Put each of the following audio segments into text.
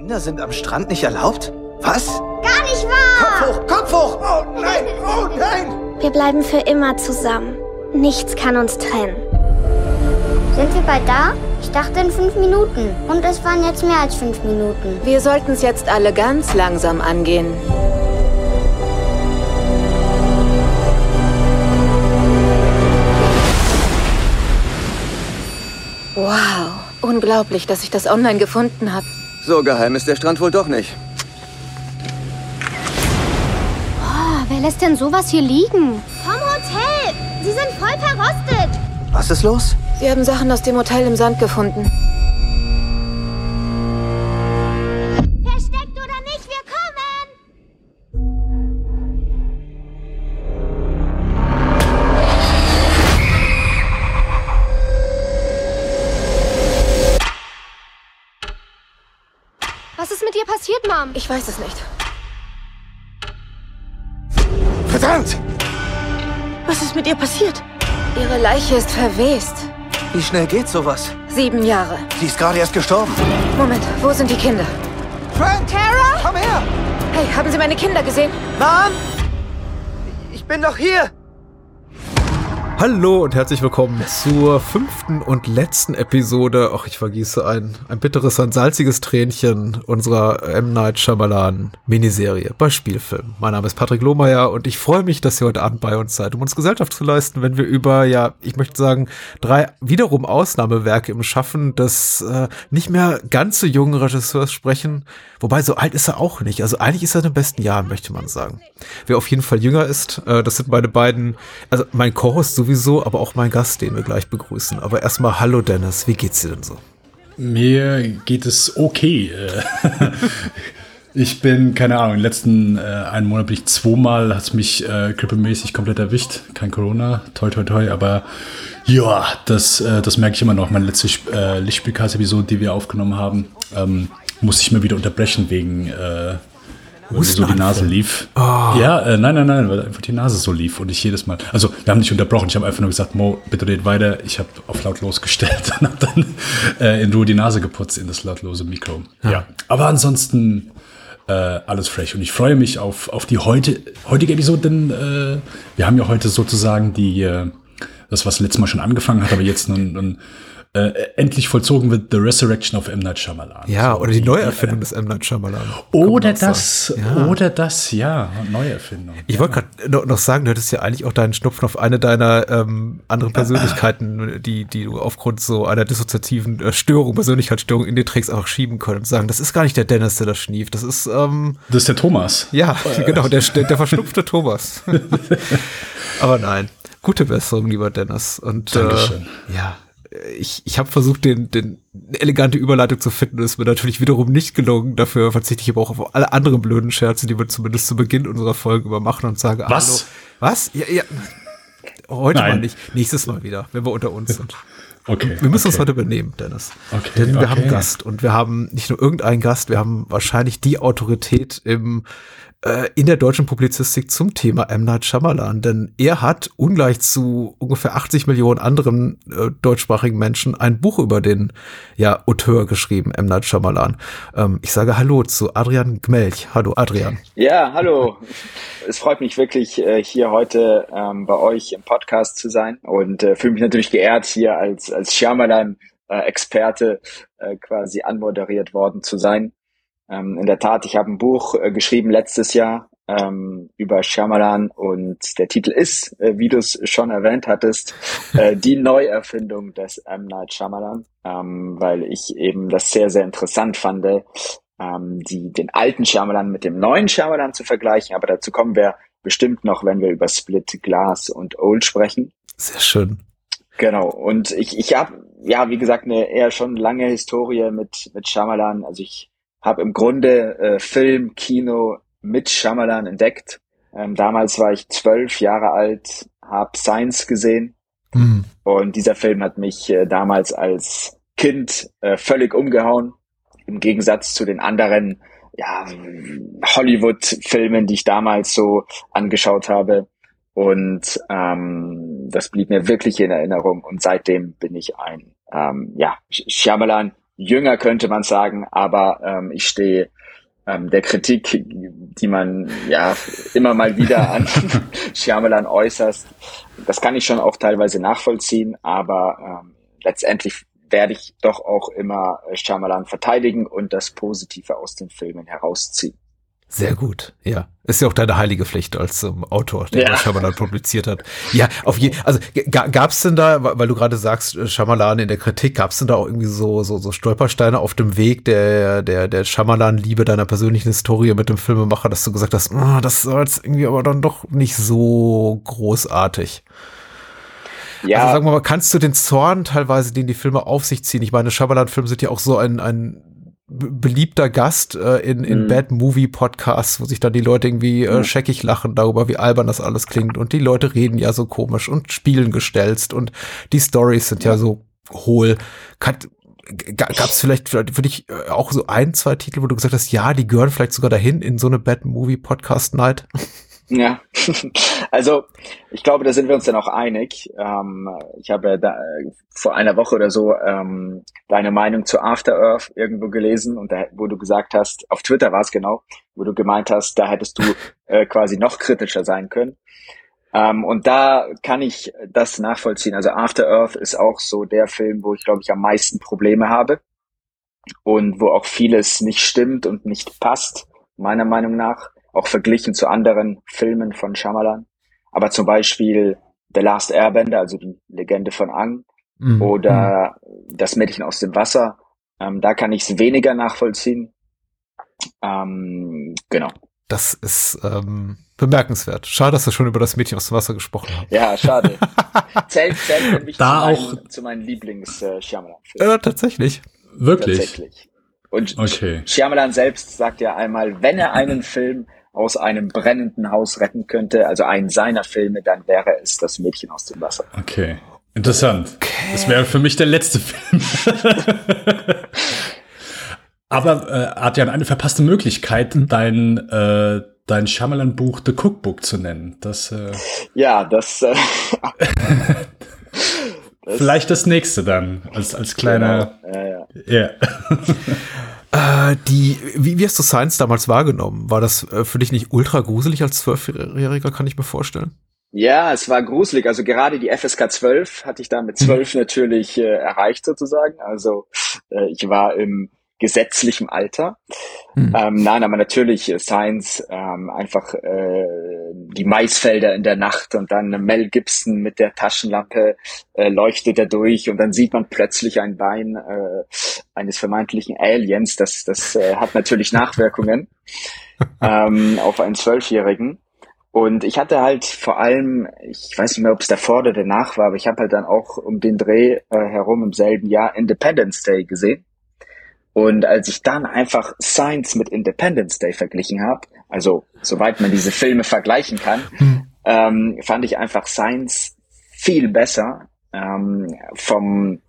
Kinder sind am Strand nicht erlaubt? Was? Gar nicht wahr! Kopf hoch, Kopf hoch! Oh nein, oh nein! Wir bleiben für immer zusammen. Nichts kann uns trennen. Sind wir bald da? Ich dachte in fünf Minuten. Und es waren jetzt mehr als fünf Minuten. Wir sollten es jetzt alle ganz langsam angehen. Wow, unglaublich, dass ich das online gefunden habe. So geheim ist der Strand wohl doch nicht. Oh, wer lässt denn sowas hier liegen? Vom Hotel! Sie sind voll verrostet! Was ist los? Sie haben Sachen aus dem Hotel im Sand gefunden. Mom? Ich weiß es nicht. Verdammt! Was ist mit ihr passiert? Ihre Leiche ist verwest. Wie schnell geht sowas? Sieben Jahre. Sie ist gerade erst gestorben. Moment, wo sind die Kinder? Trent! Tara? Komm her! Hey, haben Sie meine Kinder gesehen? Mom! Ich bin doch hier! Hallo und herzlich willkommen zur fünften und letzten Episode. Ach, ich vergieße ein, ein bitteres, ein salziges Tränchen unserer M. Night Shyamalan Miniserie bei Spielfilm. Mein Name ist Patrick Lohmeier und ich freue mich, dass ihr heute Abend bei uns seid, um uns Gesellschaft zu leisten, wenn wir über, ja, ich möchte sagen, drei wiederum Ausnahmewerke im Schaffen des äh, nicht mehr ganz so jungen Regisseurs sprechen. Wobei, so alt ist er auch nicht. Also eigentlich ist er in den besten Jahren, möchte man sagen. Wer auf jeden Fall jünger ist, äh, das sind meine beiden, also mein Co-Host sowieso, aber auch mein Gast, den wir gleich begrüßen. Aber erstmal, hallo Dennis, wie geht's dir denn so? Mir geht es okay. Äh, Ich bin, keine Ahnung, in den letzten äh, einen Monat bin ich zweimal, hat es mich äh, grippemäßig komplett erwischt. Kein Corona, toi toi toi, aber ja, das, äh, das merke ich immer noch. Meine letzte äh, Lichtspielcast-Episode, die wir aufgenommen haben, ähm, musste ich mir wieder unterbrechen wegen, äh, weil so die Nase lief. Ja, äh, nein, nein, nein, weil einfach die Nase so lief und ich jedes Mal. Also, wir haben nicht unterbrochen. Ich habe einfach nur gesagt, Mo, bitte red weiter. Ich habe auf lautlos gestellt und habe dann äh, in Ruhe die Nase geputzt in das lautlose Mikro. Ja, aber ansonsten äh, alles fresh und ich freue mich auf, auf die heute, heutige Episode, denn äh, wir haben ja heute sozusagen die, äh, das, was letztes Mal schon angefangen hat, aber jetzt nun, nun äh, endlich vollzogen wird, The Resurrection of M. Night Shyamalan. Ja, So, oder die Neuerfindung des M. Night Shyamalan. Oder das. Ja. oder das, ja, Neuerfindung. Ich ja. wollte gerade noch, sagen, du hättest ja eigentlich auch deinen Schnupfen auf eine deiner ähm, anderen Persönlichkeiten, die, die du aufgrund so einer dissoziativen äh, Störung, Persönlichkeitsstörung in dir trägst, auch schieben können und sagen, das ist gar nicht der Dennis, der das schnieft. Das ist, ähm, Das ist der Thomas. ja, genau, der, der, verschnupfte Thomas. Aber nein, gute Besserung, lieber Dennis. Und äh, Dankeschön. ja, ich, ich habe versucht, den, den elegante Überleitung zu finden. Das ist mir natürlich wiederum nicht gelungen. Dafür verzichte ich aber auch auf alle anderen blöden Scherze, die wir zumindest zu Beginn unserer Folge über machen und sage, Was? Hallo. Was? Ja, ja. Heute Nein. mal nicht. Nächstes Mal wieder, wenn wir unter uns sind. Okay. Wir müssen okay. uns heute benehmen, Dennis. Okay, Denn wir okay. haben Gast und wir haben nicht nur irgendeinen Gast, wir haben wahrscheinlich die Autorität im äh, in der deutschen Publizistik zum Thema M. Night Shyamalan, denn er hat ungleich zu ungefähr 80 Millionen anderen äh, deutschsprachigen Menschen ein Buch über den ja, Auteur geschrieben, M. Night Shyamalan. Ähm, ich sage Hallo zu Adrian Gmelch. Hallo Adrian. Ja, hallo. Es freut mich wirklich, äh, hier heute ähm, bei euch im Podcast zu sein und äh, fühle mich natürlich geehrt, hier als, als Shyamalan-Experte äh, quasi anmoderiert worden zu sein. Ähm, in der Tat, ich habe ein Buch äh, geschrieben letztes Jahr ähm, über Shyamalan und der Titel ist, äh, wie du es schon erwähnt hattest, äh, die Neuerfindung des M. Night Shyamalan, ähm, weil ich eben das sehr, sehr interessant fand, ähm, die, den alten Shyamalan mit dem neuen Shyamalan zu vergleichen. Aber dazu kommen wir bestimmt noch, wenn wir über Split, Glass und Old sprechen. Sehr schön. Genau. Und ich, ich habe, ja, wie gesagt, eine eher schon lange Historie mit, mit Shyamalan. Also ich habe im Grunde äh, Film, Kino mit Shyamalan entdeckt. Ähm, damals war ich zwölf Jahre alt, habe Science gesehen Hm. und dieser Film hat mich äh, damals als Kind äh, völlig umgehauen. Im Gegensatz zu den anderen ja, Hollywood-Filmen, die ich damals so angeschaut habe. Und ähm, das blieb mir wirklich in Erinnerung. Und seitdem bin ich ein ähm, ja, Shyamalan jünger, könnte man sagen, aber ähm, ich stehe ähm, der Kritik, die man ja immer mal wieder an Shyamalan äußerst. Das kann ich schon auch teilweise nachvollziehen, aber ähm, letztendlich werde ich doch auch immer Shyamalan verteidigen und das Positive aus den Filmen herausziehen. Sehr gut, ja. Ist ja auch deine heilige Pflicht als ähm, Autor, der ja. Shyamalan publiziert hat. Ja, auf jeden also gab es denn da, weil du gerade sagst, äh, Shyamalan in der Kritik, gab es denn da auch irgendwie so, so, so Stolpersteine auf dem Weg der, der, der Shyamalan-Liebe deiner persönlichen Historie mit dem Filmemacher, dass du gesagt hast, oh, das war jetzt irgendwie aber dann doch nicht so großartig? Ja. Also sagen wir mal, kannst du den Zorn teilweise, den die Filme auf sich ziehen? Ich meine, Shyamalan-Filme sind ja auch so ein, ein beliebter Gast äh, in, in mhm. Bad Movie Podcasts, wo sich dann die Leute irgendwie äh, scheckig lachen darüber, wie albern das alles klingt. Und die Leute reden ja so komisch und spielen gestelzt und die Stories sind ja, ja so hohl. Gab es vielleicht für dich äh, auch so ein, zwei Titel, wo du gesagt hast, ja, die gehören vielleicht sogar dahin in so eine Bad Movie Podcast Night? Ja, also ich glaube, da sind wir uns dann auch einig. Ähm, ich habe da, vor einer Woche oder so ähm, deine Meinung zu After Earth irgendwo gelesen und da, wo du gesagt hast, auf Twitter war es genau, wo du gemeint hast, da hättest du äh, quasi noch kritischer sein können. Ähm, und da kann ich das nachvollziehen. Also After Earth ist auch so der Film, wo ich glaube ich am meisten Probleme habe und wo auch vieles nicht stimmt und nicht passt, meiner Meinung nach auch verglichen zu anderen Filmen von Shyamalan. Aber zum Beispiel The Last Airbender, also die Legende von Ang, mhm. oder mhm. Das Mädchen aus dem Wasser, ähm, da kann ich es weniger nachvollziehen. Ähm, genau. Das ist ähm, bemerkenswert. Schade, dass wir schon über das Mädchen aus dem Wasser gesprochen haben. Ja, schade. zählt, zählt für mich da zu, auch meinen, zu meinen Lieblings-Shyamalan-Filmen. Äh, tatsächlich. Wirklich? Tatsächlich. Und okay. Shyamalan selbst sagt ja einmal, wenn er einen Film aus einem brennenden Haus retten könnte, also einen seiner Filme, dann wäre es das Mädchen aus dem Wasser. Okay. Interessant. Okay. Das wäre für mich der letzte Film. Aber äh, Adrian, eine verpasste Möglichkeit, dein, äh, dein Shyamalan-Buch The Cookbook zu nennen. Das, äh, ja, das, äh, das Vielleicht das nächste dann, als, als kleiner. Genau. Ja, ja. Yeah. Äh, die, wie, wie hast du Science damals wahrgenommen? War das äh, für dich nicht ultra gruselig als Zwölfjähriger, kann ich mir vorstellen? Ja, es war gruselig. Also gerade die FSK 12 hatte ich da mit zwölf mhm. natürlich äh, erreicht sozusagen. Also äh, ich war im gesetzlichem Alter. Mhm. Ähm, nein, aber natürlich Science, ähm, einfach äh, die Maisfelder in der Nacht und dann Mel Gibson mit der Taschenlampe äh, leuchtet er durch und dann sieht man plötzlich ein Bein äh, eines vermeintlichen Aliens. Das, das äh, hat natürlich Nachwirkungen ähm, auf einen Zwölfjährigen. Und ich hatte halt vor allem, ich weiß nicht mehr, ob es davor oder danach war, aber ich habe halt dann auch um den Dreh äh, herum im selben Jahr Independence Day gesehen. Und als ich dann einfach Science mit Independence Day verglichen habe, also soweit man diese Filme vergleichen kann, hm. ähm, fand ich einfach Science viel besser ähm, vom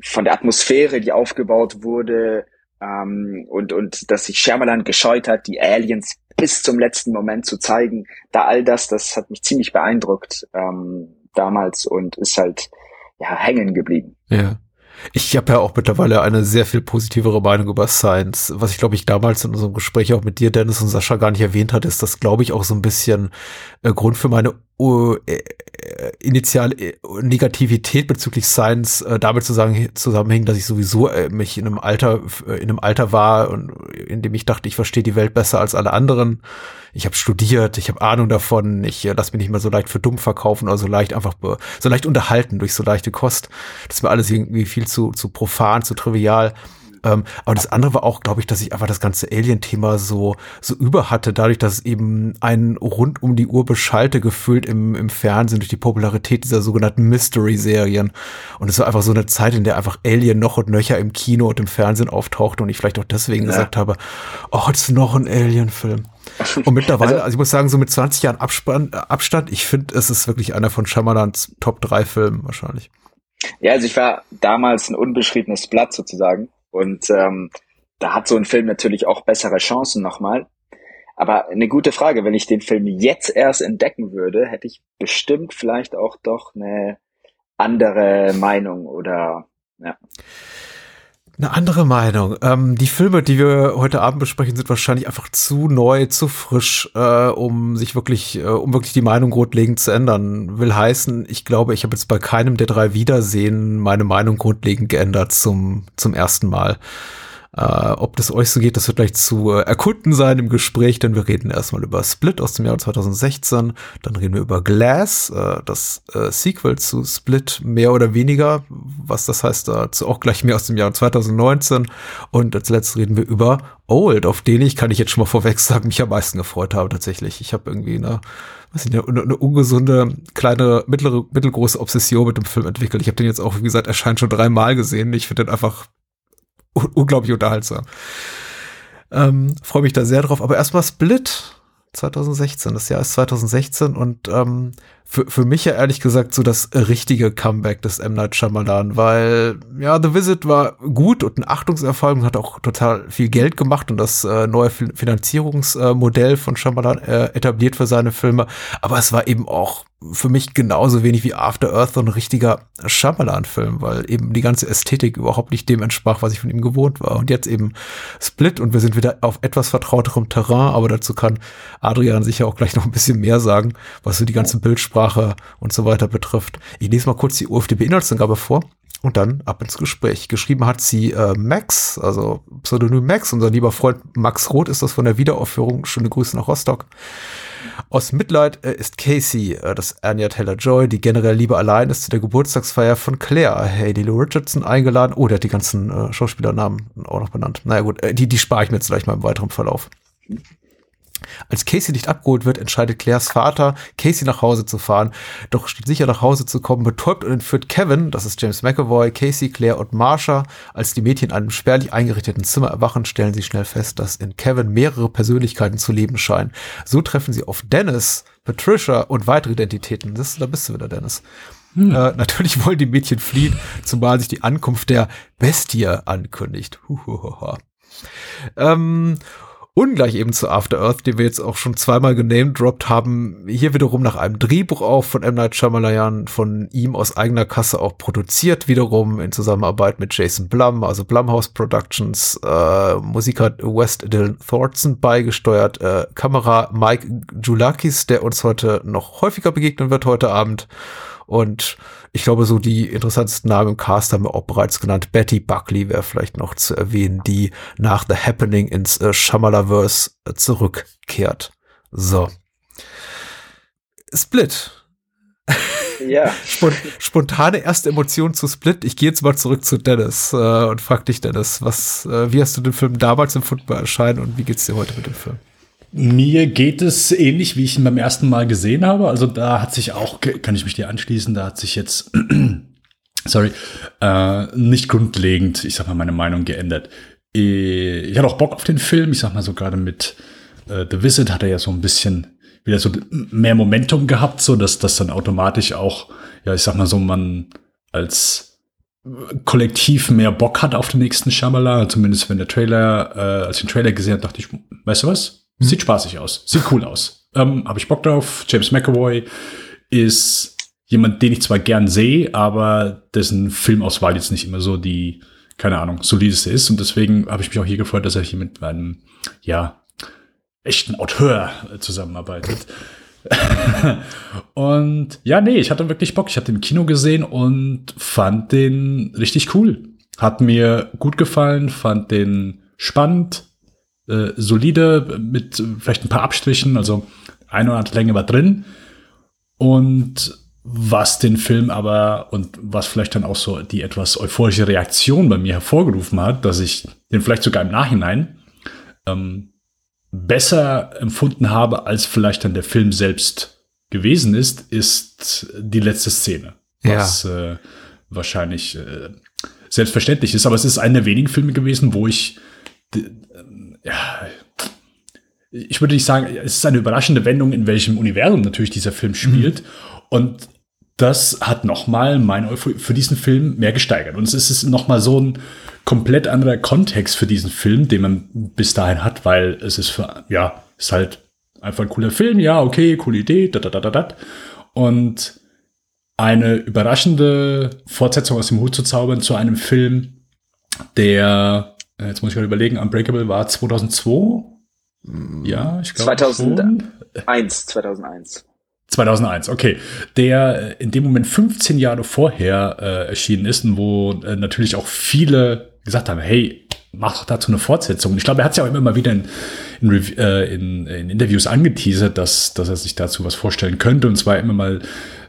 von der Atmosphäre, die aufgebaut wurde ähm, und und dass sich Shyamalan gescheut hat, die Aliens bis zum letzten Moment zu zeigen. Da all das, das hat mich ziemlich beeindruckt ähm, damals und ist halt ja hängen geblieben. Ja. Ich habe ja auch mittlerweile eine sehr viel positivere Meinung über Science. Was ich glaube ich damals in unserem Gespräch auch mit dir, Dennis und Sascha gar nicht erwähnt hat, ist das glaube ich auch so ein bisschen äh, Grund für meine uh, initiale äh, Negativität bezüglich Science äh, damit zusammen, zusammenhängen, dass ich sowieso äh, mich in einem Alter äh, in einem Alter war und in dem ich dachte, ich verstehe die Welt besser als alle anderen. Ich habe studiert, ich habe Ahnung davon, ich äh, lass mich nicht mehr so leicht für dumm verkaufen oder so leicht einfach so leicht unterhalten durch so leichte Kost. Das ist mir alles irgendwie viel zu zu profan, zu trivial. Ähm, aber das andere war auch, glaube ich, dass ich einfach das ganze Alien-Thema so, so über hatte, dadurch, dass es eben ein rund um die Uhr Beschalte gefühlt im, im Fernsehen durch die Popularität dieser sogenannten Mystery-Serien. Und es war einfach so eine Zeit, in der einfach Alien noch und nöcher im Kino und im Fernsehen auftauchte und ich vielleicht auch deswegen ja. gesagt habe, oh, jetzt noch ein Alien-Film. Und mittlerweile, also, also, ich muss sagen, so mit 20 Jahren Abspann, Abstand, ich finde, es ist wirklich einer von Shyamalans Top 3 Filmen wahrscheinlich. Ja, also ich war damals ein unbeschriebenes Blatt sozusagen. Und ähm, da hat so ein Film natürlich auch bessere Chancen nochmal. Aber eine gute Frage, wenn ich den Film jetzt erst entdecken würde, hätte ich bestimmt vielleicht auch doch eine andere Meinung oder ja. Eine andere Meinung. Ähm, die Filme, die wir heute Abend besprechen, sind wahrscheinlich einfach zu neu, zu frisch, äh, um sich wirklich, äh, um wirklich die Meinung grundlegend zu ändern. Will heißen, ich glaube, ich habe jetzt bei keinem der drei Wiedersehen meine Meinung grundlegend geändert zum, zum ersten Mal. Äh, ob das euch so geht, das wird gleich zu äh, erkunden sein im Gespräch, denn wir reden erstmal über Split aus dem Jahr 2016, dann reden wir über Glass, äh, das äh, Sequel zu Split mehr oder weniger, was das heißt, dazu auch gleich mehr aus dem Jahr 2019 und als letztes reden wir über Old, auf den ich, kann ich jetzt schon mal vorweg sagen, mich am meisten gefreut habe tatsächlich. Ich habe irgendwie eine, was ich, eine, eine ungesunde, kleine, mittlere, mittelgroße Obsession mit dem Film entwickelt. Ich habe den jetzt auch, wie gesagt, erscheint schon dreimal gesehen. Ich finde den einfach unglaublich unterhaltsam. Ähm, Freue mich da sehr drauf. Aber erstmal Split 2016. Das Jahr ist 2016 und ähm, für, für mich ja ehrlich gesagt so das richtige Comeback des M. Night Shyamalan, weil ja, The Visit war gut und ein Achtungserfolg und hat auch total viel Geld gemacht und das äh, neue Finanzierungsmodell von Shyamalan äh, etabliert für seine Filme. Aber es war eben auch für mich genauso wenig wie After Earth so ein richtiger Shyamalan-Film, weil eben die ganze Ästhetik überhaupt nicht dem entsprach, was ich von ihm gewohnt war. Und jetzt eben Split und wir sind wieder auf etwas vertrauterem Terrain, aber dazu kann Adrian sicher auch gleich noch ein bisschen mehr sagen, was so die ganze Bildsprache und so weiter betrifft. Ich lese mal kurz die UFDB-Inhaltsangabe vor und dann ab ins Gespräch. Geschrieben hat sie äh, Max, also Pseudonym Max, unser lieber Freund Max Roth ist das von der Wiederaufführung. Schöne Grüße nach Rostock. Aus Mitleid äh, ist Casey, äh, das Anya Taylor-Joy, die generell lieber allein ist, zu der Geburtstagsfeier von Claire, Hayley Lou Richardson eingeladen. Oh, der hat die ganzen äh, Schauspielernamen auch noch benannt. Naja gut, äh, die, die spare ich mir jetzt gleich mal im weiteren Verlauf. Als Casey nicht abgeholt wird, entscheidet Claires Vater, Casey nach Hause zu fahren. Doch statt sicher nach Hause zu kommen, betäubt und entführt Kevin, das ist James McAvoy, Casey, Claire und Marsha. Als die Mädchen in einem spärlich eingerichteten Zimmer erwachen, stellen sie schnell fest, dass in Kevin mehrere Persönlichkeiten zu leben scheinen. So treffen sie auf Dennis, Patricia und weitere Identitäten. Das, da bist du wieder, Dennis. Hm. Äh, natürlich wollen die Mädchen fliehen, zumal sich die Ankunft der Bestie ankündigt. Ähm, Ungleich eben zu After Earth, den wir jetzt auch schon zweimal genamedroppt haben, hier wiederum nach einem Drehbuch auch von M. Night Shyamalan, von ihm aus eigener Kasse auch produziert, wiederum in Zusammenarbeit mit Jason Blum, also Blumhouse Productions, äh, Musik hat West Dylan Thornton beigesteuert, äh, Kamera Mike Julakis, der uns heute noch häufiger begegnen wird heute Abend und ich glaube, so die interessantesten Namen im Cast haben wir auch bereits genannt. Betty Buckley wäre vielleicht noch zu erwähnen, die nach The Happening ins äh, Shamalaverse äh, zurückkehrt. So. Split. Ja. Spontane erste Emotion zu Split. Ich gehe jetzt mal zurück zu Dennis äh, und frag dich, Dennis, was, äh, wie hast du den Film damals empfunden bei Erscheinen und wie geht's dir heute mit dem Film? Mir geht es ähnlich, wie ich ihn beim ersten Mal gesehen habe. Also da hat sich auch, kann ich mich dir anschließen, da hat sich jetzt, sorry, äh, nicht grundlegend, ich sag mal, meine Meinung geändert. Ich hatte auch Bock auf den Film. Ich sag mal so gerade mit äh, The Visit hat er ja so ein bisschen wieder so mehr Momentum gehabt, so dass das dann automatisch auch, ja, ich sag mal so, man als Kollektiv mehr Bock hat auf den nächsten Shyamalan. Zumindest wenn der Trailer, äh, als ich den Trailer gesehen habe, dachte ich, weißt du was? Hm. Sieht spaßig aus. Sieht cool aus. Ähm, Habe ich Bock drauf. James McAvoy ist jemand, den ich zwar gern sehe, aber dessen Filmauswahl jetzt nicht immer so die, keine Ahnung, solideste ist. Und deswegen habe ich mich auch hier gefreut, dass er hier mit einem, ja, echten Auteur zusammenarbeitet. und ja, nee, ich hatte wirklich Bock. Ich den im Kino gesehen und fand den richtig cool. Hat mir gut gefallen, fand den spannend, äh, solide mit vielleicht ein paar Abstrichen, also eine oder andere Länge war drin. Und was den Film aber und was vielleicht dann auch so die etwas euphorische Reaktion bei mir hervorgerufen hat, dass ich den vielleicht sogar im Nachhinein ähm, besser empfunden habe, als vielleicht dann der Film selbst gewesen ist, ist die letzte Szene. Was ja. äh, wahrscheinlich äh, selbstverständlich ist. Aber es ist einer der wenigen Filme gewesen, wo ich ja, ich würde nicht sagen, es ist eine überraschende Wendung, in welchem Universum natürlich dieser Film mhm. spielt. Mhm. Und das hat nochmal mein Euphorie für diesen Film mehr gesteigert. Und es ist nochmal so ein komplett anderer Kontext für diesen Film, den man bis dahin hat, weil es ist für, ja, ist halt einfach ein cooler Film, ja, okay, coole Idee, da, da, da, da, da. Und eine überraschende Fortsetzung aus dem Hut zu zaubern zu einem Film, der, jetzt muss ich mal überlegen, Unbreakable war 2002. Ja, ich glaube 2001, 2001. 2001, okay. Der äh, in dem Moment 15 Jahre vorher äh, erschienen ist und wo äh, natürlich auch viele gesagt haben, hey, mach doch dazu eine Fortsetzung. Ich glaube, er hat es ja auch immer mal wieder in, in, äh, in, in, Interviews angeteasert, dass, dass er sich dazu was vorstellen könnte. Und zwar immer mal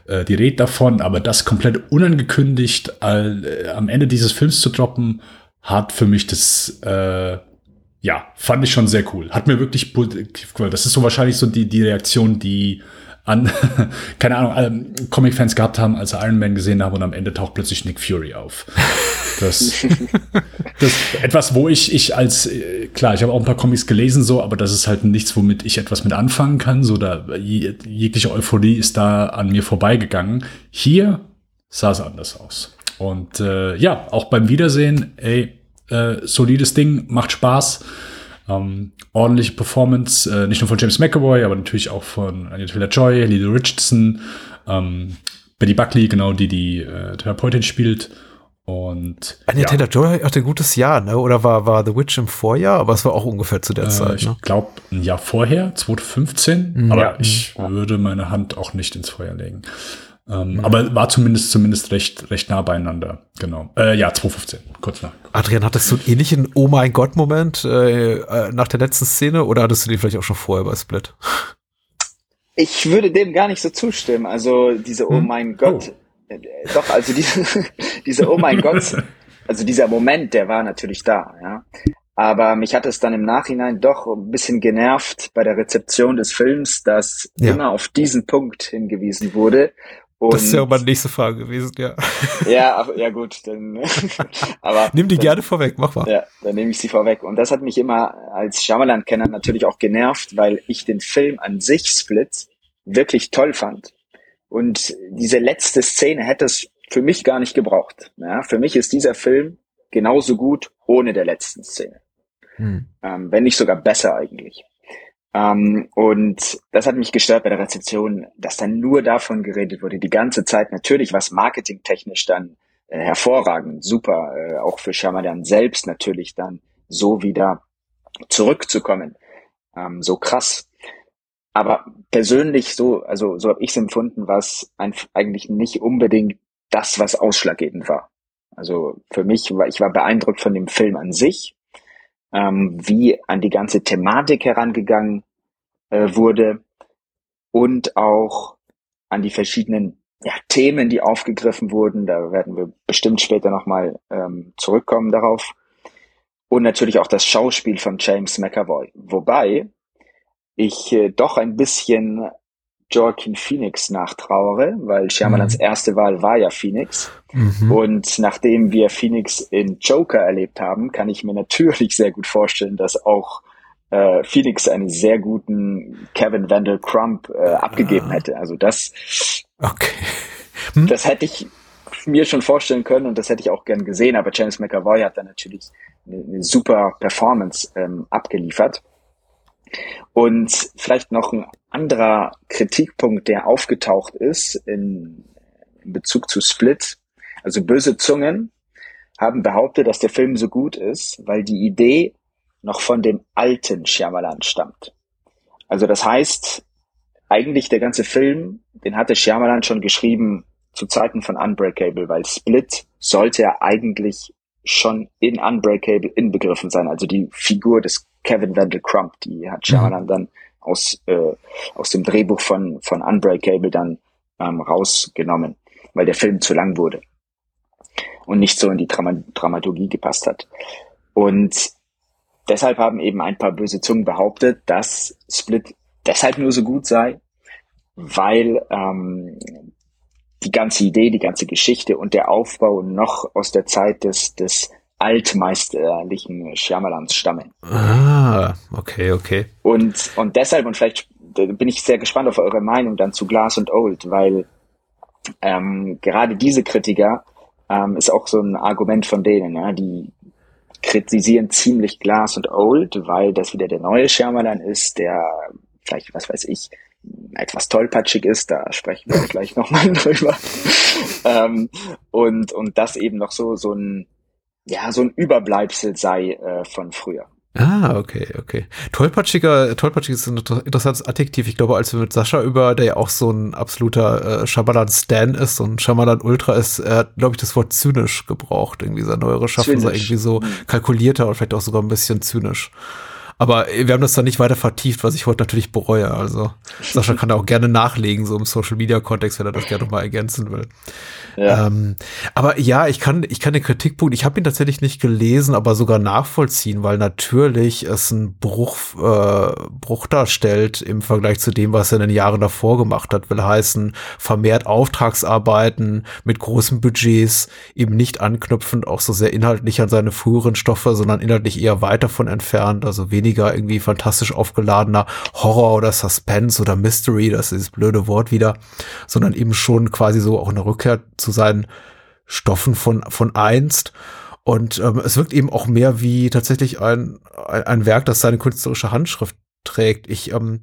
äh, die Rede davon, aber das komplett unangekündigt all, äh, am Ende dieses Films zu droppen, hat für mich das, äh, ja, fand ich schon sehr cool. Hat mir wirklich, das ist so wahrscheinlich so die, die Reaktion, die an, keine Ahnung, ähm, Comic-Fans gehabt haben, als sie Iron Man gesehen haben und am Ende taucht plötzlich Nick Fury auf. Das, das etwas, wo ich, ich als, äh, klar, ich habe auch ein paar Comics gelesen, so, aber das ist halt nichts, womit ich etwas mit anfangen kann. So, da jegliche Euphorie ist da an mir vorbeigegangen. Hier sah es anders aus. Und äh, ja, auch beim Wiedersehen, ey, äh, solides Ding, macht Spaß. Ähm, ordentliche Performance, äh, nicht nur von James McAvoy, aber natürlich auch von Anya Taylor-Joy, Lilo Richardson, ähm, Betty Buckley, genau, die die äh, Therapeutin spielt. Und Anya ja. Taylor-Joy hatte ein gutes Jahr, ne? Oder war, war The Witch im Vorjahr? Aber es war auch ungefähr zu der äh, Zeit. Ne? Ich glaube, ein Jahr vorher, 2015. Mhm. Aber ja. ich würde meine Hand auch nicht ins Feuer legen. Ähm, mhm. Aber war zumindest zumindest recht recht nah beieinander. Genau. Äh, ja, 2015, kurz nach. Adrian, hattest du einen ähnlichen Oh mein Gott Moment äh, äh, nach der letzten Szene oder hattest du den vielleicht auch schon vorher bei Split? Ich würde dem gar nicht so zustimmen. Also diese Oh hm? mein Gott, oh. Äh, doch also diese diese Oh mein Gott, also dieser Moment, der war natürlich da, ja. Aber mich hat es dann im Nachhinein doch ein bisschen genervt bei der Rezeption des Films, dass ja. immer auf diesen Punkt hingewiesen wurde und das ist ja auch meine nächste Frage gewesen, ja. Ja, ja gut, dann. aber nimm die dann, gerne vorweg, mach mal. Ja, dann nehme ich sie vorweg. Und das hat mich immer als Shyamalan-Kenner natürlich auch genervt, weil ich den Film an sich Split wirklich toll fand. Und diese letzte Szene hätte es für mich gar nicht gebraucht. Ja, für mich ist dieser Film genauso gut ohne der letzten Szene. Hm. Ähm, wenn nicht sogar besser eigentlich. Ähm, und das hat mich gestört bei der Rezeption, dass dann nur davon geredet wurde, die ganze Zeit. Natürlich was marketingtechnisch dann äh, hervorragend, super, äh, auch für Shyamalan selbst natürlich dann so wieder zurückzukommen. Ähm, so krass. Aber persönlich so, also so habe ich es empfunden, war es eigentlich nicht unbedingt das, was ausschlaggebend war. Also für mich war ich war beeindruckt von dem Film an sich, ähm, wie an die ganze Thematik herangegangen äh, wurde und auch an die verschiedenen ja, Themen, die aufgegriffen wurden. Da werden wir bestimmt später nochmal ähm, zurückkommen darauf. Und natürlich auch das Schauspiel von James McAvoy. Wobei ich äh, doch ein bisschen Joaquin Phoenix nachtrauere, weil Shyamalans mhm. erste Wahl war ja Phoenix. Mhm. Und nachdem wir Phoenix in Joker erlebt haben, kann ich mir natürlich sehr gut vorstellen, dass auch äh, Phoenix einen sehr guten Kevin Vandal Crump äh, abgegeben ah. hätte. Also das, okay. Hm? das hätte ich mir schon vorstellen können und das hätte ich auch gern gesehen. Aber James McAvoy hat da natürlich eine, eine super Performance ähm, abgeliefert. Und vielleicht noch ein anderer Kritikpunkt, der aufgetaucht ist in, in Bezug zu Split. Also böse Zungen haben behauptet, dass der Film so gut ist, weil die Idee noch von dem alten Shyamalan stammt. Also das heißt, eigentlich der ganze Film, den hatte Shyamalan schon geschrieben zu Zeiten von Unbreakable, weil Split sollte ja eigentlich schon in Unbreakable inbegriffen sein. Also die Figur des Kevin Vandal Crump, die hat Shyamalan mhm. dann aus, äh, aus dem Drehbuch von, von Unbreakable dann ähm, rausgenommen, weil der Film zu lang wurde und nicht so in die Drama Dramaturgie gepasst hat. Und deshalb haben eben ein paar böse Zungen behauptet, dass Split deshalb nur so gut sei, weil ähm, die ganze Idee, die ganze Geschichte und der Aufbau noch aus der Zeit des, des altmeisterlichen Shyamalans stammen. Ah, okay, okay. Und, und deshalb, und vielleicht bin ich sehr gespannt auf eure Meinung dann zu Glass und Old, weil ähm, gerade diese Kritiker ähm, ist auch so ein Argument von denen, ja, die kritisieren ziemlich Glass und Old, weil das wieder der neue Shyamalan ist, der vielleicht, was weiß ich, etwas tollpatschig ist, da sprechen wir gleich nochmal drüber. ähm, und, und das eben noch so, so ein ja, so ein Überbleibsel sei äh, von früher. Ah, okay, okay. Tollpatschiger, tollpatschig ist ein interessantes Adjektiv. Ich glaube, als wir mit Sascha über, der ja auch so ein absoluter äh, Shyamalan-Stan ist und Shyamalan-Ultra ist, er hat, glaube ich, das Wort zynisch gebraucht. Irgendwie sein neuere Schaffen sei irgendwie so mhm. kalkulierter und vielleicht auch sogar ein bisschen zynisch. Aber äh, wir haben das dann nicht weiter vertieft, was ich heute natürlich bereue. Also Sascha kann da auch gerne nachlegen, so im Social Media Kontext, wenn er das gerne nochmal ergänzen will. Ja. Ähm, aber ja, ich kann, ich kann den Kritikpunkt, ich habe ihn tatsächlich nicht gelesen, aber sogar nachvollziehen, weil natürlich es einen Bruch, äh, Bruch darstellt im Vergleich zu dem, was er in den Jahren davor gemacht hat. Will heißen, vermehrt Auftragsarbeiten mit großen Budgets, eben nicht anknüpfend auch so sehr inhaltlich an seine früheren Stoffe, sondern inhaltlich eher weit davon entfernt, also weniger weniger irgendwie fantastisch aufgeladener Horror oder Suspense oder Mystery, das ist dieses blöde Wort wieder, sondern eben schon quasi so auch eine Rückkehr zu seinen Stoffen von, von einst. Und ähm, es wirkt eben auch mehr wie tatsächlich ein, ein, ein Werk, das seine künstlerische Handschrift trägt. Ich, ähm,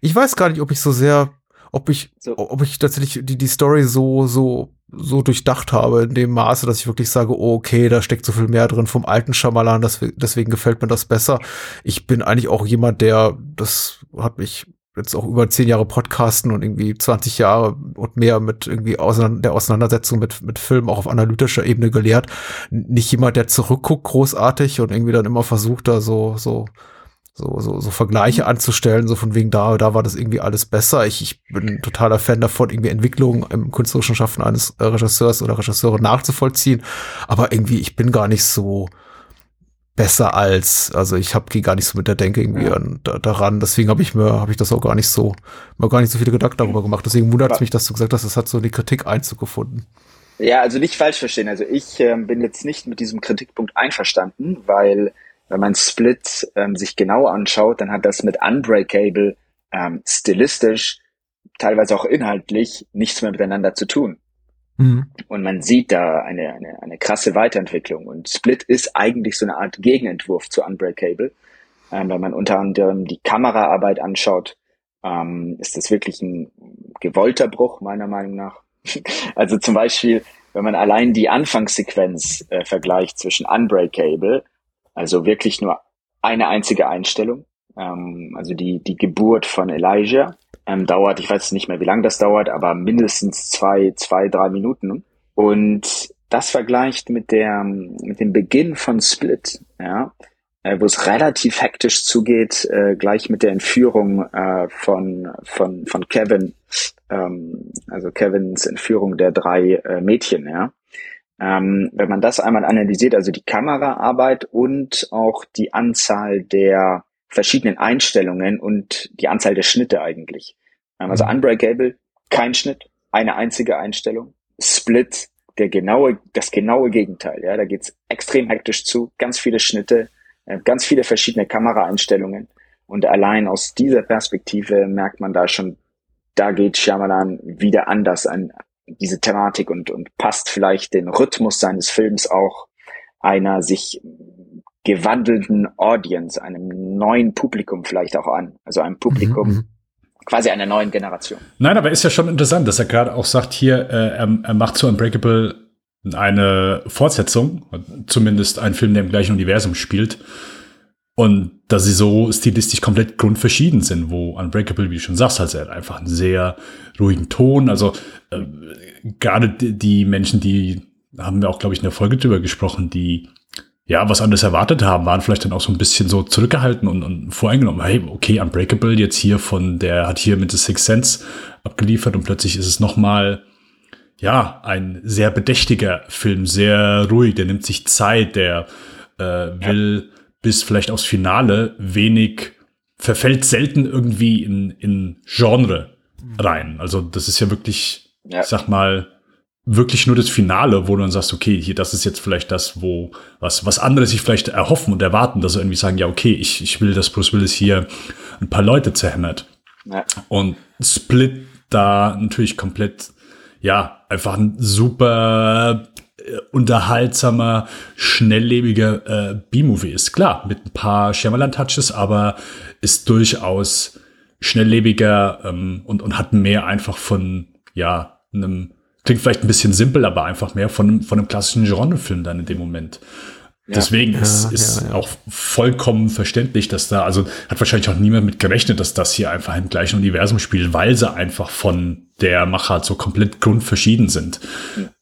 ich weiß gar nicht, ob ich so sehr, ob ich, ob ich tatsächlich die, die Story so, so so durchdacht habe in dem Maße, dass ich wirklich sage, oh, okay, da steckt so viel mehr drin vom alten Schamalan, deswegen gefällt mir das besser. Ich bin eigentlich auch jemand, der, das hat mich jetzt auch über zehn Jahre Podcasten und irgendwie 20 Jahre und mehr mit irgendwie der Auseinandersetzung mit, mit Filmen auch auf analytischer Ebene gelehrt. Nicht jemand, der zurückguckt großartig und irgendwie dann immer versucht, da so, so so, so, so Vergleiche mhm. anzustellen, so von wegen da, da war das irgendwie alles besser. Ich, ich bin ein totaler Fan davon, irgendwie Entwicklung im künstlerischen Schaffen eines Regisseurs oder Regisseure nachzuvollziehen. Aber irgendwie, ich bin gar nicht so besser als, also ich habe gar nicht so mit der Denke irgendwie an, da, daran. Deswegen habe ich mir, habe ich das auch gar nicht so, mir gar nicht so viele Gedanken darüber gemacht. Deswegen wundert es mich, dass du gesagt hast, es hat so eine Kritik Einzug gefunden. Ja, also nicht falsch verstehen. Also ich äh, bin jetzt nicht mit diesem Kritikpunkt einverstanden, weil wenn man Split ähm, sich genau anschaut, dann hat das mit Unbreakable ähm, stilistisch, teilweise auch inhaltlich nichts mehr miteinander zu tun. Mhm. Und man sieht da eine, eine, eine krasse Weiterentwicklung. Und Split ist eigentlich so eine Art Gegenentwurf zu Unbreakable. Ähm, wenn man unter anderem die Kameraarbeit anschaut, ähm, ist das wirklich ein gewollter Bruch, meiner Meinung nach. also zum Beispiel, wenn man allein die Anfangssequenz äh, vergleicht zwischen Unbreakable also wirklich nur eine einzige Einstellung. Ähm, also die, die Geburt von Elijah ähm, dauert, ich weiß nicht mehr, wie lange das dauert, aber mindestens zwei, zwei, drei Minuten. Und das vergleicht mit der, mit dem Beginn von Split, ja, äh, wo es relativ hektisch zugeht, äh, gleich mit der Entführung äh, von, von, von Kevin, ähm, also Kevins Entführung der drei äh, Mädchen, ja. Ähm, wenn man das einmal analysiert, also die Kameraarbeit und auch die Anzahl der verschiedenen Einstellungen und die Anzahl der Schnitte eigentlich. Ähm, also mhm. Unbreakable, kein Schnitt, eine einzige Einstellung. Split, der genaue, das genaue Gegenteil. Ja, da geht's extrem hektisch zu, ganz viele Schnitte, äh, ganz viele verschiedene Kameraeinstellungen. Und allein aus dieser Perspektive merkt man da schon, da geht Shyamalan wieder anders an, diese Thematik und, und passt vielleicht den Rhythmus seines Films auch einer sich gewandelten Audience, einem neuen Publikum vielleicht auch an. Also einem Publikum, mhm. quasi einer neuen Generation. Nein, aber ist ja schon interessant, dass er gerade auch sagt, hier, äh, er, er macht zu Unbreakable eine Fortsetzung, zumindest ein Film, der im gleichen Universum spielt. Und dass sie so stilistisch komplett grundverschieden sind, wo Unbreakable, wie du schon sagst, halt einfach einen sehr ruhigen Ton. Also äh, gerade die, Menschen, die haben wir auch, glaube ich, in der Folge drüber gesprochen, die ja was anderes erwartet haben, waren vielleicht dann auch so ein bisschen so zurückgehalten und, und voreingenommen. Hey, okay, Unbreakable jetzt hier von der hat hier mit The Sixth Sense abgeliefert und plötzlich ist es noch mal ja ein sehr bedächtiger Film, sehr ruhig. Der nimmt sich Zeit, der äh, will ja bis vielleicht aufs Finale wenig, verfällt selten irgendwie in, in Genre rein. Also das ist ja wirklich, ja. ich sag mal, wirklich nur das Finale, wo du dann sagst, okay, hier, das ist jetzt vielleicht das, wo, was, was andere sich vielleicht erhoffen und erwarten, dass sie irgendwie sagen, ja, okay, ich, ich will, dass Bruce Willis hier ein paar Leute zerhämmert. Ja. Und Split da natürlich komplett, ja, einfach ein super unterhaltsamer, schnelllebiger äh, B-Movie ist. Klar, mit ein paar Shyamalan-Touches, aber ist durchaus schnelllebiger ähm, und, und hat mehr einfach von, ja, einem klingt vielleicht ein bisschen simpel, aber einfach mehr von, von einem klassischen Genrefilm dann in dem Moment. Ja. Deswegen ja, ist, ist ja, auch vollkommen verständlich, dass da, also hat wahrscheinlich auch niemand mit gerechnet, dass das hier einfach im gleichen Universum spielt, weil sie einfach von der Machart so komplett grundverschieden sind.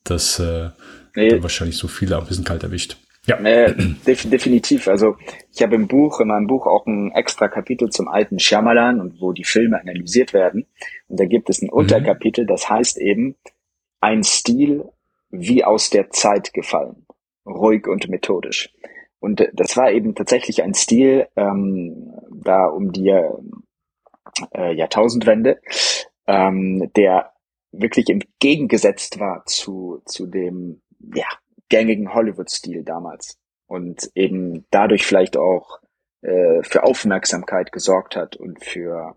Das äh, nee. wahrscheinlich so viele ein bisschen kalt erwischt. Ja. Äh, def definitiv. Also ich habe im Buch, in meinem Buch auch ein extra Kapitel zum alten Shyamalan und wo die Filme analysiert werden. Und da gibt es ein mhm. Unterkapitel, das heißt eben ein Stil wie aus der Zeit gefallen, ruhig und methodisch. Und das war eben tatsächlich ein Stil ähm, da um die äh, Jahrtausendwende, ähm, der wirklich entgegengesetzt war zu zu dem ja gängigen Hollywood-Stil damals und eben dadurch vielleicht auch äh, für Aufmerksamkeit gesorgt hat und für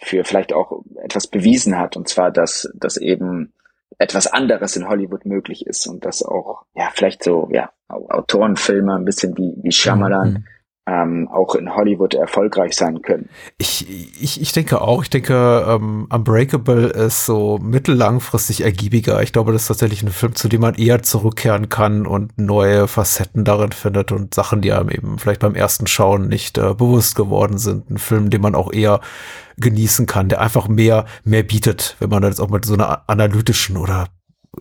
für vielleicht auch etwas bewiesen hat und zwar dass dass eben etwas anderes in Hollywood möglich ist und dass auch ja vielleicht so ja Autorenfilme ein bisschen wie wie Shyamalan mhm ähm, auch in Hollywood erfolgreich sein können. Ich, ich, ich denke auch. Ich denke, ähm, Unbreakable ist so mittellangfristig ergiebiger. Ich glaube, das ist tatsächlich ein Film, zu dem man eher zurückkehren kann und neue Facetten darin findet und Sachen, die einem eben vielleicht beim ersten Schauen nicht äh, bewusst geworden sind. Ein Film, den man auch eher genießen kann, der einfach mehr, mehr bietet, wenn man jetzt auch mit so einer analytischen oder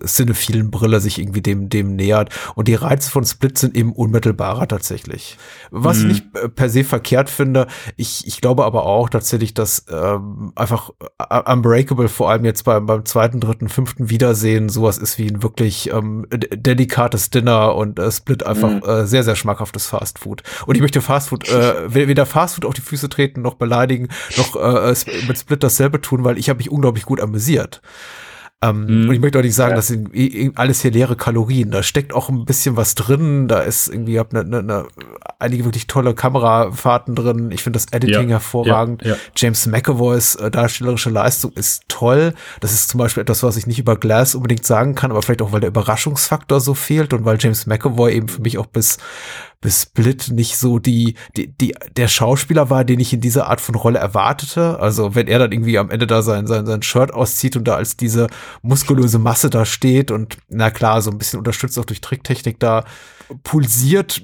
cinephilen Brille sich irgendwie dem, dem nähert. Und die Reize von Split sind eben unmittelbarer tatsächlich. Was mhm. ich nicht äh, per se verkehrt finde, ich, ich glaube aber auch tatsächlich, dass ähm, einfach uh, Unbreakable vor allem jetzt beim, beim zweiten, dritten, fünften Wiedersehen sowas ist wie ein wirklich ähm, delikates Dinner und äh, Split einfach mhm. äh, sehr, sehr schmackhaftes Fastfood. Und ich möchte Fastfood, äh, weder Fastfood auf die Füße treten, noch beleidigen, noch äh, mit Split dasselbe tun, weil ich habe mich unglaublich gut amüsiert. Ähm, mm. Und ich möchte auch nicht sagen, ja. das sind alles hier leere Kalorien. Da steckt auch ein bisschen was drin. Da ist irgendwie, ihr habt eine, eine, eine, einige wirklich tolle Kamerafahrten drin. Ich finde das Editing ja. hervorragend. Ja. James McAvoys äh, darstellerische Leistung ist toll. Das ist zum Beispiel etwas, was ich nicht über Glass unbedingt sagen kann, aber vielleicht auch, weil der Überraschungsfaktor so fehlt und weil James McAvoy eben für mich auch bis bis Split nicht so die, die, die, der Schauspieler war, den ich in dieser Art von Rolle erwartete. Also wenn er dann irgendwie am Ende da sein, sein, sein Shirt auszieht und da als diese muskulöse Masse da steht und na klar, so ein bisschen unterstützt auch durch Tricktechnik da pulsiert,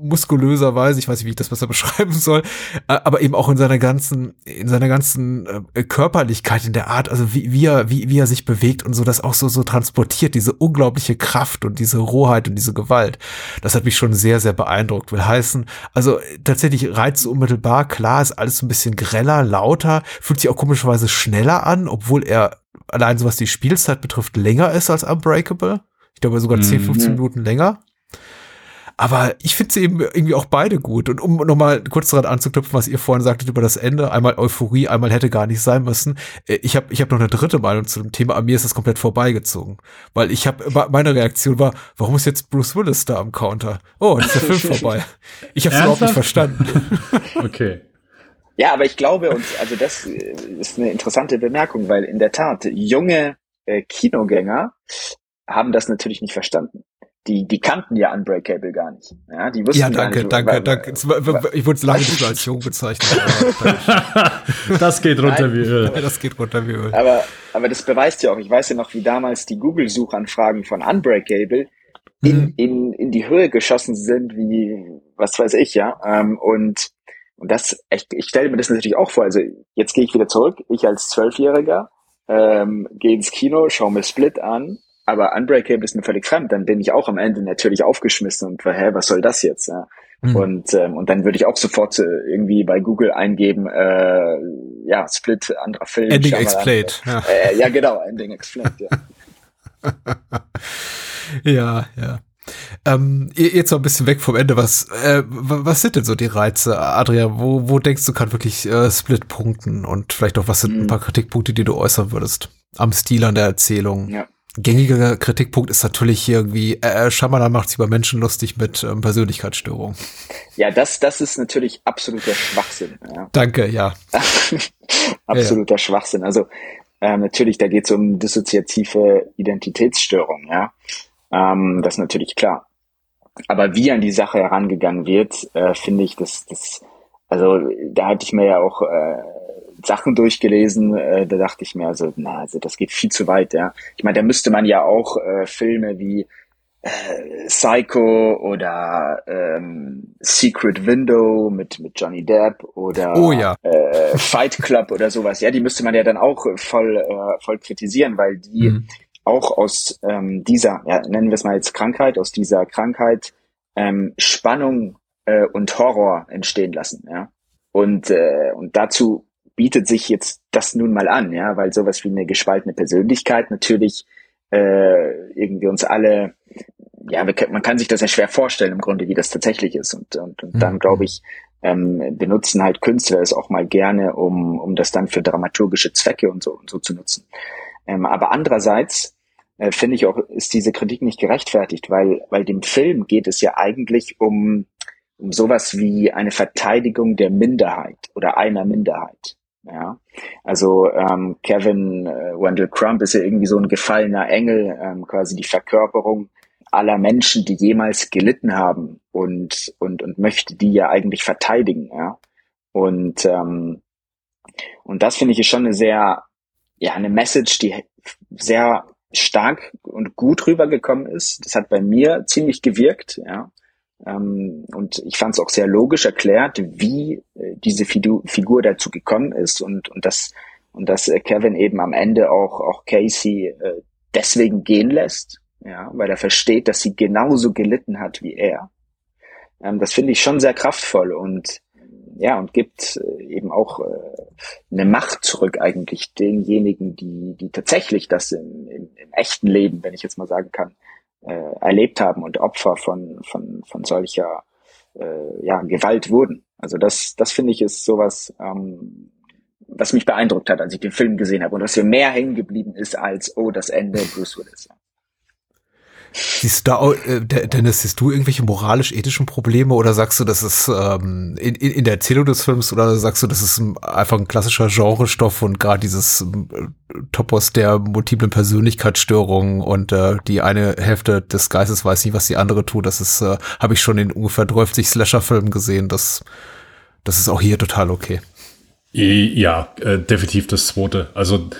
muskulöserweise, ich weiß nicht, wie ich das besser beschreiben soll, äh, aber eben auch in seiner ganzen, in seiner ganzen äh, Körperlichkeit, in der Art, also wie, wie er, wie, wie er sich bewegt und so, das auch so, so transportiert, diese unglaubliche Kraft und diese Rohheit und diese Gewalt. Das hat mich schon sehr, sehr beeindruckt. Will heißen, also tatsächlich reizt unmittelbar, klar, ist alles so ein bisschen greller, lauter, fühlt sich auch komischerweise schneller an, obwohl er allein so was die Spielzeit betrifft, länger ist als Unbreakable. Ich glaube sogar 10, 15 mhm. Minuten länger. Aber ich finde sie eben irgendwie auch beide gut. Und um nochmal kurz daran anzuknüpfen, was ihr vorhin sagtet über das Ende, einmal Euphorie, einmal hätte gar nicht sein müssen. Äh, ich habe ich hab noch eine dritte Meinung zu dem Thema. An mir ist das komplett vorbeigezogen. Weil ich habe, meine Reaktion war, warum ist jetzt Bruce Willis da am Counter? Oh, ist der Film vorbei. Ich habe es überhaupt nicht verstanden. okay. Ja, aber ich glaube, und also das ist eine interessante Bemerkung, weil in der Tat junge äh, Kinogänger haben das natürlich nicht verstanden die, die kannten ja Unbreakable gar nicht. Ja, die wussten ja danke, nicht, danke, weil, danke. Ich wurde es lange nicht als jung bezeichnet. das geht runter wie Öl. Das geht runter wie Öl. Aber, aber das beweist ja auch, ich weiß ja noch, wie damals die Google-Suchanfragen von Unbreakable in, mhm. in, in die Höhe geschossen sind, wie, was weiß ich, ja. Ähm, und, und das, ich, ich stelle mir das natürlich auch vor. Also jetzt gehe ich wieder zurück, ich als Zwölfjähriger, ähm, gehe ins Kino, schaue mir Split an aber Unbreakable ist mir völlig fremd, dann bin ich auch am Ende natürlich aufgeschmissen und hä, was soll das jetzt? Ja? Mhm. Und, ähm, und dann würde ich auch sofort äh, irgendwie bei Google eingeben, äh, ja, Split, anderer Film. Ending Explained. Ja. Äh, ja, genau, Ending Explained, ja. ja, ja. Ähm, jetzt noch ein bisschen weg vom Ende. Was, äh, was sind denn so die Reize, Adria? Wo, wo denkst du, kann wirklich äh, Split punkten? Und vielleicht auch, was sind mhm. ein paar Kritikpunkte, die du äußern würdest? Am Stil an der Erzählung? Ja gängiger Kritikpunkt ist natürlich irgendwie, äh, äh Shyamalan macht sich über Menschen lustig mit ähm, Persönlichkeitsstörungen. Ja, das, das ist natürlich absoluter Schwachsinn. Ja. Danke, ja. absoluter ja. Schwachsinn. Also äh, natürlich, da geht es um dissoziative Identitätsstörung, ja. Ähm, das ist natürlich klar. Aber wie an die Sache herangegangen wird, äh, finde ich, das, das, also da hatte ich mir ja auch äh, Sachen durchgelesen, äh, da dachte ich mir, also, na, also das geht viel zu weit, ja. Ich meine, da müsste man ja auch äh, Filme wie äh, Psycho oder ähm, Secret Window mit, mit Johnny Depp oder oh, ja. äh, Fight Club oder sowas, ja, die müsste man ja dann auch voll, äh, voll kritisieren, weil die mhm. auch aus ähm, dieser, ja, nennen wir es mal jetzt Krankheit, aus dieser Krankheit ähm, Spannung äh, und Horror entstehen lassen, ja. Und, äh, und dazu bietet sich jetzt das nun mal an, ja, weil sowas wie eine gespaltene Persönlichkeit natürlich äh, irgendwie uns alle, ja, wir, man kann sich das ja schwer vorstellen im Grunde, wie das tatsächlich ist. Und, und, und dann, mhm. glaube ich, ähm, benutzen halt Künstler es auch mal gerne, um, um das dann für dramaturgische Zwecke und so, und so zu nutzen. Ähm, aber andererseits äh, finde ich auch, ist diese Kritik nicht gerechtfertigt, weil, weil dem Film geht es ja eigentlich um um sowas wie eine Verteidigung der Minderheit oder einer Minderheit. Ja, also ähm, Kevin äh, Wendell Crump ist ja irgendwie so ein gefallener Engel, ähm, quasi die Verkörperung aller Menschen, die jemals gelitten haben und und und möchte die ja eigentlich verteidigen. Ja, und ähm, und das finde ich ist schon eine sehr ja eine Message, die sehr stark und gut rübergekommen ist. Das hat bei mir ziemlich gewirkt. Ja, und ich fand es auch sehr logisch erklärt, wie äh, diese Figur dazu gekommen ist und, und dass und dass äh, Kevin eben am Ende auch auch Casey äh, deswegen gehen lässt, ja, weil er versteht, dass sie genauso gelitten hat wie er. Ähm, das finde ich schon sehr kraftvoll und ja und gibt eben auch eine Macht zurück eigentlich denjenigen, die die tatsächlich das im, im, im echten Leben, wenn ich jetzt mal sagen kann, äh, erlebt haben und Opfer von, von, von solcher äh, ja, Gewalt wurden. Also das, das finde ich ist sowas, ähm, was mich beeindruckt hat, als ich den Film gesehen habe und was mir mehr hängen geblieben ist als, oh, das Ende Bruce Willis. Siehst du da, äh, Dennis, siehst du irgendwelche moralisch-ethischen Probleme oder sagst du, das ist ähm, in, in der Erzählung des Films oder sagst du, das ist einfach ein klassischer Genrestoff und gerade dieses äh, Topos der multiplen Persönlichkeitsstörungen und äh, die eine Hälfte des Geistes weiß nicht, was die andere tut, das ist, äh, habe ich schon in ungefähr 30 Slasher-Filmen gesehen, das, das ist auch hier total okay. Ja, äh, definitiv das zweite. Also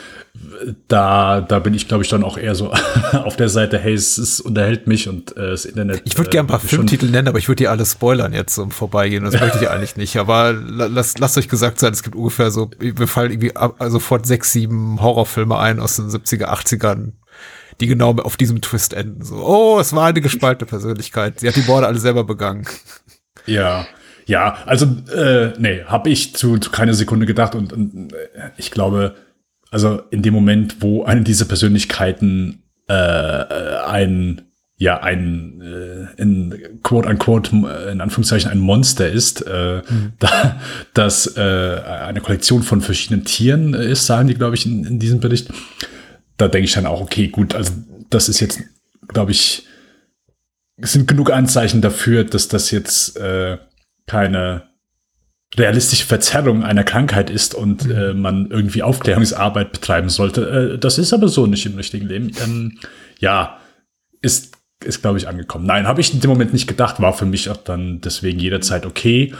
da, da bin ich, glaube ich, dann auch eher so auf der Seite, hey, es, es unterhält mich und äh, das Internet. Ich würde äh, gerne ein paar Filmtitel nennen, aber ich würde die alle spoilern jetzt im Vorbeigehen. Das möchte ich eigentlich nicht. Aber lasst, lasst euch gesagt sein, es gibt ungefähr so, wir fallen irgendwie ab, also sofort sechs, sieben Horrorfilme ein aus den 70er, 80ern, die genau auf diesem Twist enden. So, oh, es war eine gespaltene Persönlichkeit. Sie hat die Morde alle selber begangen. Ja. Ja, also äh, nee, habe ich zu, zu keine Sekunde gedacht und, und äh, ich glaube, also in dem Moment, wo eine dieser Persönlichkeiten äh, ein ja ein äh, in quote unquote in Anführungszeichen ein Monster ist, äh, mhm. da, das äh, eine Kollektion von verschiedenen Tieren ist, sagen die, glaube ich, in, in diesem Bericht. Da denke ich dann auch, okay, gut, also das ist jetzt, glaube ich, es sind genug Anzeichen dafür, dass das jetzt äh, keine realistische Verzerrung einer Krankheit ist und mhm. äh, man irgendwie Aufklärungsarbeit betreiben sollte. Äh, das ist aber so nicht im richtigen Leben. Ähm, ja, ist, ist glaube ich, angekommen. Nein, habe ich in dem Moment nicht gedacht, war für mich auch dann deswegen jederzeit okay.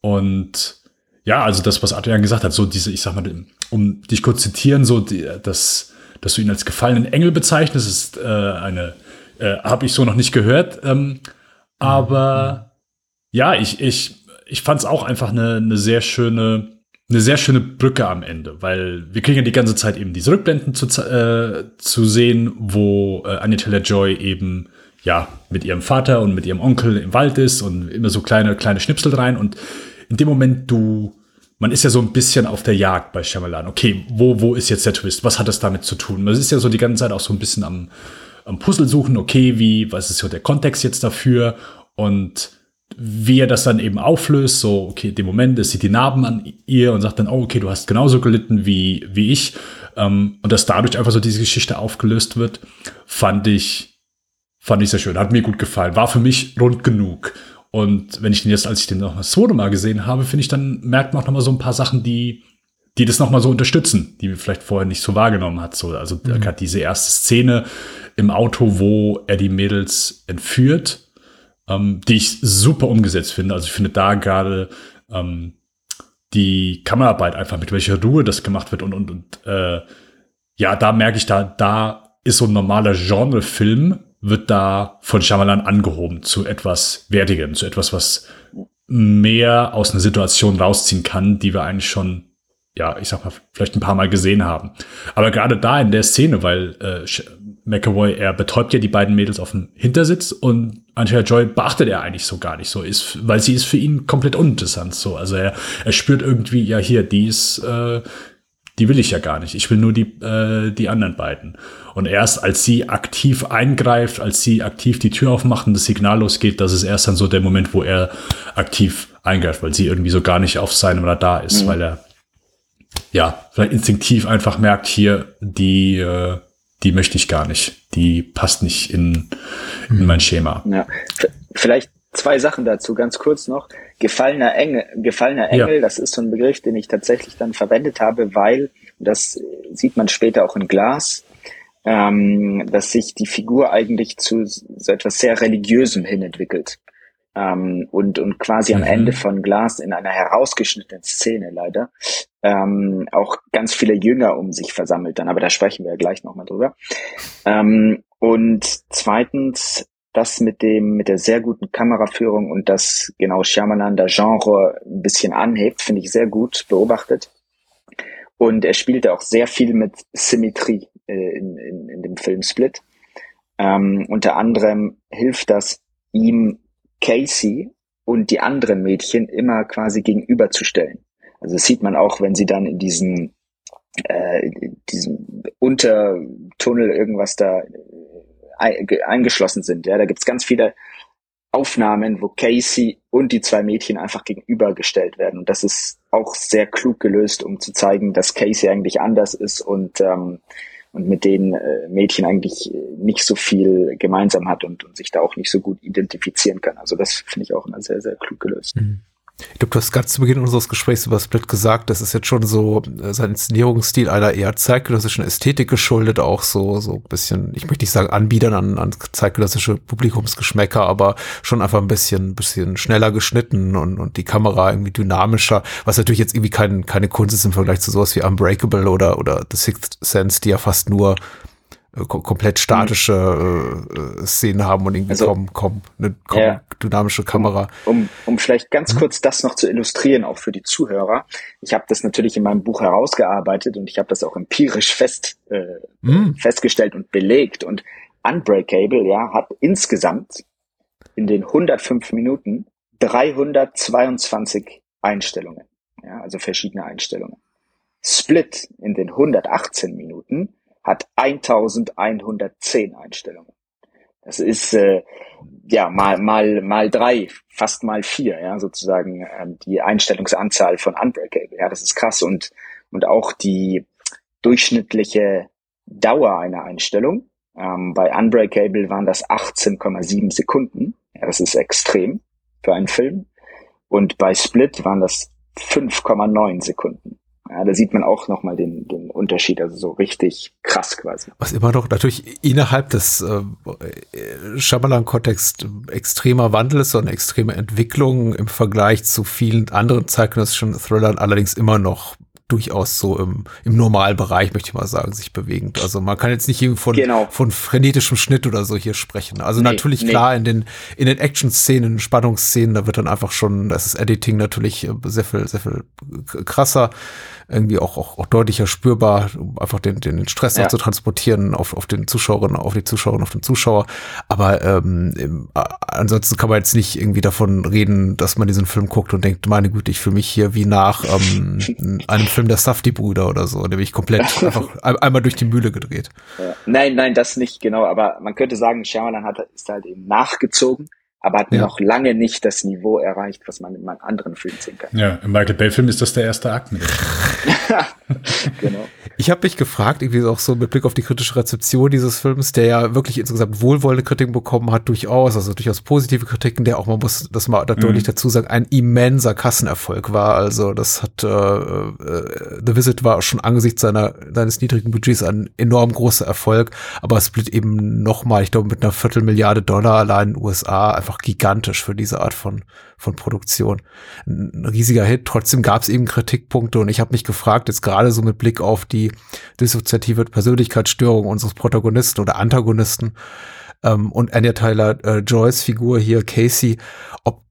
Und ja, also das, was Adrian gesagt hat, so diese, ich sag mal, um dich kurz zitieren, so die, das, dass du ihn als gefallenen Engel bezeichnest, ist äh, eine, äh, habe ich so noch nicht gehört. Ähm, aber mhm. ja, ich, ich ich fand es auch einfach eine, eine sehr schöne, eine sehr schöne Brücke am Ende, weil wir kriegen ja die ganze Zeit eben diese Rückblenden zu, äh, zu sehen, wo äh, Anya Taylor-Joy eben ja mit ihrem Vater und mit ihrem Onkel im Wald ist und immer so kleine kleine Schnipsel rein und in dem Moment du man ist ja so ein bisschen auf der Jagd bei Shyamalan. Okay, wo wo ist jetzt der Twist? Was hat das damit zu tun? Man ist ja so die ganze Zeit auch so ein bisschen am am Puzzle suchen. Okay, wie was ist so der Kontext jetzt dafür? Und wie er das dann eben auflöst, so, okay, dem Moment, es sieht die Narben an ihr und sagt dann, oh, okay, du hast genauso gelitten wie, wie ich. Ähm, und dass dadurch einfach so diese Geschichte aufgelöst wird, fand ich, fand ich sehr schön. Hat mir gut gefallen. War für mich rund genug. Und wenn ich den jetzt, als ich den noch das zweite Mal gesehen habe, finde ich, dann merkt man auch noch mal so ein paar Sachen, die, die das noch mal so unterstützen, die man vielleicht vorher nicht so wahrgenommen hat. So, also mhm. gerade diese erste Szene im Auto, wo er die Mädels entführt ähm, die ich super umgesetzt finde. Also ich finde da gerade ähm, die Kameraarbeit einfach, mit welcher Ruhe das gemacht wird und, und, und äh, ja, da merke ich, da, da ist so ein normaler Genrefilm, wird da von Shyamalan angehoben zu etwas Wertigem, zu etwas, was mehr aus einer Situation rausziehen kann, die wir eigentlich schon, ja, ich sag mal, vielleicht ein paar Mal gesehen haben. Aber gerade da in der Szene, weil äh, McAvoy, er betäubt ja die beiden Mädels auf dem Hintersitz und Angela Joy beachtet er eigentlich so gar nicht so, ist, weil sie ist für ihn komplett uninteressant so. Also er, er spürt irgendwie, ja hier, die ist, äh, die will ich ja gar nicht. Ich will nur die, äh, die anderen beiden. Und erst als sie aktiv eingreift, als sie aktiv die Tür aufmacht und das Signal losgeht, das ist erst dann so der Moment, wo er aktiv eingreift, weil sie irgendwie so gar nicht auf seinem Radar ist, mhm. weil er ja vielleicht instinktiv einfach merkt, hier, die, äh, die möchte ich gar nicht. Die passt nicht in, in mein Schema. Ja. Vielleicht zwei Sachen dazu, ganz kurz noch. Gefallener Engel, gefallener Engel, ja. das ist so ein Begriff, den ich tatsächlich dann verwendet habe, weil, das sieht man später auch in Glas, ähm, dass sich die Figur eigentlich zu so etwas sehr Religiösem hin entwickelt. Ähm, und, und quasi mhm. am Ende von Glas in einer herausgeschnittenen Szene leider ähm, auch ganz viele Jünger um sich versammelt dann, aber da sprechen wir ja gleich nochmal drüber. Ähm, und zweitens, das mit dem, mit der sehr guten Kameraführung und das genau Shyamalan der Genre ein bisschen anhebt, finde ich sehr gut beobachtet. Und er spielte auch sehr viel mit Symmetrie äh, in, in, in dem Film Split. Ähm, unter anderem hilft das ihm Casey und die anderen Mädchen immer quasi gegenüberzustellen. Also das sieht man auch, wenn sie dann in diesen äh, diesem Untertunnel irgendwas da äh, eingeschlossen sind. Ja, da gibt's ganz viele Aufnahmen, wo Casey und die zwei Mädchen einfach gegenübergestellt werden. Und das ist auch sehr klug gelöst, um zu zeigen, dass Casey eigentlich anders ist und ähm, und mit den äh, Mädchen eigentlich nicht so viel gemeinsam hat und, und sich da auch nicht so gut identifizieren kann. Also das finde ich auch immer sehr, sehr klug gelöst. Mhm. Ich glaube, du hast ganz zu Beginn unseres Gesprächs über Split gesagt, das ist jetzt schon so äh, sein Inszenierungsstil einer eher zeitgenössischen Ästhetik geschuldet, auch so so ein bisschen, ich möchte nicht sagen anbiedern an, an zeitgenössische Publikumsgeschmäcker, aber schon einfach ein bisschen bisschen schneller geschnitten und, und die Kamera irgendwie dynamischer, was natürlich jetzt irgendwie kein, keine Kunst ist im Vergleich zu sowas wie Unbreakable oder oder The Sixth Sense, die ja fast nur komplett statische äh, Szenen haben und irgendwie also, kaum, kaum eine kaum ja, dynamische Kamera. Um, um, um vielleicht ganz mhm. kurz das noch zu illustrieren, auch für die Zuhörer. Ich habe das natürlich in meinem Buch herausgearbeitet und ich habe das auch empirisch fest, äh, mhm. festgestellt und belegt. Und Unbreakable ja, hat insgesamt in den 105 Minuten 322 Einstellungen. Ja, also verschiedene Einstellungen. Split in den 118 Minuten hat 1110 Einstellungen. Das ist äh, ja mal mal mal drei, fast mal vier, ja sozusagen ähm, die Einstellungsanzahl von Unbreakable. Ja, das ist krass und und auch die durchschnittliche Dauer einer Einstellung. Ähm, bei Unbreakable waren das 18,7 Sekunden. Ja, das ist extrem für einen Film. Und bei Split waren das 5,9 Sekunden. Ja, da sieht man auch nochmal den, den Unterschied, also so richtig krass quasi. Was immer noch natürlich innerhalb des äh, Shyamalan-Kontext extremer Wandel ist, eine extreme Entwicklung im Vergleich zu vielen anderen zeitgenössischen Thrillern, allerdings immer noch durchaus so im, im Normalbereich, möchte ich mal sagen, sich bewegend. Also man kann jetzt nicht von, genau. von frenetischem Schnitt oder so hier sprechen. Also nee, natürlich nee. klar in den, in den Action-Szenen, Spannungsszenen, da wird dann einfach schon, das ist Editing natürlich sehr viel, sehr viel krasser irgendwie auch, auch, auch deutlicher spürbar, um einfach den, den Stress ja. auch zu transportieren auf, auf den Zuschauerinnen, auf die Zuschauerinnen, auf den Zuschauer. Aber ähm, ansonsten kann man jetzt nicht irgendwie davon reden, dass man diesen Film guckt und denkt, meine Güte, ich fühle mich hier wie nach ähm, einem Film der Safdie-Brüder oder so, nämlich komplett einfach einmal durch die Mühle gedreht. Ja. Nein, nein, das nicht genau, aber man könnte sagen, Shyamalan hat, ist halt eben nachgezogen aber hat ja. noch lange nicht das Niveau erreicht, was man in anderen Filmen sehen kann. Ja, im Michael Bay-Film ist das der erste Akt. Genau. Ich habe mich gefragt, irgendwie auch so mit Blick auf die kritische Rezeption dieses Films, der ja wirklich insgesamt wohlwollende Kritiken bekommen hat, durchaus, also durchaus positive Kritiken, der auch, man muss das mal deutlich mhm. dazu sagen, ein immenser Kassenerfolg war. Also das hat, äh, äh, The Visit war schon angesichts seiner, seines niedrigen Budgets ein enorm großer Erfolg, aber Split eben nochmal, ich glaube, mit einer Viertelmilliarde Dollar allein in den USA einfach gigantisch für diese Art von, von Produktion. Ein riesiger Hit. Trotzdem gab es eben Kritikpunkte und ich habe mich gefragt, jetzt gerade so mit Blick auf die dissoziative Persönlichkeitsstörung unseres Protagonisten oder Antagonisten ähm, und Anya Tyler äh, Joyce Figur hier, Casey, ob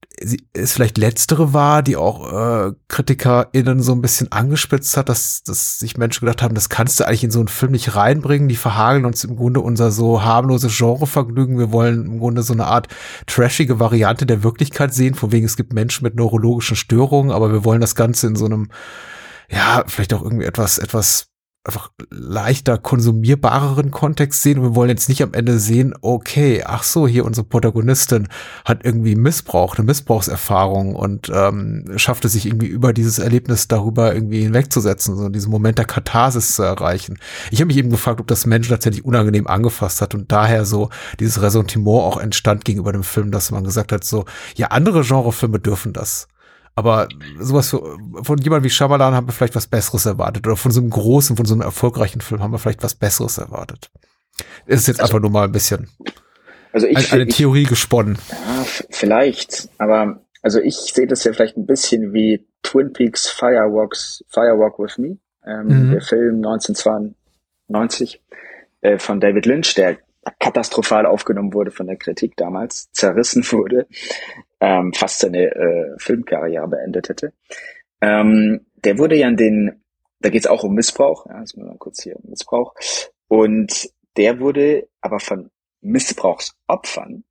es vielleicht letztere war, die auch äh, KritikerInnen so ein bisschen angespitzt hat, dass, dass sich Menschen gedacht haben, das kannst du eigentlich in so einen Film nicht reinbringen. Die verhageln uns im Grunde unser so harmloses Genrevergnügen. Wir wollen im Grunde so eine Art trashige Variante der Wirklichkeit sehen, von wegen es gibt Menschen mit neurologischen Störungen, aber wir wollen das Ganze in so einem ja, vielleicht auch irgendwie etwas, etwas einfach leichter konsumierbareren Kontext sehen. Wir wollen jetzt nicht am Ende sehen, okay, ach so, hier unsere Protagonistin hat irgendwie Missbrauch, eine Missbrauchserfahrung und ähm, schafft es sich irgendwie über dieses Erlebnis darüber irgendwie hinwegzusetzen, so diesen Moment der Katharsis zu erreichen. Ich habe mich eben gefragt, ob das Menschen tatsächlich unangenehm angefasst hat und daher so dieses Ressentiment auch entstand gegenüber dem Film, dass man gesagt hat, so, ja, andere Genrefilme dürfen das. Aber sowas für, von jemandem wie Shyamalan haben wir vielleicht was Besseres erwartet. Oder von so einem großen, von so einem erfolgreichen Film haben wir vielleicht was Besseres erwartet. Es ist jetzt also, einfach nur mal ein bisschen also ich, eine, eine ich, Theorie gesponnen. Ja, vielleicht. Aber also ich sehe das ja vielleicht ein bisschen wie Twin Peaks Firewalks, Firewalk with Me, ähm, mhm. der Film 1992 äh, von David Lynch, der katastrophal aufgenommen wurde von der Kritik damals, zerrissen wurde, ähm, fast seine äh, Filmkarriere beendet hätte. Ähm, der wurde ja in den, da geht es auch um Missbrauch, ja, jetzt mal kurz hier um Missbrauch, und der wurde aber von Missbrauchsopfern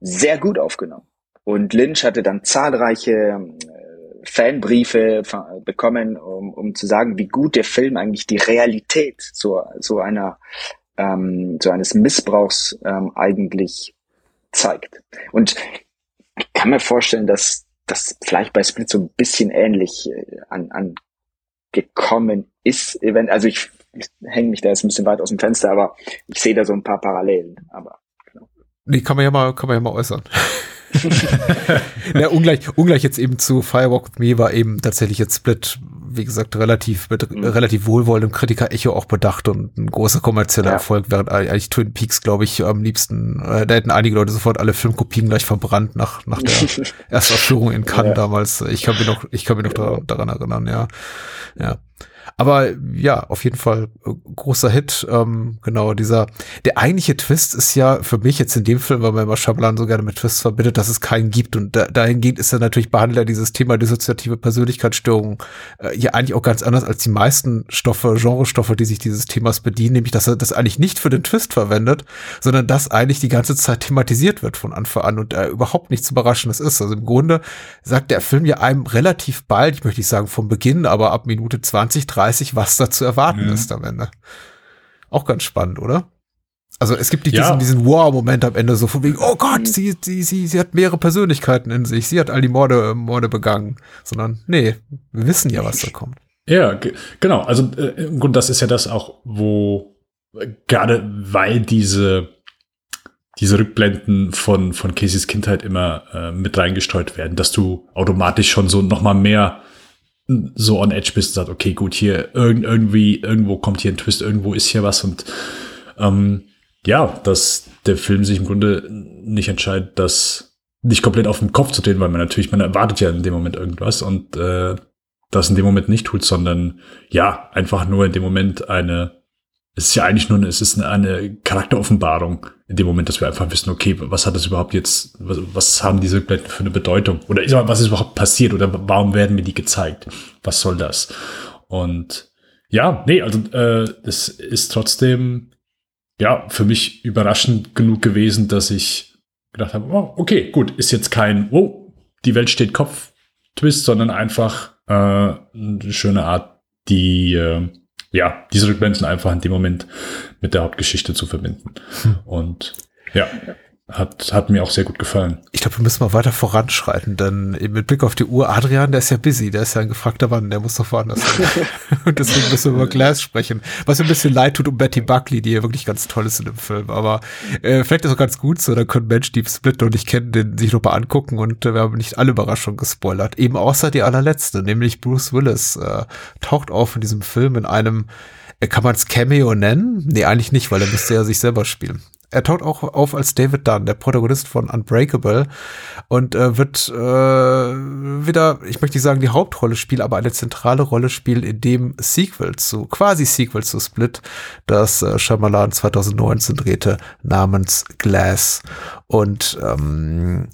sehr gut aufgenommen. Und Lynch hatte dann zahlreiche äh, Fanbriefe bekommen, um, um zu sagen, wie gut der Film eigentlich die Realität so, so einer ähm, so eines Missbrauchs ähm, eigentlich zeigt. Und ich kann mir vorstellen, dass das vielleicht bei Split so ein bisschen ähnlich äh, an, an gekommen ist. Also ich, ich hänge mich da jetzt ein bisschen weit aus dem Fenster, aber ich sehe da so ein paar Parallelen. Aber genau. Nee, kann man ja mal, kann man ja mal äußern. ja, ungleich, ungleich jetzt eben zu Firewalk with Me war eben tatsächlich jetzt Split wie gesagt, relativ mit mhm. relativ wohlwollendem Kritiker-Echo auch bedacht und ein großer kommerzieller ja. Erfolg, während eigentlich Twin Peaks, glaube ich, am liebsten, äh, da hätten einige Leute sofort alle Filmkopien gleich verbrannt nach, nach der Erstaufführung in Cannes ja. damals. Ich kann mich noch, ich kann mich noch daran, daran erinnern, ja. Ja. Aber ja, auf jeden Fall äh, großer Hit. Ähm, genau, dieser, der eigentliche Twist ist ja für mich jetzt in dem Film, weil man immer Shyamalan so gerne mit Twists verbindet, dass es keinen gibt. Und da, dahingehend ist er natürlich behandelt er dieses Thema dissoziative Persönlichkeitsstörung äh, ja eigentlich auch ganz anders als die meisten Stoffe, Genrestoffe, die sich dieses Themas bedienen, nämlich dass er das eigentlich nicht für den Twist verwendet, sondern dass eigentlich die ganze Zeit thematisiert wird von Anfang an und äh, überhaupt nichts Überraschendes ist. Also im Grunde sagt der Film ja einem relativ bald, ich möchte nicht sagen vom Beginn, aber ab Minute 20, 30 30, was da zu erwarten ja. ist am Ende. Auch ganz spannend, oder? Also es gibt ja. diesen, diesen Wow-Moment am Ende, so von wegen, oh Gott, sie, sie, sie, sie hat mehrere Persönlichkeiten in sich, sie hat all die Morde, Morde begangen. Sondern, nee, wir wissen ja, was da kommt. Ja, genau. Also äh, im Grunde, das ist ja das auch, wo gerade weil diese diese Rückblenden von von Caseys Kindheit immer äh, mit reingestreut werden, dass du automatisch schon so noch mal mehr so on edge bist und sagst, okay, gut, hier irgend, irgendwie, irgendwo kommt hier ein Twist, irgendwo ist hier was und ähm, ja, dass der Film sich im Grunde nicht entscheidet, das nicht komplett auf den Kopf zu drehen, weil man natürlich, man erwartet ja in dem Moment irgendwas und äh, das in dem Moment nicht tut, sondern ja, einfach nur in dem Moment eine es ist ja eigentlich nur, eine, es ist eine, eine Charakteroffenbarung in dem Moment, dass wir einfach wissen, okay, was hat das überhaupt jetzt, was, was haben diese Rückblenden für eine Bedeutung? Oder ist, was ist überhaupt passiert? Oder warum werden mir die gezeigt? Was soll das? Und ja, nee, also äh, es ist trotzdem ja für mich überraschend genug gewesen, dass ich gedacht habe, oh, okay, gut, ist jetzt kein, oh, die Welt steht Kopf Twist, sondern einfach äh, eine schöne Art, die äh, ja, diese Rückblenden einfach in dem Moment mit der Hauptgeschichte zu verbinden. Hm. Und ja, hat, hat mir auch sehr gut gefallen. Ich glaube, wir müssen mal weiter voranschreiten, denn mit Blick auf die Uhr, Adrian, der ist ja busy, der ist ja ein gefragter Mann, der muss doch woanders sein. Und deswegen müssen wir über Glass sprechen. Was mir ein bisschen leid tut um Betty Buckley, die ja wirklich ganz toll ist in dem Film. Aber äh, vielleicht ist auch ganz gut so, da können Menschen, die Split noch nicht kennen, den sich nochmal angucken und äh, wir haben nicht alle Überraschungen gespoilert. Eben außer die allerletzte, nämlich Bruce Willis äh, taucht auf in diesem Film in einem äh, kann man es Cameo nennen? Nee, eigentlich nicht, weil er müsste ja sich selber spielen. Er taucht auch auf als David Dunn, der Protagonist von Unbreakable und äh, wird äh, wieder, ich möchte nicht sagen die Hauptrolle spielen, aber eine zentrale Rolle spielen in dem Sequel zu, quasi Sequel zu Split, das äh, Shyamalan 2019 drehte, namens Glass. Und ähm,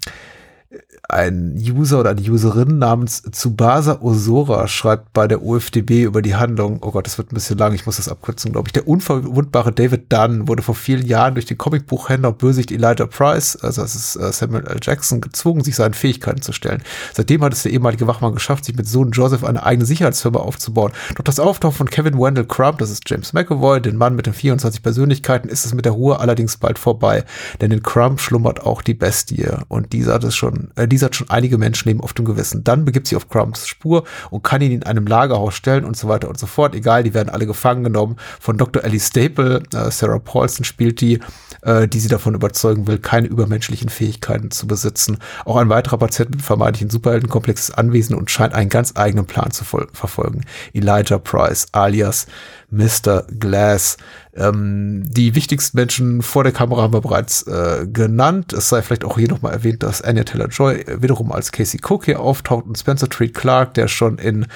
ein User oder eine Userin namens Tsubasa Osora schreibt bei der UFDB über die Handlung, oh Gott, das wird ein bisschen lang, ich muss das abkürzen, glaube ich. Der unverwundbare David Dunn wurde vor vielen Jahren durch den Comicbuchhändler Bösicht Elijah Price, also das ist äh, Samuel L. Jackson, gezwungen, sich seinen Fähigkeiten zu stellen. Seitdem hat es der ehemalige Wachmann geschafft, sich mit Sohn Joseph eine eigene Sicherheitsfirma aufzubauen. Doch das Auftauchen von Kevin Wendell Crump, das ist James McAvoy, den Mann mit den 24 Persönlichkeiten, ist es mit der Ruhe allerdings bald vorbei. Denn in Crump schlummert auch die Bestie. Und dieser hat es schon, äh, dieser hat schon einige Menschenleben auf dem Gewissen. Dann begibt sie auf Crumps Spur und kann ihn in einem Lagerhaus stellen und so weiter und so fort. Egal, die werden alle gefangen genommen von Dr. Ellie Staple. Äh, Sarah Paulson spielt die, äh, die sie davon überzeugen will, keine übermenschlichen Fähigkeiten zu besitzen. Auch ein weiterer Patient mit vermeintlichen Superheldenkomplex ist anwesend und scheint einen ganz eigenen Plan zu verfolgen. Elijah Price alias Mr. Glass. Ähm, die wichtigsten Menschen vor der Kamera haben wir bereits äh, genannt. Es sei vielleicht auch hier nochmal erwähnt, dass Anya Taylor-Joy wiederum als Casey Cook hier auftaucht und Spencer Treat Clark, der schon in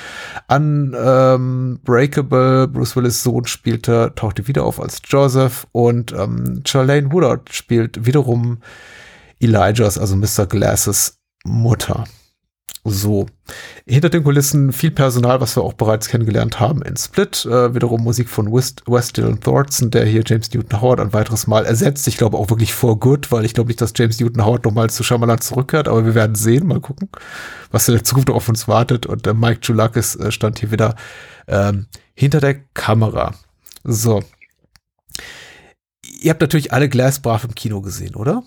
Unbreakable Bruce Willis Sohn spielte, tauchte wieder auf als Joseph und ähm, Charlene Woodard spielt wiederum Elijahs, also Mr. Glasses Mutter. So, hinter den Kulissen viel Personal, was wir auch bereits kennengelernt haben in Split. Äh, wiederum Musik von West, West Dylan Thornton, der hier James Newton Howard ein weiteres Mal ersetzt. Ich glaube auch wirklich for good, weil ich glaube nicht, dass James Newton Howard nochmal zu Shyamalan zurückkehrt, aber wir werden sehen, mal gucken, was in der Zukunft auf uns wartet. Und äh, Mike Julakis äh, stand hier wieder ähm, hinter der Kamera. So. Ihr habt natürlich alle Glass brav im Kino gesehen, oder?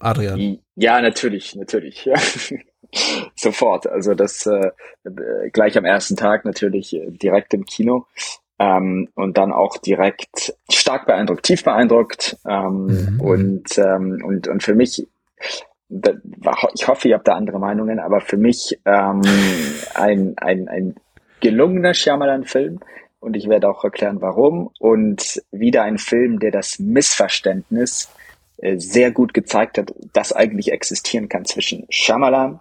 Adrian. Ja, natürlich, natürlich. Ja. Sofort. Also das äh, gleich am ersten Tag natürlich äh, direkt im Kino. Ähm, und dann auch direkt stark beeindruckt, tief beeindruckt. Ähm, mhm. und, ähm, und, und für mich, ich hoffe, ihr habt da andere Meinungen, aber für mich ähm, ein, ein, ein gelungener Shyamalan-Film. Und ich werde auch erklären, warum. Und wieder ein Film, der das Missverständnis äh, sehr gut gezeigt hat, das eigentlich existieren kann zwischen Shyamalan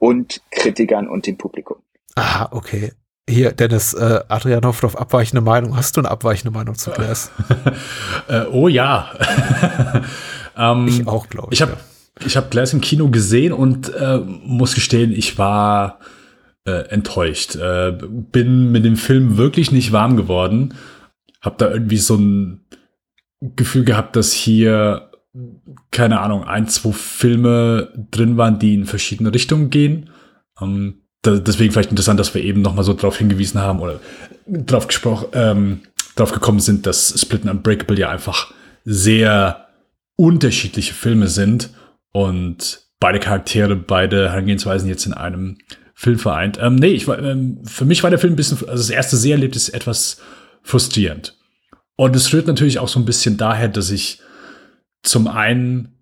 und Kritikern und dem Publikum. Aha, okay. Hier, Dennis, äh, Adrian hofft auf abweichende Meinung. Hast du eine abweichende Meinung zu Glass? äh, oh ja. ähm, ich auch, glaube ich. Ich habe ja. ich hab Glass im Kino gesehen und äh, muss gestehen, ich war äh, enttäuscht. Äh, bin mit dem Film wirklich nicht warm geworden. Hab da irgendwie so ein Gefühl gehabt, dass hier keine Ahnung, ein, zwei Filme drin waren, die in verschiedene Richtungen gehen. Ähm, da, deswegen vielleicht interessant, dass wir eben nochmal so drauf hingewiesen haben oder drauf gesprochen, ähm, drauf gekommen sind, dass Split and Unbreakable ja einfach sehr unterschiedliche Filme sind und beide Charaktere, beide Herangehensweisen jetzt in einem Film vereint. Ähm, nee, ich ähm, für mich war der Film ein bisschen, also das erste Seherlebnis etwas frustrierend. Und es rührt natürlich auch so ein bisschen daher, dass ich zum einen,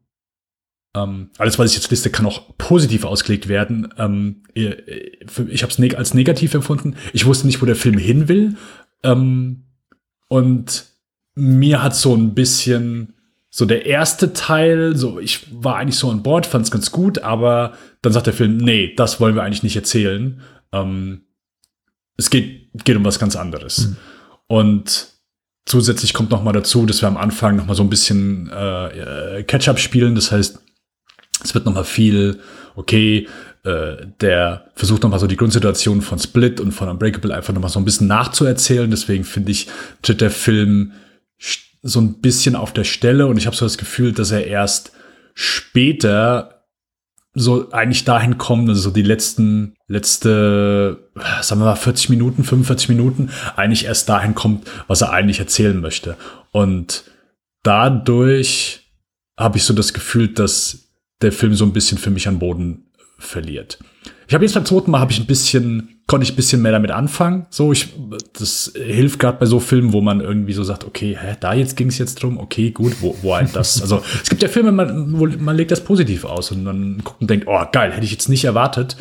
ähm, alles, was ich jetzt liste, kann auch positiv ausgelegt werden. Ähm, ich habe es neg als negativ empfunden. Ich wusste nicht, wo der Film hin will. Ähm, und mir hat so ein bisschen so der erste Teil, so ich war eigentlich so an Bord, fand es ganz gut, aber dann sagt der Film, nee, das wollen wir eigentlich nicht erzählen. Ähm, es geht, geht um was ganz anderes. Mhm. Und Zusätzlich kommt noch mal dazu, dass wir am Anfang noch mal so ein bisschen äh, Catch-up spielen. Das heißt, es wird noch mal viel, okay, äh, der versucht noch mal so die Grundsituation von Split und von Unbreakable einfach noch mal so ein bisschen nachzuerzählen. Deswegen finde ich, tritt der Film so ein bisschen auf der Stelle und ich habe so das Gefühl, dass er erst später so eigentlich dahin kommen, also so die letzten, letzte, sagen wir mal 40 Minuten, 45 Minuten, eigentlich erst dahin kommt, was er eigentlich erzählen möchte. Und dadurch habe ich so das Gefühl, dass der Film so ein bisschen für mich an Boden verliert. Ich habe jetzt beim zweiten Mal habe ich ein bisschen konnte ich ein bisschen mehr damit anfangen. So, ich, das hilft gerade bei so Filmen, wo man irgendwie so sagt, okay, hä, da jetzt ging es jetzt drum, okay, gut, wo, wo halt das. Also es gibt ja Filme, man, wo man legt das positiv aus und man guckt und denkt, oh geil, hätte ich jetzt nicht erwartet.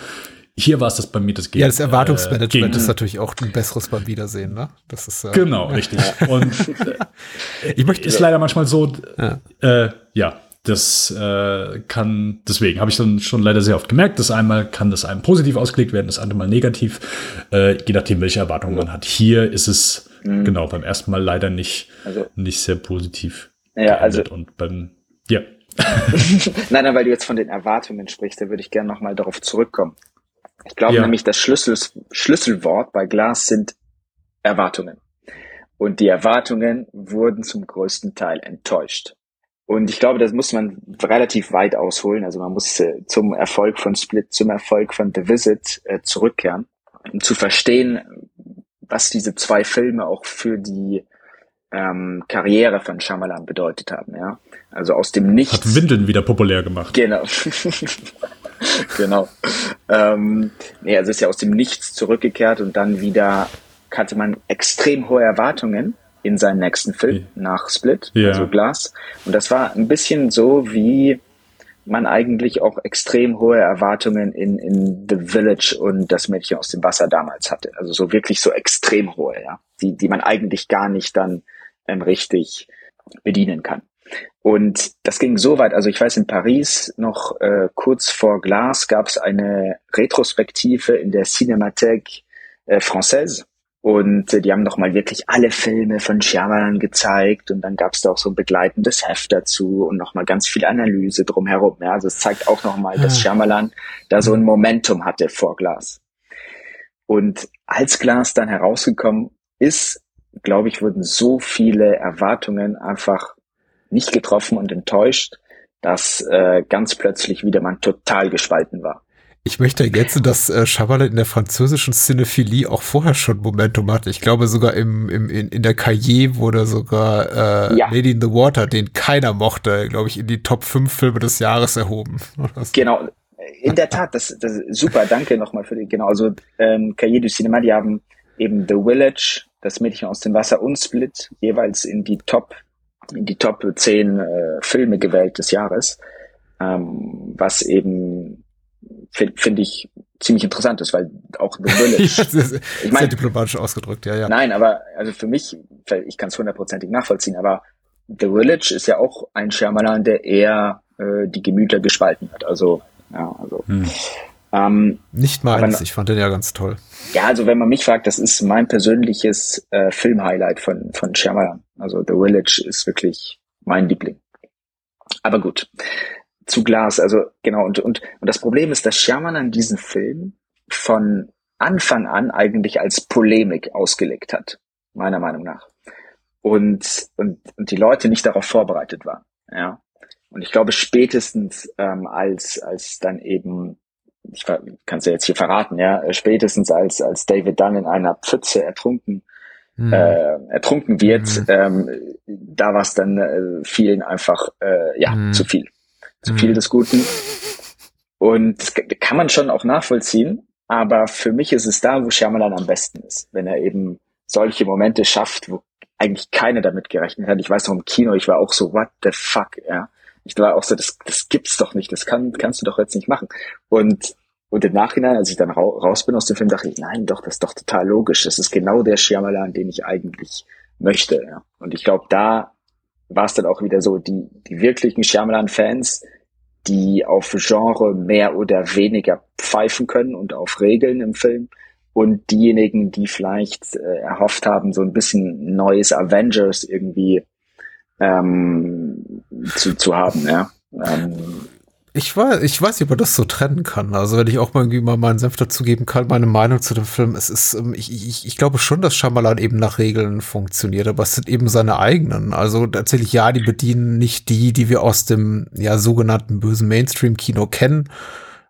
Hier war es das bei mir das Gegen, Ja, das Erwartungsmanagement äh, ist natürlich auch ein besseres beim Wiedersehen, ne? Das ist äh, genau richtig. Und ich möchte ist leider manchmal so, ja, äh, ja das äh, kann, deswegen habe ich dann schon leider sehr oft gemerkt, dass einmal kann das einem positiv ausgelegt werden, das andere Mal negativ, äh, je nachdem, welche Erwartungen man hat. Hier ist es mhm. genau beim ersten Mal leider nicht, also, nicht sehr positiv. Ja, also und beim, ja. nein, nein, weil du jetzt von den Erwartungen sprichst, da würde ich gerne nochmal darauf zurückkommen. Ich glaube ja. nämlich, das Schlüssel, Schlüsselwort bei Glas sind Erwartungen. Und die Erwartungen wurden zum größten Teil enttäuscht. Und ich glaube, das muss man relativ weit ausholen. Also man muss äh, zum Erfolg von Split, zum Erfolg von The Visit äh, zurückkehren, um zu verstehen, was diese zwei Filme auch für die ähm, Karriere von Shyamalan bedeutet haben. Ja, also aus dem Nichts. Hat Windeln wieder populär gemacht. Genau. genau. Ähm, nee, also ist ja aus dem Nichts zurückgekehrt und dann wieder hatte man extrem hohe Erwartungen in seinen nächsten Film nach Split, ja. also Glass. Und das war ein bisschen so, wie man eigentlich auch extrem hohe Erwartungen in, in The Village und das Mädchen aus dem Wasser damals hatte. Also so wirklich so extrem hohe, ja, die, die man eigentlich gar nicht dann ähm, richtig bedienen kann. Und das ging so weit, also ich weiß, in Paris noch äh, kurz vor Glas gab es eine Retrospektive in der Cinémathèque äh, Française und äh, die haben nochmal wirklich alle Filme von Shyamalan gezeigt und dann gab es da auch so ein begleitendes Heft dazu und nochmal ganz viel Analyse drumherum. Ja, also es zeigt auch nochmal, dass ah. Shyamalan da so ein Momentum hatte vor Glas. Und als Glas dann herausgekommen ist, glaube ich, wurden so viele Erwartungen einfach nicht getroffen und enttäuscht, dass äh, ganz plötzlich wieder man total gespalten war. Ich möchte ergänzen, dass äh, Shyamalan in der französischen Cinephilie auch vorher schon Momentum hatte. Ich glaube sogar im, im, in, in der Cahiers wurde sogar äh, ja. Lady in the Water, den keiner mochte, glaube ich, in die Top 5 Filme des Jahres erhoben. Genau, in der Tat, das, das super, danke nochmal für die, genau, also ähm, Cahiers du Cinema, die haben eben The Village, das Mädchen aus dem Wasser und Split jeweils in die Top, in die Top 10 äh, Filme gewählt des Jahres, ähm, was eben finde find ich ziemlich interessant ist, weil auch The Village. ich meine, diplomatisch ausgedrückt, ja, ja. Nein, aber also für mich, ich kann es hundertprozentig nachvollziehen, aber The Village ist ja auch ein Shyamalan, der eher äh, die Gemüter gespalten hat. Also, ja, also. Hm. Ähm, Nicht mal eins, ich fand den ja ganz toll. Ja, also wenn man mich fragt, das ist mein persönliches äh, Filmhighlight von, von Shyamalan. Also The Village ist wirklich mein Liebling. Aber gut zu Glas. Also genau, und, und, und das Problem ist, dass Shyamalan diesen Film von Anfang an eigentlich als Polemik ausgelegt hat, meiner Meinung nach. Und, und, und die Leute nicht darauf vorbereitet waren. Ja. Und ich glaube, spätestens ähm, als, als dann eben, ich kann es ja jetzt hier verraten, ja, spätestens als, als David dann in einer Pfütze ertrunken mhm. äh, ertrunken wird, mhm. ähm, da war es dann äh, vielen einfach äh, ja mhm. zu viel zu viel mhm. des Guten. Und das kann man schon auch nachvollziehen, aber für mich ist es da, wo Shyamalan am besten ist, wenn er eben solche Momente schafft, wo eigentlich keiner damit gerechnet hat. Ich weiß noch im Kino, ich war auch so, what the fuck, ja. Ich war auch so, das, das gibt's doch nicht, das kann, kannst du doch jetzt nicht machen. Und, und im Nachhinein, als ich dann raus bin aus dem Film, dachte ich, nein, doch, das ist doch total logisch. Das ist genau der Shyamalan, den ich eigentlich möchte, ja. Und ich glaube, da war es dann auch wieder so, die, die wirklichen Shyamalan-Fans, die auf Genre mehr oder weniger pfeifen können und auf Regeln im Film und diejenigen, die vielleicht äh, erhofft haben, so ein bisschen neues Avengers irgendwie ähm, zu, zu haben, ja. Ähm, ich weiß, ich weiß ob man das so trennen kann. Also wenn ich auch mal irgendwie mal meinen Senf dazugeben kann, meine Meinung zu dem Film, es ist, ähm, ich, ich, ich glaube schon, dass Shyamalan eben nach Regeln funktioniert, aber es sind eben seine eigenen. Also tatsächlich, ja, die bedienen nicht die, die wir aus dem, ja, sogenannten bösen Mainstream-Kino kennen.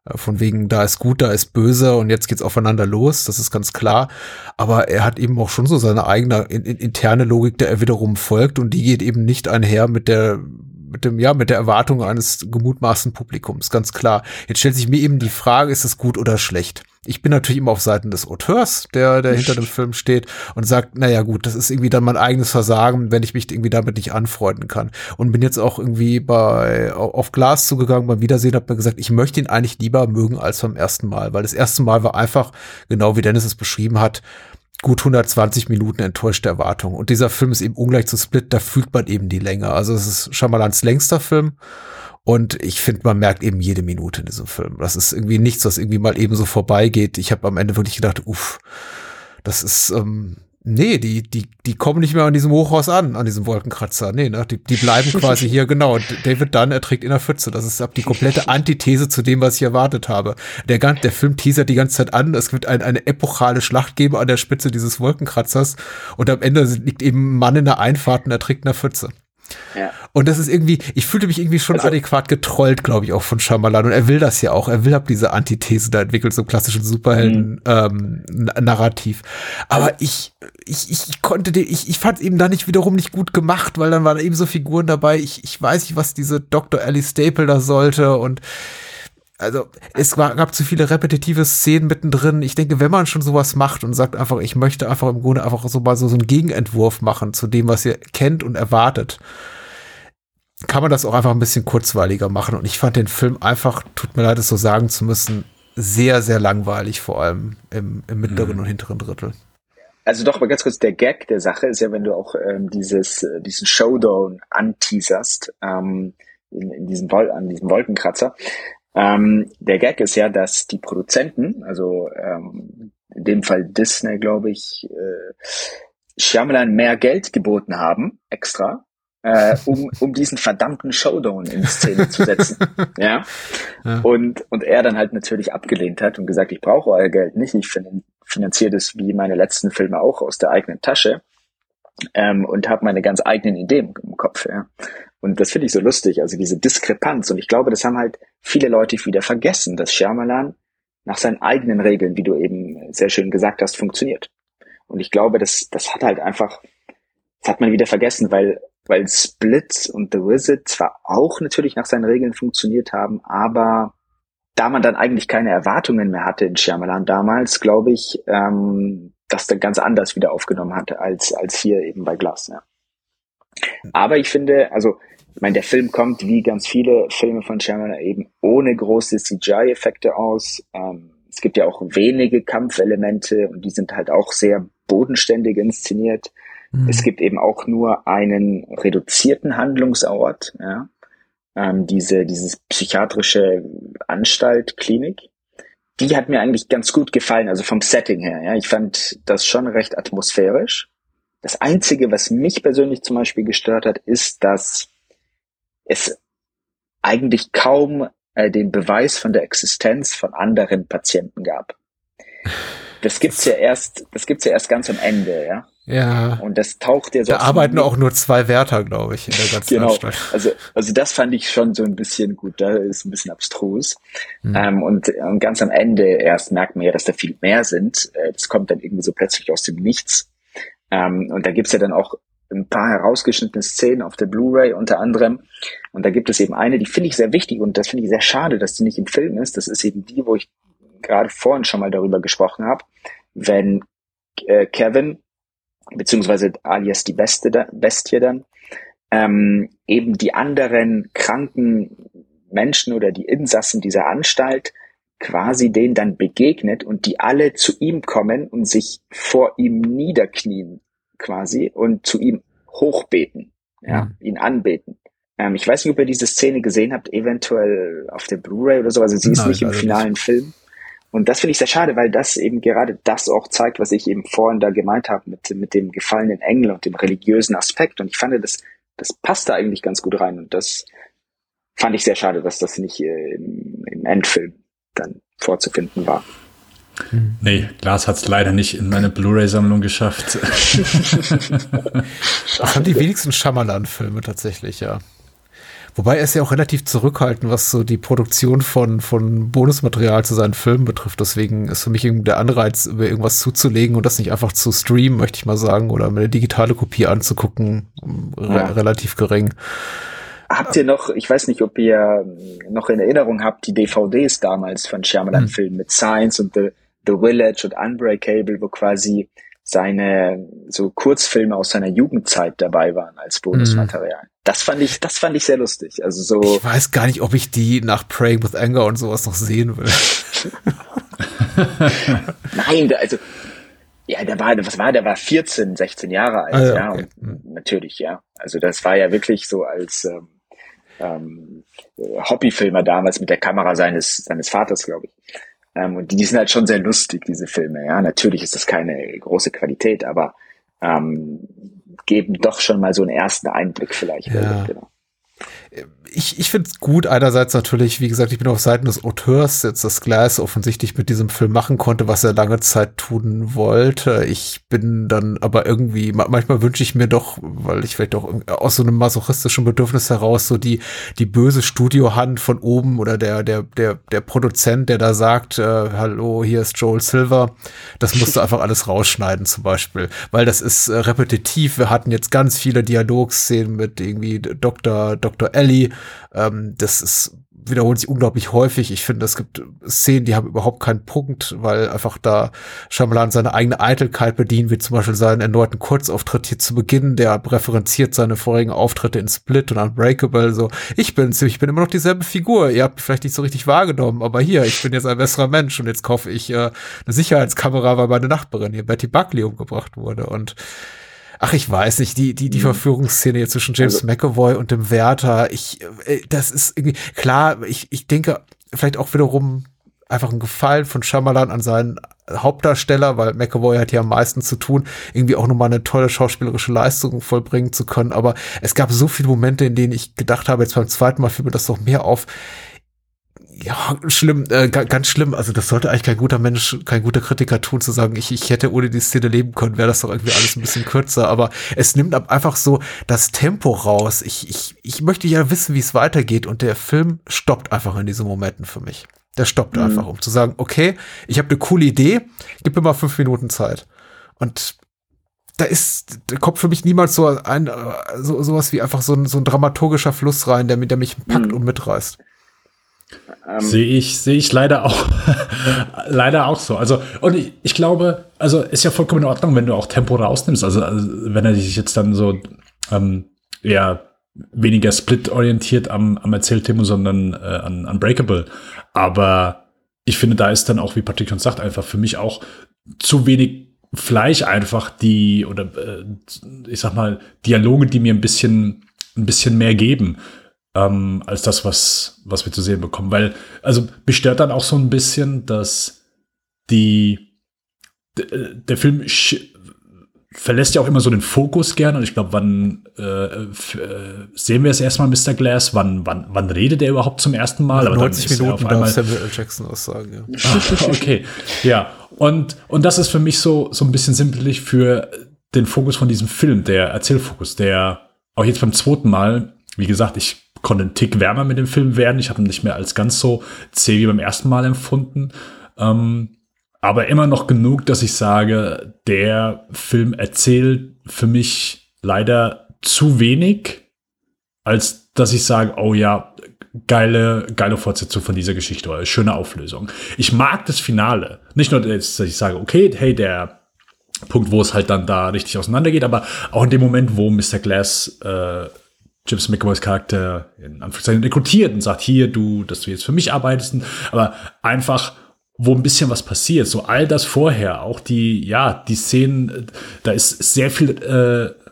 Äh, von wegen, da ist gut, da ist böse und jetzt geht's aufeinander los, das ist ganz klar. Aber er hat eben auch schon so seine eigene in, in, interne Logik, der er wiederum folgt und die geht eben nicht einher mit der mit dem, ja, mit der Erwartung eines gemutmaßten Publikums, ganz klar. Jetzt stellt sich mir eben die Frage, ist es gut oder schlecht? Ich bin natürlich immer auf Seiten des Auteurs, der, der hinter dem Film steht und sagt, naja gut, das ist irgendwie dann mein eigenes Versagen, wenn ich mich irgendwie damit nicht anfreunden kann. Und bin jetzt auch irgendwie bei, auf Glas zugegangen beim Wiedersehen, habe mir gesagt, ich möchte ihn eigentlich lieber mögen als beim ersten Mal, weil das erste Mal war einfach, genau wie Dennis es beschrieben hat, gut 120 Minuten enttäuschte Erwartung. Und dieser Film ist eben ungleich zu Split, da fühlt man eben die Länge. Also es ist Schamalans längster Film. Und ich finde, man merkt eben jede Minute in diesem Film. Das ist irgendwie nichts, was irgendwie mal eben so vorbeigeht. Ich habe am Ende wirklich gedacht, uff, das ist, ähm, Nee, die, die, die kommen nicht mehr an diesem Hochhaus an, an diesem Wolkenkratzer. Nee, ne? Die, die bleiben quasi hier, genau. David Dunn erträgt in der Pfütze. Das ist ab die komplette Antithese zu dem, was ich erwartet habe. Der, der Film teasert die ganze Zeit an, es wird ein, eine epochale Schlacht geben an der Spitze dieses Wolkenkratzers und am Ende liegt eben ein Mann in der Einfahrt und erträgt in der Pfütze. Ja. Und das ist irgendwie, ich fühlte mich irgendwie schon also, adäquat getrollt, glaube ich, auch von Shyamalan. Und er will das ja auch. Er will ab diese Antithese da entwickelt, so klassischen Superhelden-Narrativ. Mhm. Ähm, Aber ich, ich, ich konnte den, ich, ich fand es eben da nicht wiederum nicht gut gemacht, weil dann waren eben so Figuren dabei. Ich, ich weiß nicht, was diese Dr. Ellie Staple da sollte und also es gab zu viele repetitive Szenen mittendrin. Ich denke, wenn man schon sowas macht und sagt einfach, ich möchte einfach im Grunde einfach so mal so, so einen Gegenentwurf machen zu dem, was ihr kennt und erwartet, kann man das auch einfach ein bisschen kurzweiliger machen. Und ich fand den Film einfach, tut mir leid, es so sagen zu müssen, sehr, sehr langweilig, vor allem im, im mittleren mhm. und hinteren Drittel. Also doch mal ganz kurz, der Gag der Sache ist ja, wenn du auch ähm, dieses, äh, diesen Showdown anteaserst, ähm, in, in diesem Wol an diesem Wolkenkratzer, ähm, der Gag ist ja, dass die Produzenten, also ähm, in dem Fall Disney, glaube ich, äh, Shyamalan mehr Geld geboten haben, extra, äh, um, um diesen verdammten Showdown in Szene zu setzen. ja? ja. Und, und er dann halt natürlich abgelehnt hat und gesagt, ich brauche euer Geld nicht, ich finanziere das wie meine letzten Filme auch aus der eigenen Tasche ähm, und habe meine ganz eigenen Ideen im Kopf. Ja. Und das finde ich so lustig, also diese Diskrepanz. Und ich glaube, das haben halt viele Leute wieder vergessen, dass Shyamalan nach seinen eigenen Regeln, wie du eben sehr schön gesagt hast, funktioniert. Und ich glaube, das, das hat halt einfach, das hat man wieder vergessen, weil, weil Split und The Wizard zwar auch natürlich nach seinen Regeln funktioniert haben, aber da man dann eigentlich keine Erwartungen mehr hatte in Shyamalan damals, glaube ich, ähm, das dann ganz anders wieder aufgenommen hatte als, als hier eben bei Glass. Ja. Aber ich finde, also, ich meine, der Film kommt wie ganz viele Filme von Shyamalan eben ohne große CGI-Effekte aus. Ähm, es gibt ja auch wenige Kampfelemente und die sind halt auch sehr bodenständig inszeniert. Mhm. Es gibt eben auch nur einen reduzierten Handlungsort, ja. Ähm, diese, dieses psychiatrische Anstalt, Klinik die hat mir eigentlich ganz gut gefallen, also vom Setting her. Ja, ich fand das schon recht atmosphärisch. Das einzige, was mich persönlich zum Beispiel gestört hat, ist, dass es eigentlich kaum äh, den Beweis von der Existenz von anderen Patienten gab. Das gibt's ja erst, das gibt's ja erst ganz am Ende, ja. Ja. Und das taucht ja so. Da arbeiten auch nur zwei Wärter, glaube ich, in der ganzen genau. Anstalt. Also, also das fand ich schon so ein bisschen gut, da ist ein bisschen abstrus. Mhm. Ähm, und, und ganz am Ende erst merkt man ja, dass da viel mehr sind. Äh, das kommt dann irgendwie so plötzlich aus dem Nichts. Ähm, und da gibt's ja dann auch ein paar herausgeschnittene Szenen auf der Blu-ray unter anderem. Und da gibt es eben eine, die finde ich sehr wichtig und das finde ich sehr schade, dass die nicht im Film ist. Das ist eben die, wo ich gerade vorhin schon mal darüber gesprochen habe. Wenn äh, Kevin beziehungsweise alias die Beste da, Bestie dann, ähm, eben die anderen kranken Menschen oder die Insassen dieser Anstalt quasi denen dann begegnet und die alle zu ihm kommen und sich vor ihm niederknien quasi und zu ihm hochbeten, ja, mhm. ihn anbeten. Ähm, ich weiß nicht, ob ihr diese Szene gesehen habt, eventuell auf der Blu-ray oder so, also sie ist Nein, nicht im finalen nicht. Film. Und das finde ich sehr schade, weil das eben gerade das auch zeigt, was ich eben vorhin da gemeint habe mit, mit dem gefallenen Engel und dem religiösen Aspekt. Und ich fand, das, das passt da eigentlich ganz gut rein. Und das fand ich sehr schade, dass das nicht äh, im, im Endfilm dann vorzufinden war. Nee, Glas hat es leider nicht in meine Blu-ray-Sammlung geschafft. das haben die wenigsten Schamalan-Filme tatsächlich, ja. Wobei er ist ja auch relativ zurückhaltend, was so die Produktion von, von Bonusmaterial zu seinen Filmen betrifft. Deswegen ist für mich der Anreiz, über irgendwas zuzulegen und das nicht einfach zu streamen, möchte ich mal sagen, oder mir eine digitale Kopie anzugucken, re relativ gering. Habt ihr noch, ich weiß nicht, ob ihr noch in Erinnerung habt, die DVDs damals von Shyamalan-Filmen hm. mit Science und The, The Village und Unbreakable, wo quasi seine so Kurzfilme aus seiner Jugendzeit dabei waren als Bonusmaterial. Mhm. Das fand ich, das fand ich sehr lustig. Also so. Ich weiß gar nicht, ob ich die nach Praying with Anger und sowas noch sehen will. Nein, also ja, der war, was war, der war 14, 16 Jahre alt, ah, ja, ja okay. mhm. natürlich, ja. Also das war ja wirklich so als ähm, ähm, Hobbyfilmer damals mit der Kamera seines seines Vaters, glaube ich. Ähm, und die, die sind halt schon sehr lustig, diese Filme. Ja, natürlich ist das keine große Qualität, aber ähm, geben doch schon mal so einen ersten Einblick vielleicht. Ja. Genau ich, ich finde es gut, einerseits natürlich, wie gesagt, ich bin auf Seiten des Auteurs, jetzt das Glass offensichtlich mit diesem Film machen konnte, was er lange Zeit tun wollte. Ich bin dann aber irgendwie, manchmal wünsche ich mir doch, weil ich vielleicht auch aus so einem masochistischen Bedürfnis heraus so die, die böse Studiohand von oben oder der, der, der, der Produzent, der da sagt, äh, hallo, hier ist Joel Silver, das musst du einfach alles rausschneiden zum Beispiel, weil das ist äh, repetitiv. Wir hatten jetzt ganz viele Dialogszenen mit irgendwie Dr. Dr. Ellie, ähm, das ist wiederholt sich unglaublich häufig. Ich finde, es gibt Szenen, die haben überhaupt keinen Punkt, weil einfach da Shyamalan seine eigene Eitelkeit bedient, wie zum Beispiel seinen erneuten Kurzauftritt hier zu Beginn, der referenziert seine vorigen Auftritte in Split und Unbreakable, so, ich bin's, ich bin immer noch dieselbe Figur, ihr habt mich vielleicht nicht so richtig wahrgenommen, aber hier, ich bin jetzt ein besserer Mensch und jetzt kaufe ich äh, eine Sicherheitskamera, weil meine Nachbarin hier Betty Buckley umgebracht wurde. Und Ach, ich weiß nicht, die, die, die mhm. Verführungsszene hier zwischen James also, McAvoy und dem Wärter, ich, äh, das ist irgendwie, klar, ich, ich denke, vielleicht auch wiederum einfach ein Gefallen von Shyamalan an seinen Hauptdarsteller, weil McAvoy hat ja am meisten zu tun, irgendwie auch nochmal eine tolle schauspielerische Leistung vollbringen zu können. Aber es gab so viele Momente, in denen ich gedacht habe, jetzt beim zweiten Mal fiel mir das doch mehr auf ja, schlimm, äh, ganz schlimm. Also das sollte eigentlich kein guter Mensch, kein guter Kritiker tun, zu sagen, ich, ich hätte ohne die Szene leben können, wäre das doch irgendwie alles ein bisschen kürzer. Aber es nimmt einfach so das Tempo raus. Ich, ich, ich möchte ja wissen, wie es weitergeht. Und der Film stoppt einfach in diesen Momenten für mich. Der stoppt mhm. einfach, um zu sagen, okay, ich habe eine coole Idee, gib mir mal fünf Minuten Zeit. Und da ist, da kommt für mich niemals so ein, so, sowas wie einfach so ein, so ein dramaturgischer Fluss rein, der, der mich packt mhm. und mitreißt. Ähm, sehe ich, sehe ich leider auch, leider auch so. Also, und ich, ich, glaube, also ist ja vollkommen in Ordnung, wenn du auch Tempo rausnimmst. Also, also wenn er sich jetzt dann so, ähm, ja, weniger split-orientiert am, am Erzählthema, sondern äh, an Unbreakable. Aber ich finde, da ist dann auch, wie Patrick schon sagt, einfach für mich auch zu wenig Fleisch einfach die, oder äh, ich sag mal, Dialoge, die mir ein bisschen, ein bisschen mehr geben ähm, als das, was, was wir zu sehen bekommen. Weil, also bestört dann auch so ein bisschen, dass die der Film verlässt ja auch immer so den Fokus gerne. Und ich glaube, wann äh, äh, sehen wir es erstmal Mr. Glass? Wann, wann, wann redet er überhaupt zum ersten Mal? Aber 90 Minuten auf einmal Samuel L. Jackson aussagen. Ja. ah, okay, ja. Und, und das ist für mich so, so ein bisschen simpelig für den Fokus von diesem Film, der Erzählfokus, der auch jetzt beim zweiten Mal, wie gesagt, ich konnte ein Tick wärmer mit dem Film werden. Ich habe ihn nicht mehr als ganz so zäh wie beim ersten Mal empfunden. Ähm, aber immer noch genug, dass ich sage, der Film erzählt für mich leider zu wenig, als dass ich sage, oh ja, geile, geile Fortsetzung von dieser Geschichte oder schöne Auflösung. Ich mag das Finale. Nicht nur, dass ich sage, okay, hey, der Punkt, wo es halt dann da richtig auseinandergeht, aber auch in dem Moment, wo Mr. Glass äh, James McAvoys Charakter in Anführungszeichen rekrutiert und sagt, hier, du, dass du jetzt für mich arbeitest, aber einfach, wo ein bisschen was passiert, so all das vorher, auch die, ja, die Szenen, da ist sehr viel äh,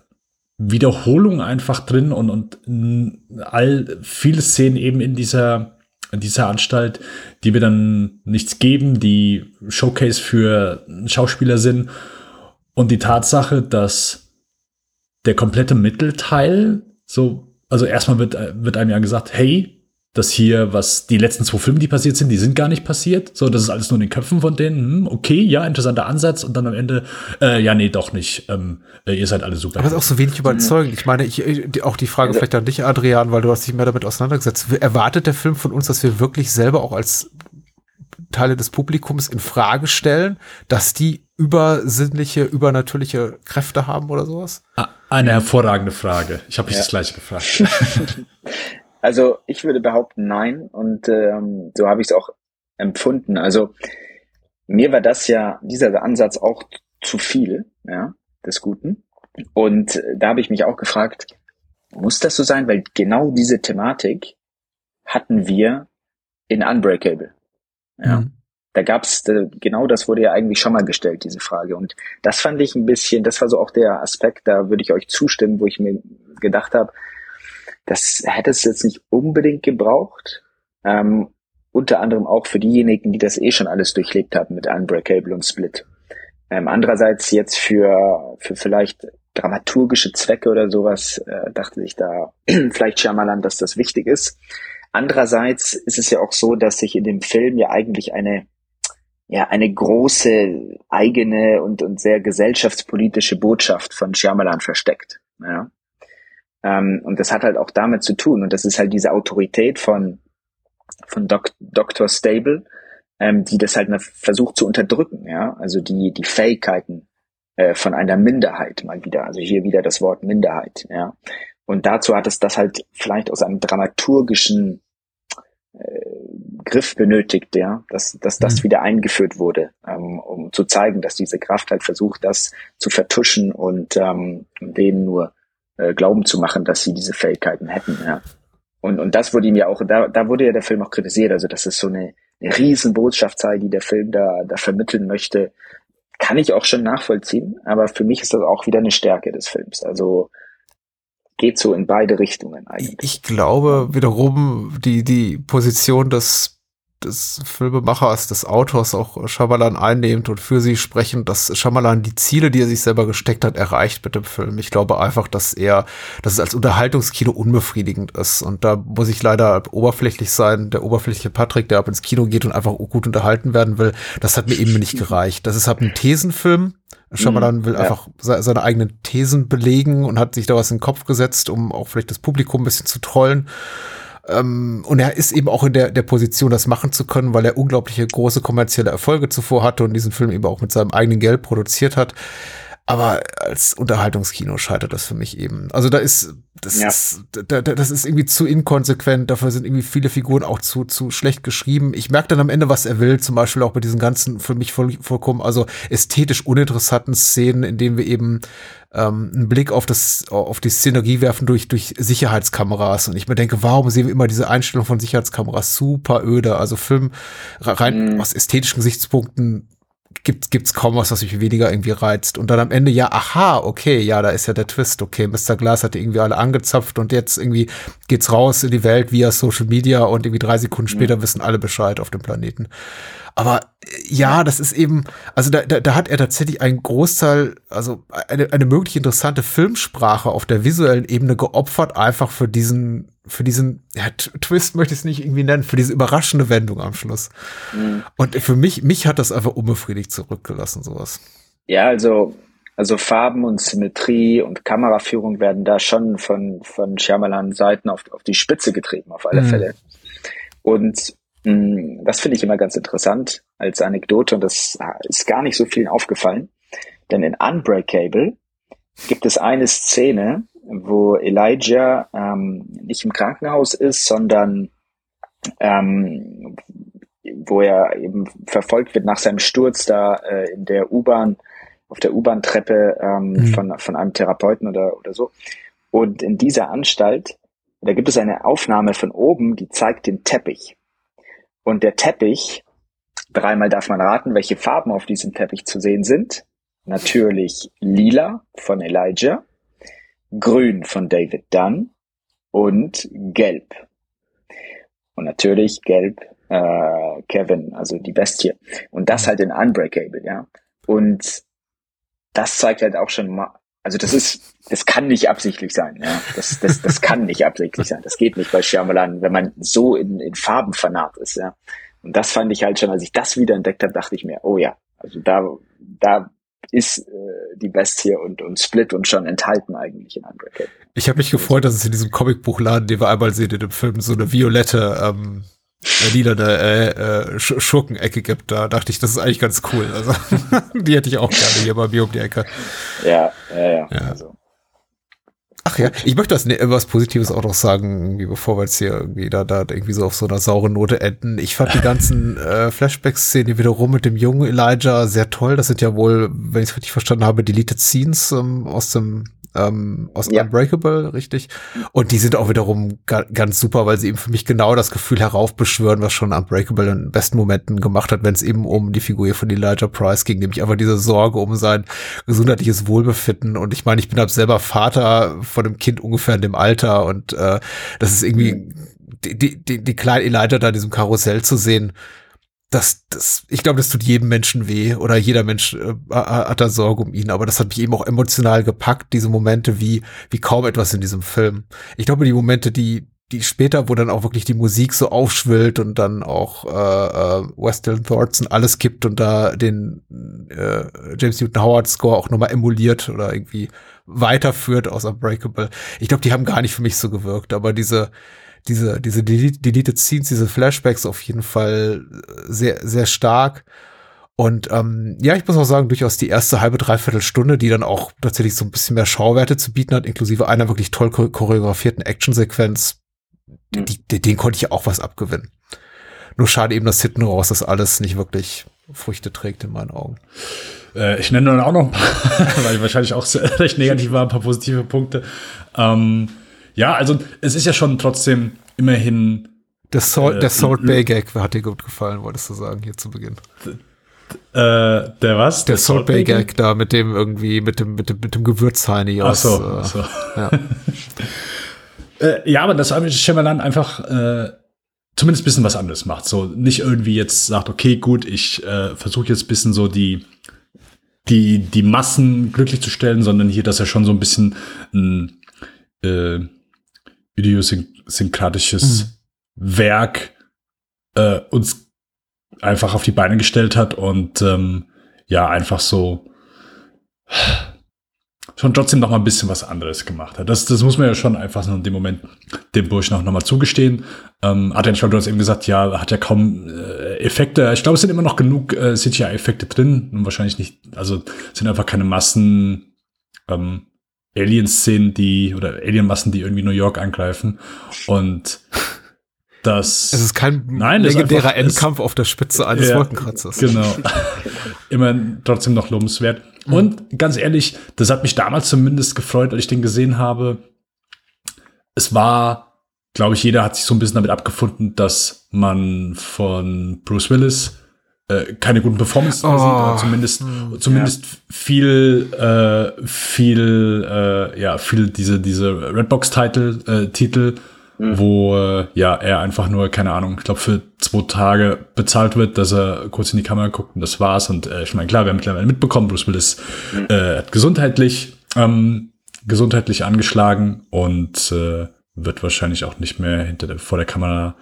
Wiederholung einfach drin und, und all viele Szenen eben in dieser, in dieser Anstalt, die mir dann nichts geben, die Showcase für Schauspieler sind. Und die Tatsache, dass der komplette Mittelteil so, also erstmal wird, wird einem ja gesagt, hey, das hier, was die letzten zwei Filme, die passiert sind, die sind gar nicht passiert. So, das ist alles nur in den Köpfen von denen. Hm, okay, ja, interessanter Ansatz. Und dann am Ende, äh, ja, nee, doch nicht. Ähm, äh, ihr seid alle super. Aber es ist auch so wenig überzeugend. Ich meine, ich, auch die Frage vielleicht an dich, Adrian, weil du hast dich mehr damit auseinandergesetzt. Erwartet der Film von uns, dass wir wirklich selber auch als Teile des Publikums in Frage stellen, dass die übersinnliche, übernatürliche Kräfte haben oder sowas? Eine hervorragende Frage. Ich habe mich ja. das gleiche gefragt. Also ich würde behaupten, nein. Und ähm, so habe ich es auch empfunden. Also mir war das ja, dieser Ansatz auch zu viel, ja, des Guten. Und da habe ich mich auch gefragt, muss das so sein? Weil genau diese Thematik hatten wir in Unbreakable. Ja. Mhm. Da gab's genau das wurde ja eigentlich schon mal gestellt, diese Frage. Und das fand ich ein bisschen, das war so auch der Aspekt, da würde ich euch zustimmen, wo ich mir gedacht habe, das hätte es jetzt nicht unbedingt gebraucht. Ähm, unter anderem auch für diejenigen, die das eh schon alles durchlebt haben mit Unbreakable und Split. Ähm, andererseits jetzt für, für vielleicht dramaturgische Zwecke oder sowas, äh, dachte sich da vielleicht Shyamalan, dass das wichtig ist. Andererseits ist es ja auch so, dass sich in dem Film ja eigentlich eine ja eine große eigene und, und sehr gesellschaftspolitische Botschaft von Shyamalan versteckt. Ja. Ähm, und das hat halt auch damit zu tun. Und das ist halt diese Autorität von, von Doc, Dr. Stable, ähm, die das halt versucht zu unterdrücken. Ja. Also die, die Fähigkeiten äh, von einer Minderheit mal wieder. Also hier wieder das Wort Minderheit. Ja. Und dazu hat es das halt vielleicht aus einem dramaturgischen äh, Griff benötigt, ja, dass, dass das mhm. wieder eingeführt wurde, ähm, um zu zeigen, dass diese Kraft halt versucht, das zu vertuschen und ähm, denen nur äh, glauben zu machen, dass sie diese Fähigkeiten hätten, ja. Und, und das wurde ihm ja auch, da, da wurde ja der Film auch kritisiert, also das ist so eine, eine riesen Botschaft sei, die der Film da, da vermitteln möchte, kann ich auch schon nachvollziehen, aber für mich ist das auch wieder eine Stärke des Films. Also geht so in beide Richtungen eigentlich. Ich glaube wiederum, die, die Position des des Filmemachers, des Autors auch Shyamalan einnehmend und für sie sprechen, dass Shyamalan die Ziele, die er sich selber gesteckt hat, erreicht mit dem Film. Ich glaube einfach, dass er, dass es als Unterhaltungskino unbefriedigend ist. Und da muss ich leider oberflächlich sein. Der oberflächliche Patrick, der ab ins Kino geht und einfach gut unterhalten werden will, das hat mir eben nicht gereicht. Das ist halt ein Thesenfilm. Shyamalan mhm. will ja. einfach seine eigenen Thesen belegen und hat sich da was in den Kopf gesetzt, um auch vielleicht das Publikum ein bisschen zu trollen. Ähm, und er ist eben auch in der, der Position, das machen zu können, weil er unglaubliche große kommerzielle Erfolge zuvor hatte und diesen Film eben auch mit seinem eigenen Geld produziert hat. Aber als Unterhaltungskino scheitert das für mich eben. Also da ist, das ja. ist, da, das ist irgendwie zu inkonsequent. Dafür sind irgendwie viele Figuren auch zu, zu schlecht geschrieben. Ich merke dann am Ende, was er will. Zum Beispiel auch bei diesen ganzen, für mich voll, vollkommen, also ästhetisch uninteressanten Szenen, in denen wir eben ähm, einen Blick auf das, auf die Szenerie werfen durch, durch Sicherheitskameras. Und ich mir denke, warum sehen wir immer diese Einstellung von Sicherheitskameras super öde? Also Film rein mm. aus ästhetischen Gesichtspunkten gibt gibt's kaum was, was mich weniger irgendwie reizt. Und dann am Ende, ja, aha, okay, ja, da ist ja der Twist, okay, Mr. Glass hat irgendwie alle angezapft und jetzt irgendwie geht's raus in die Welt via Social Media und irgendwie drei Sekunden später mhm. wissen alle Bescheid auf dem Planeten. Aber äh, ja, das ist eben, also da, da, da hat er tatsächlich einen Großteil, also eine, eine möglich interessante Filmsprache auf der visuellen Ebene geopfert, einfach für diesen, für diesen ja, Twist möchte ich es nicht irgendwie nennen, für diese überraschende Wendung am Schluss. Mhm. Und für mich, mich hat das einfach unbefriedigt zurückgelassen, sowas. Ja, also, also Farben und Symmetrie und Kameraführung werden da schon von, von Shyamalan Seiten auf, auf die Spitze getrieben, auf alle mhm. Fälle. Und Mm, das finde ich immer ganz interessant als Anekdote und das ist gar nicht so vielen aufgefallen. Denn in Unbreakable gibt es eine Szene, wo Elijah ähm, nicht im Krankenhaus ist, sondern ähm, wo er eben verfolgt wird nach seinem Sturz da äh, in der U-Bahn, auf der U-Bahn-Treppe ähm, mhm. von, von einem Therapeuten oder, oder so. Und in dieser Anstalt, da gibt es eine Aufnahme von oben, die zeigt den Teppich. Und der Teppich, dreimal darf man raten, welche Farben auf diesem Teppich zu sehen sind. Natürlich lila von Elijah, grün von David Dunn und gelb. Und natürlich gelb äh, Kevin, also die Bestie. Und das halt in Unbreakable, ja. Und das zeigt halt auch schon mal, also das ist, das kann nicht absichtlich sein, ja. Das, das, das kann nicht absichtlich sein. Das geht nicht bei Shyamalan, wenn man so in, in Farben vernarrt ist, ja. Und das fand ich halt schon, als ich das wieder entdeckt habe, dachte ich mir, oh ja, also da, da ist äh, die Bestie und, und Split und schon enthalten eigentlich in Unbreakable. Ich habe mich gefreut, dass es in diesem Comicbuchladen, den wir einmal sehen in dem Film, so eine violette ähm, äh, lilane äh, äh, Sch Schurkenecke gibt. Da dachte ich, das ist eigentlich ganz cool. Also die hätte ich auch gerne hier bei mir um die Ecke. Ja, ja, ja. ja. Also. Ach ja, ich möchte das, ne, was Positives auch noch sagen, bevor wir jetzt hier irgendwie da, da irgendwie so auf so einer sauren Note enden. Ich fand die ganzen äh, Flashback-Szenen wiederum mit dem jungen Elijah sehr toll. Das sind ja wohl, wenn ich es richtig verstanden habe, Deleted Scenes ähm, aus dem ähm, aus ja. Unbreakable, richtig. Und die sind auch wiederum ga ganz super, weil sie eben für mich genau das Gefühl heraufbeschwören, was schon Unbreakable in besten Momenten gemacht hat, wenn es eben um die Figur von Elijah Price ging, nämlich einfach diese Sorge um sein gesundheitliches Wohlbefinden. Und ich meine, ich bin ab selber Vater von einem Kind ungefähr in dem Alter und äh, das ist irgendwie mhm. die, die, die kleine Elijah da in diesem Karussell zu sehen, das, das, ich glaube, das tut jedem Menschen weh oder jeder Mensch äh, hat da Sorge um ihn. Aber das hat mich eben auch emotional gepackt, diese Momente wie, wie kaum etwas in diesem Film. Ich glaube, die Momente, die, die später, wo dann auch wirklich die Musik so aufschwillt und dann auch äh, äh, Western Thornton alles kippt und da den äh, James Newton Howard Score auch nochmal emuliert oder irgendwie weiterführt aus Unbreakable. Ich glaube, die haben gar nicht für mich so gewirkt, aber diese diese, diese Deleted Scenes, diese Flashbacks auf jeden Fall sehr, sehr stark. Und ähm, ja, ich muss auch sagen, durchaus die erste halbe, dreiviertel Stunde, die dann auch tatsächlich so ein bisschen mehr Schauwerte zu bieten hat, inklusive einer wirklich toll choreografierten Actionsequenz, mhm. die, die, den konnte ich auch was abgewinnen. Nur schade eben, dass hinten raus das alles nicht wirklich Früchte trägt in meinen Augen. Äh, ich nenne dann auch noch ein paar, weil wahrscheinlich auch recht negativ war, ein paar positive Punkte. Ähm, ja, also es ist ja schon trotzdem immerhin. Der Salt, äh, der Salt Bay Gag hat dir gut gefallen, wolltest du sagen, hier zu Beginn. Äh, der was? Der, der Salt, Bay Gag, Gag da mit dem irgendwie, mit dem, mit dem, mit dem Gewürzheini aus. so, äh, ach so. Ja. äh, ja, aber das Shyamalan einfach äh, zumindest ein bisschen was anderes macht. So nicht irgendwie jetzt sagt, okay, gut, ich äh, versuche jetzt ein bisschen so die die die Massen glücklich zu stellen, sondern hier, dass er schon so ein bisschen ein äh, idiosynkratisches mhm. Werk äh, uns einfach auf die Beine gestellt hat und ähm, ja, einfach so schon trotzdem noch mal ein bisschen was anderes gemacht hat. Das, das muss man ja schon einfach so in dem Moment dem Bursch noch, noch mal zugestehen. Ähm, hat nicht, du hast eben gesagt, ja, hat ja kaum äh, Effekte. Ich glaube, es sind immer noch genug äh, CGI-Effekte drin und wahrscheinlich nicht, also sind einfach keine Massen ähm, Alien-Szenen, die, oder Alien-Massen, die irgendwie New York angreifen. Und das. Es ist kein nein, legendärer Endkampf auf der Spitze eines ja, Wolkenkratzers. Genau. Immer trotzdem noch lobenswert. Mhm. Und ganz ehrlich, das hat mich damals zumindest gefreut, als ich den gesehen habe. Es war, glaube ich, jeder hat sich so ein bisschen damit abgefunden, dass man von Bruce Willis äh, keine guten Performance oh, sieht, zumindest, mh, zumindest ja. viel, äh, viel, äh, ja, viel diese, diese Redbox-Titel, äh, Titel, mhm. wo äh, ja er einfach nur, keine Ahnung, ich glaube für zwei Tage bezahlt wird, dass er kurz in die Kamera guckt und das war's. Und äh, ich meine, klar, wir haben mittlerweile mitbekommen, Bruce Willis mhm. äh, gesundheitlich, ähm, gesundheitlich angeschlagen und äh, wird wahrscheinlich auch nicht mehr hinter der, vor der Kamera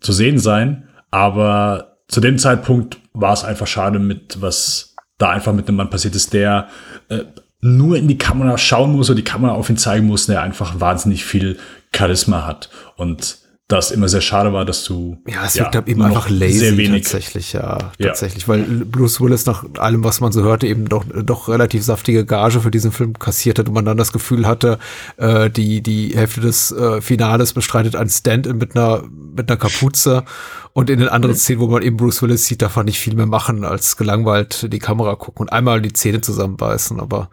zu sehen sein. Aber zu dem Zeitpunkt war es einfach schade mit, was da einfach mit einem Mann passiert ist, der äh, nur in die Kamera schauen muss und die Kamera auf ihn zeigen muss, der einfach wahnsinnig viel Charisma hat. Und das immer sehr schade war, dass du. Ja, es wirkt ja, eben einfach lazy sehr wenig. tatsächlich, ja, ja. Tatsächlich, weil Bruce Willis nach allem, was man so hörte, eben doch, doch relativ saftige Gage für diesen Film kassiert hat und man dann das Gefühl hatte, äh, die, die Hälfte des äh, Finales bestreitet ein Stand-in mit einer, mit einer Kapuze und in den anderen mhm. Szenen, wo man eben Bruce Willis sieht, darf man nicht viel mehr machen, als gelangweilt die Kamera gucken und einmal die Zähne zusammenbeißen, aber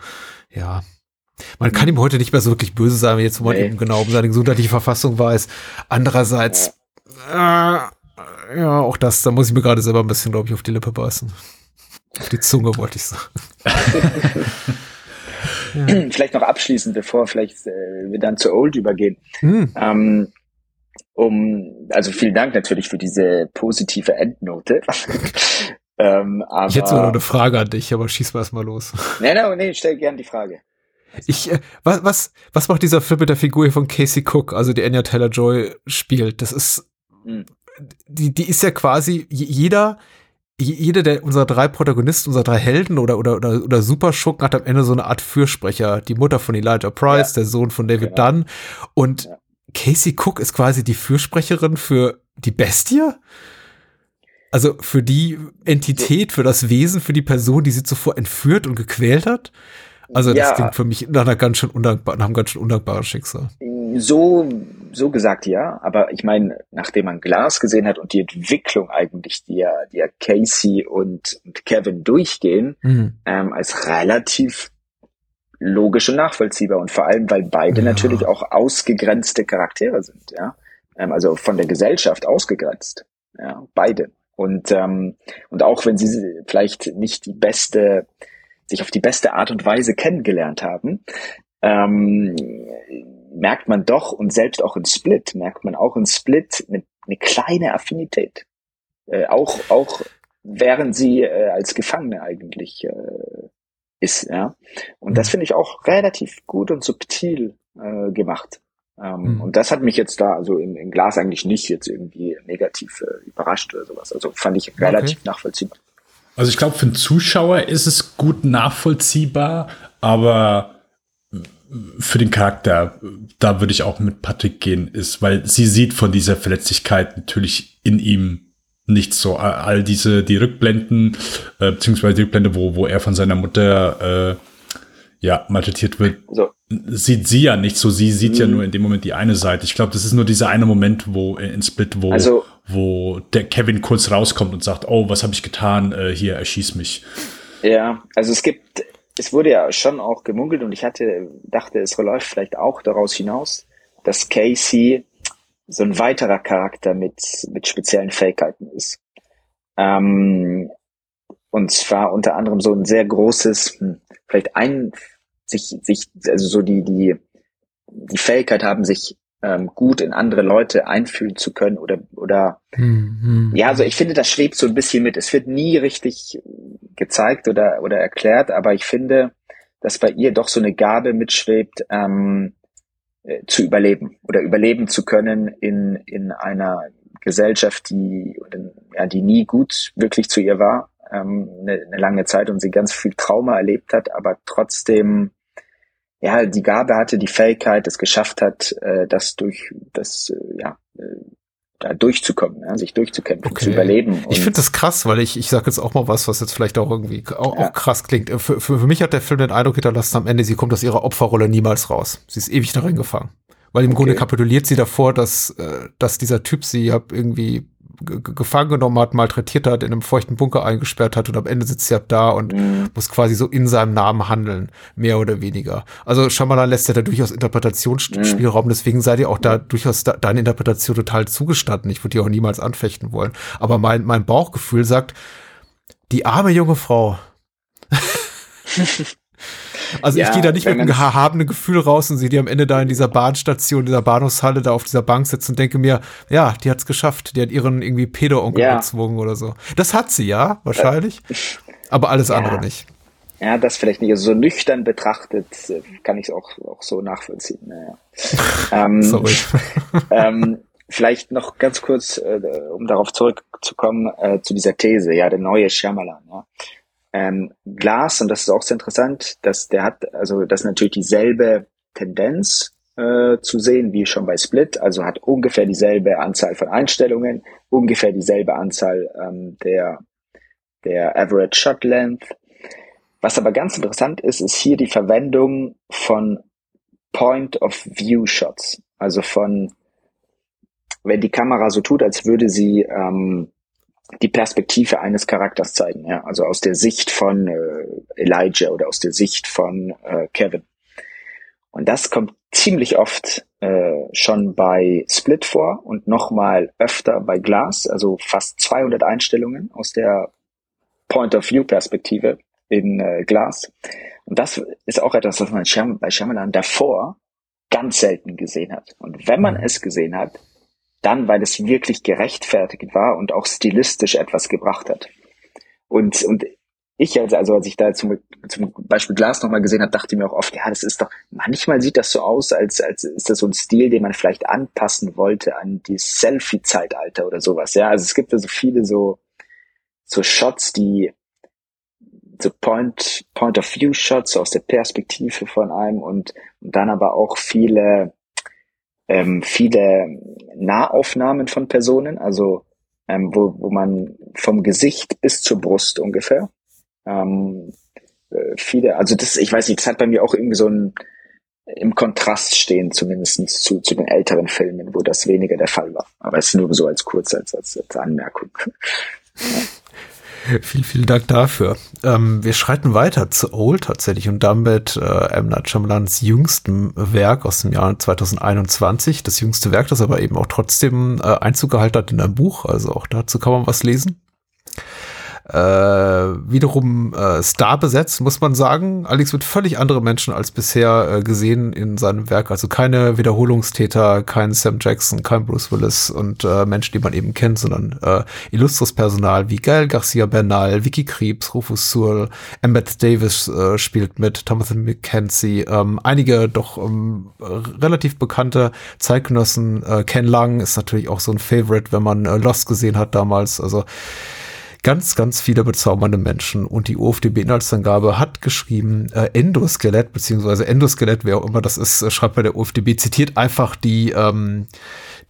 ja, man kann ihm heute nicht mehr so wirklich böse sein, jetzt wo man nee. eben genau um seine gesundheitliche Verfassung weiß. Andererseits, ja. Äh, ja, auch das, da muss ich mir gerade selber ein bisschen, glaube ich, auf die Lippe beißen. Auf die Zunge wollte ich sagen. ja. Vielleicht noch abschließend, bevor vielleicht äh, wir dann zu Old übergehen. Hm. Ähm, um, also vielen Dank natürlich für diese positive Endnote. ähm, aber, ich hätte sogar noch eine Frage an dich, aber schieß mal erstmal los. Nee, nee, nee, stell gerne die Frage. Ich, äh, was, was, was macht dieser Film mit der Figur von Casey Cook, also die Anya Taylor Joy spielt? Das ist, mhm. die, die ist ja quasi jeder, jeder der unserer drei Protagonisten, unserer drei Helden oder oder oder, oder Superschurken hat am Ende so eine Art Fürsprecher. Die Mutter von Elijah Price, ja. der Sohn von David genau. Dunn und ja. Casey Cook ist quasi die Fürsprecherin für die Bestie. Also für die Entität, für das Wesen, für die Person, die sie zuvor entführt und gequält hat. Also das Ja. klingt für mich nach einer ganz schön undankbar, nach einem ganz schön undankbaren Schicksal. So, so gesagt, ja. Aber ich meine, nachdem man Glas gesehen hat und die Entwicklung eigentlich, die ja, die ja Casey und, und Kevin durchgehen, Mhm. ähm, als relativ logisch und nachvollziehbar. Und vor allem, weil beide Ja. natürlich auch ausgegrenzte Charaktere sind, ja. Ähm, also von der Gesellschaft ausgegrenzt. Ja, beide. Und, ähm, und auch wenn sie vielleicht nicht die beste, sich auf die beste Art und Weise kennengelernt haben, ähm, merkt man doch, und selbst auch in Split, merkt man auch in Split eine, eine kleine Affinität. Äh, auch, auch während sie äh, als Gefangene eigentlich äh, ist, ja. Und das finde ich auch relativ gut und subtil äh, gemacht. Ähm, Mhm. Und das hat mich jetzt da, also im, im Glas eigentlich nicht jetzt irgendwie negativ äh, überrascht oder sowas. Also fand ich relativ nachvollziehbar. Also ich glaube, für einen Zuschauer ist es gut nachvollziehbar, aber für den Charakter, da würde ich auch mit Patrick gehen, ist, weil sie sieht von dieser Verletzlichkeit natürlich in ihm nichts so. All- diese, die Rückblenden, äh, beziehungsweise die Rückblende, wo, wo er von seiner Mutter äh, ja, malträtiert wird, So, sieht sie ja nicht so. Sie sieht ja Mhm. nur in dem Moment die eine Seite. Ich glaube, das ist nur dieser eine Moment, wo in Split, wo, Also- wo der Kevin kurz rauskommt und sagt, oh, was habe ich getan? Äh, hier, erschieß mich. Ja, also es gibt, es wurde ja schon auch gemunkelt und ich hatte, dachte, es läuft vielleicht auch daraus hinaus, dass Casey so ein weiterer Charakter mit, mit speziellen Fähigkeiten ist. Ähm, und zwar unter anderem so ein sehr großes, hm, vielleicht ein, sich, sich, also so die, die, die Fähigkeit haben, sich ähm, gut in andere Leute einfühlen zu können oder, oder Mhm. ja, also ich finde, das schwebt so ein bisschen mit. Es wird nie richtig gezeigt oder, oder erklärt, aber ich finde, dass bei ihr doch so eine Gabe mitschwebt, ähm, äh, zu überleben oder überleben zu können in, in einer Gesellschaft, die, ja, die nie gut wirklich zu ihr war, ähm, eine, eine lange Zeit und sie ganz viel Trauma erlebt hat, aber trotzdem ja, die Gabe hatte, die Fähigkeit, es geschafft hat, äh, das durch, das, äh, ja, äh, da durchzukommen, ja, sich durchzukämpfen, Okay. zu überleben. Ich finde das krass, weil ich, ich sage jetzt auch mal was, was jetzt vielleicht auch irgendwie auch, Ja. auch krass klingt. Für, für, für mich hat der Film den Eindruck hinterlassen am Ende, sie kommt aus ihrer Opferrolle niemals raus. Sie ist ewig darin gefangen. Weil im Grunde kapituliert sie davor, dass, äh, dass dieser Typ sie irgendwie ge- ge- gefangen genommen hat, malträtiert hat, in einem feuchten Bunker eingesperrt hat und am Ende sitzt sie ab da und Mhm. muss quasi so in seinem Namen handeln, mehr oder weniger. Also Shyamalan lässt ja da durchaus Interpretationsspielraum, deswegen sei dir auch da durchaus da, deine Interpretation total zugestanden. Ich würde die auch niemals anfechten wollen. Aber mein, mein Bauchgefühl sagt, die arme junge Frau. Also ich Ja, gehe da nicht mit einem erhabenen Gefühl raus und sehe die am Ende da in dieser Bahnstation, dieser Bahnhofshalle da auf dieser Bank sitzen und denke mir, ja, die hat's geschafft. Die hat ihren irgendwie Pedo-Onkel Ja. gezwungen oder so. Das hat sie, ja, wahrscheinlich. Aber alles Ja. andere nicht. Ja, das vielleicht nicht. Also so nüchtern betrachtet äh, kann ich es auch, auch so nachvollziehen. Naja. ähm, Sorry. ähm, vielleicht noch ganz kurz, äh, um darauf zurückzukommen, äh, zu dieser These, ja, der neue Shyamalan, ja. Ähm, Glas, und das ist auch sehr interessant, dass der hat, also das ist natürlich dieselbe Tendenz äh, zu sehen wie schon bei Split, also hat ungefähr dieselbe Anzahl von Einstellungen, ungefähr dieselbe Anzahl ähm, der, der Average Shot Length. Was aber ganz interessant ist, ist hier die Verwendung von Point of View Shots, also von wenn die Kamera so tut, als würde sie ähm, die Perspektive eines Charakters zeigen, ja, also aus der Sicht von äh, Elijah oder aus der Sicht von äh, Kevin. Und das kommt ziemlich oft äh, schon bei Split vor und nochmal öfter bei Glass, also fast 200 Einstellungen aus der Point of View Perspektive in äh, Glass. Und das ist auch etwas, was man bei Shyamalan davor ganz selten gesehen hat. Und wenn man es gesehen hat, dann, weil es wirklich gerechtfertigt war und auch stilistisch etwas gebracht hat. Und, und ich, also, also als ich da zum, zum Beispiel Glas nochmal gesehen habe, dachte ich mir auch oft, ja, das ist doch, manchmal sieht das so aus, als, als ist das so ein Stil, den man vielleicht anpassen wollte an die Selfie-Zeitalter oder sowas. Ja, also es gibt also viele so, so Shots, die so Point, Point of View Shots aus der Perspektive von einem und, und dann aber auch viele, ähm, viele Nahaufnahmen von Personen, also ähm, wo, wo man vom Gesicht bis zur Brust ungefähr ähm, äh, viele, also das, ich weiß nicht, das hat bei mir auch irgendwie so ein im Kontrast stehen, zumindest zu, zu den älteren Filmen, wo das weniger der Fall war. Aber es ist nur so als kurz, als, als, als Anmerkung. Vielen, vielen Dank dafür. Ähm, wir schreiten weiter zu Old tatsächlich und damit äh, M. Night Shyamalans jüngstem Werk aus dem Jahr 2021. Das jüngste Werk, das aber eben auch trotzdem äh, Einzug gehalten hat in ein Buch. Also auch dazu kann man was lesen äh, wiederum äh, Star besetzt, muss man sagen. Allerdings mit völlig andere Menschen als bisher äh, gesehen in seinem Werk. Also keine Wiederholungstäter, kein Sam Jackson, kein Bruce Willis und äh, Menschen, die man eben kennt, sondern äh, illustres Personal wie Gael Garcia Bernal, Vicky Krebs, Rufus Sewell, Emmett Davis äh, spielt mit, Thomas McKenzie, ähm, einige doch ähm, relativ bekannte Zeitgenossen. Äh, Ken Lang ist natürlich auch so ein Favorite, wenn man äh, Lost gesehen hat damals. Also ganz, ganz viele bezaubernde Menschen. Und die OFDB-Inhaltsangabe hat geschrieben, äh, Endoskelett, beziehungsweise Endoskelett, wer auch immer das ist, äh, schreibt bei der OFDB, zitiert einfach die, ähm,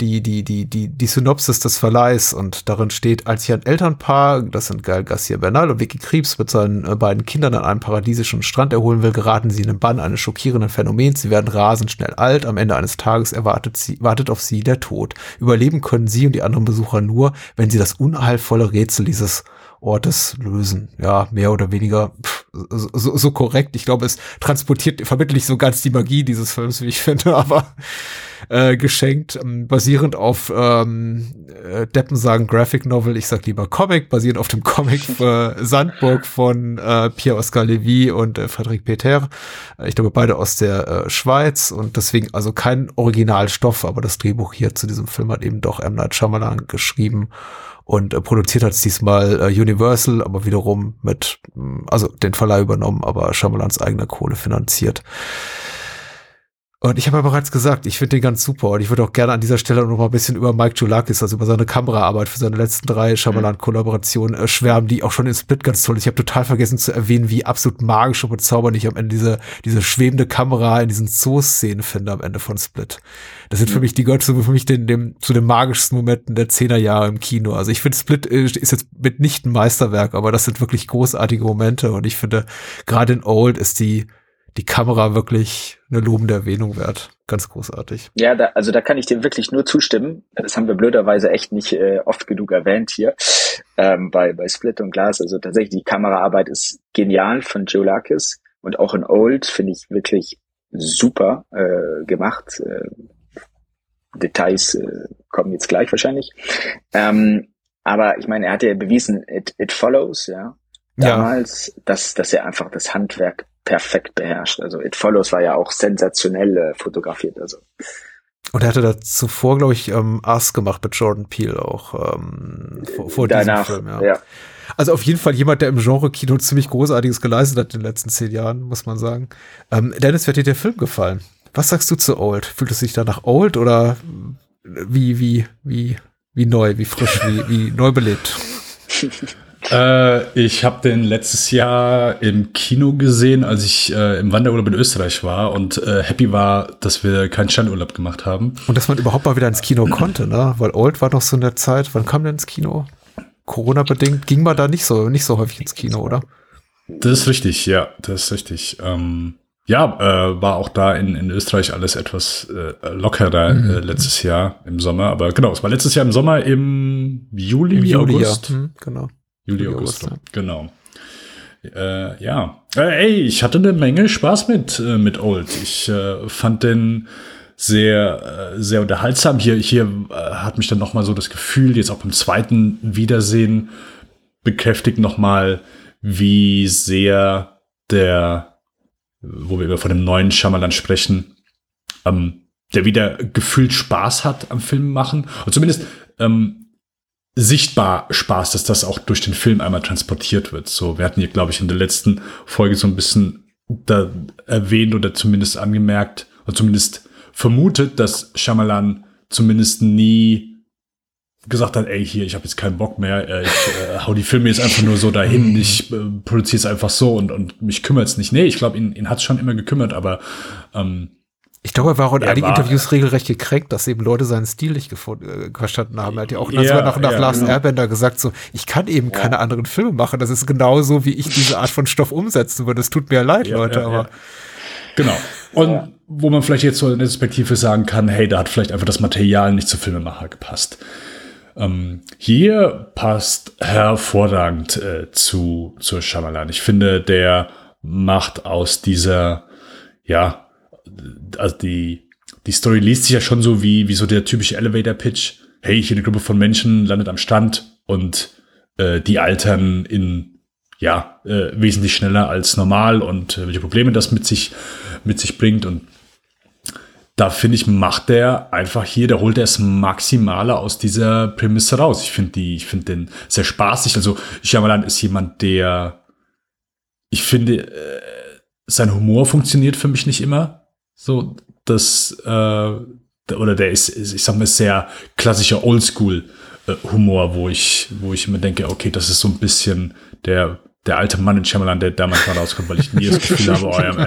die, die, die, die, die Synopsis des Verleihs und darin steht, als sich ein Elternpaar, das sind Gael Garcia Bernal und Vicky Krebs, mit seinen äh, beiden Kindern an einem paradiesischen Strand erholen will, geraten sie in den Bann eines schockierenden Phänomens. Sie werden rasend schnell alt. Am Ende eines Tages erwartet sie, wartet auf sie der Tod. Überleben können sie und die anderen Besucher nur, wenn sie das unheilvolle Rätsel dieses Ortes lösen. Ja, mehr oder weniger pff, so, so korrekt. Ich glaube, es transportiert, vermittelt nicht so ganz die Magie dieses Films, wie ich finde, aber äh, geschenkt, ähm, basierend auf ähm, äh, Deppen sagen Graphic Novel, ich sag lieber Comic, basierend auf dem Comic äh, Sandburg von äh, Pierre-Oscar Levy und äh, Frédéric Peter. Äh, ich glaube, beide aus der äh, Schweiz und deswegen also kein Originalstoff, aber das Drehbuch hier zu diesem Film hat eben doch M. Night Shyamalan geschrieben und äh, produziert hat es diesmal äh, Universal, aber wiederum mit, also den Verleih übernommen, aber Shyamalans eigener Kohle finanziert. Und ich habe ja bereits gesagt, ich finde den ganz super und ich würde auch gerne an dieser Stelle noch mal ein bisschen über Mike Julakis, also über seine Kameraarbeit für seine letzten drei Shyamalan-Kollaborationen äh, schwärmen, die auch schon in Split ganz toll ist. Ich habe total vergessen zu erwähnen, wie absolut magisch und bezaubernd ich am Ende diese, diese schwebende Kamera in diesen Zoo-Szenen finde am Ende von Split. Das sind für mich, die gehört für mich den, dem, zu den magischsten Momenten der Zehnerjahre im Kino. Also ich finde Split äh, ist jetzt mitnichten ein Meisterwerk, aber das sind wirklich großartige Momente und ich finde, gerade in Old ist die die Kamera wirklich eine lobende Erwähnung wert. Ganz großartig. Ja, da, also da kann ich dir wirklich nur zustimmen. Das haben wir blöderweise echt nicht äh, oft genug erwähnt hier ähm, bei, bei Split und Glass. Also tatsächlich die Kameraarbeit ist genial von Joe Lakis und auch in Old finde ich wirklich super äh, gemacht. Äh, Details äh, kommen jetzt gleich wahrscheinlich. Ähm, aber ich meine, er hat ja bewiesen, it, it follows, ja. Damals, ja. dass, dass er einfach das Handwerk perfekt beherrscht. Also It Follows war ja auch sensationell äh, fotografiert. Also. Und er hatte da zuvor, glaube ich, ähm, Us gemacht mit Jordan Peele auch ähm, vor, vor Danach, diesem Film. Ja. ja. Also auf jeden Fall jemand, der im Genre-Kino ziemlich Großartiges geleistet hat in den letzten zehn Jahren, muss man sagen. Ähm, Dennis, wird dir der Film gefallen? Was sagst du zu Old? Fühlt es sich danach Old oder wie, wie, wie, wie neu, wie frisch, wie, wie neu belebt? Äh, ich habe den letztes Jahr im Kino gesehen, als ich äh, im Wanderurlaub in Österreich war und äh, happy war, dass wir keinen Standurlaub gemacht haben. Und dass man überhaupt mal wieder ins Kino konnte, ne? Weil Old war doch so in der Zeit. Wann kam denn ins Kino? Corona-bedingt ging man da nicht so, nicht so häufig ins Kino, oder? Das ist richtig, ja, das ist richtig. Ähm, ja, äh, war auch da in, in Österreich alles etwas äh, lockerer mhm. äh, letztes Jahr im Sommer. Aber genau, es war letztes Jahr im Sommer im Juli, Im Juli August. Ja. Mhm, genau. Juli, August, August genau. Äh, ja, äh, ey, ich hatte eine Menge Spaß mit äh, mit Old. Ich äh, fand den sehr äh, sehr unterhaltsam. Hier hier äh, hat mich dann noch mal so das Gefühl, jetzt auch beim zweiten Wiedersehen bekräftigt noch mal, wie sehr der, wo wir von dem neuen Shyamalan sprechen, ähm, der wieder gefühlt Spaß hat am Film machen. Und zumindest ähm, sichtbar Spaß, dass das auch durch den Film einmal transportiert wird. So, wir hatten hier, glaube ich, in der letzten Folge so ein bisschen da erwähnt oder zumindest angemerkt oder zumindest vermutet, dass Shyamalan zumindest nie gesagt hat, ey, hier, ich habe jetzt keinen Bock mehr, äh, ich äh, hau die Filme jetzt einfach nur so dahin, ich äh, produziere es einfach so und, und mich kümmert es nicht. Nee, ich glaube, ihn, ihn hat es schon immer gekümmert, aber ähm, Ich glaube, er war auch in Er einigen war- Interviews regelrecht gekränkt, dass eben Leute seinen Stil nicht gefunden, äh, verstanden haben. Er hat ja auch Ja, sogar nach, nach ja, Last genau. Airbender gesagt, so, ich kann eben keine anderen Filme machen. Das ist genauso, wie ich diese Art von Stoff umsetzen würde. Es tut mir leid, Ja, Leute, ja, aber ja. Genau. Und wo man vielleicht jetzt so in der Perspektive sagen kann, hey, da hat vielleicht einfach das Material nicht zum Filmemacher gepasst. Ähm, hier passt hervorragend äh, zu, zu Shyamalan. Ich finde, der macht aus dieser, ja, also die, die Story liest sich ja schon so wie, wie so der typische Elevator-Pitch. Hey, hier eine Gruppe von Menschen landet am Strand und äh, die altern in, ja, äh, wesentlich schneller als normal und äh, welche Probleme das mit sich, mit sich bringt. Und da finde ich, macht der einfach hier, der holt das Maximale aus dieser Prämisse raus. Ich finde die, ich finde den sehr spaßig. Also Shyamalan ist jemand, der, ich finde, äh, sein Humor funktioniert für mich nicht immer. So, das, äh, oder der ist, ich sag mal, sehr klassischer Oldschool äh, wo ich, wo ich immer denke, okay, das ist so ein bisschen der, der alte Mann in Shyamalan, der da manchmal rauskommt, weil ich nie das Gefühl habe, oh, er,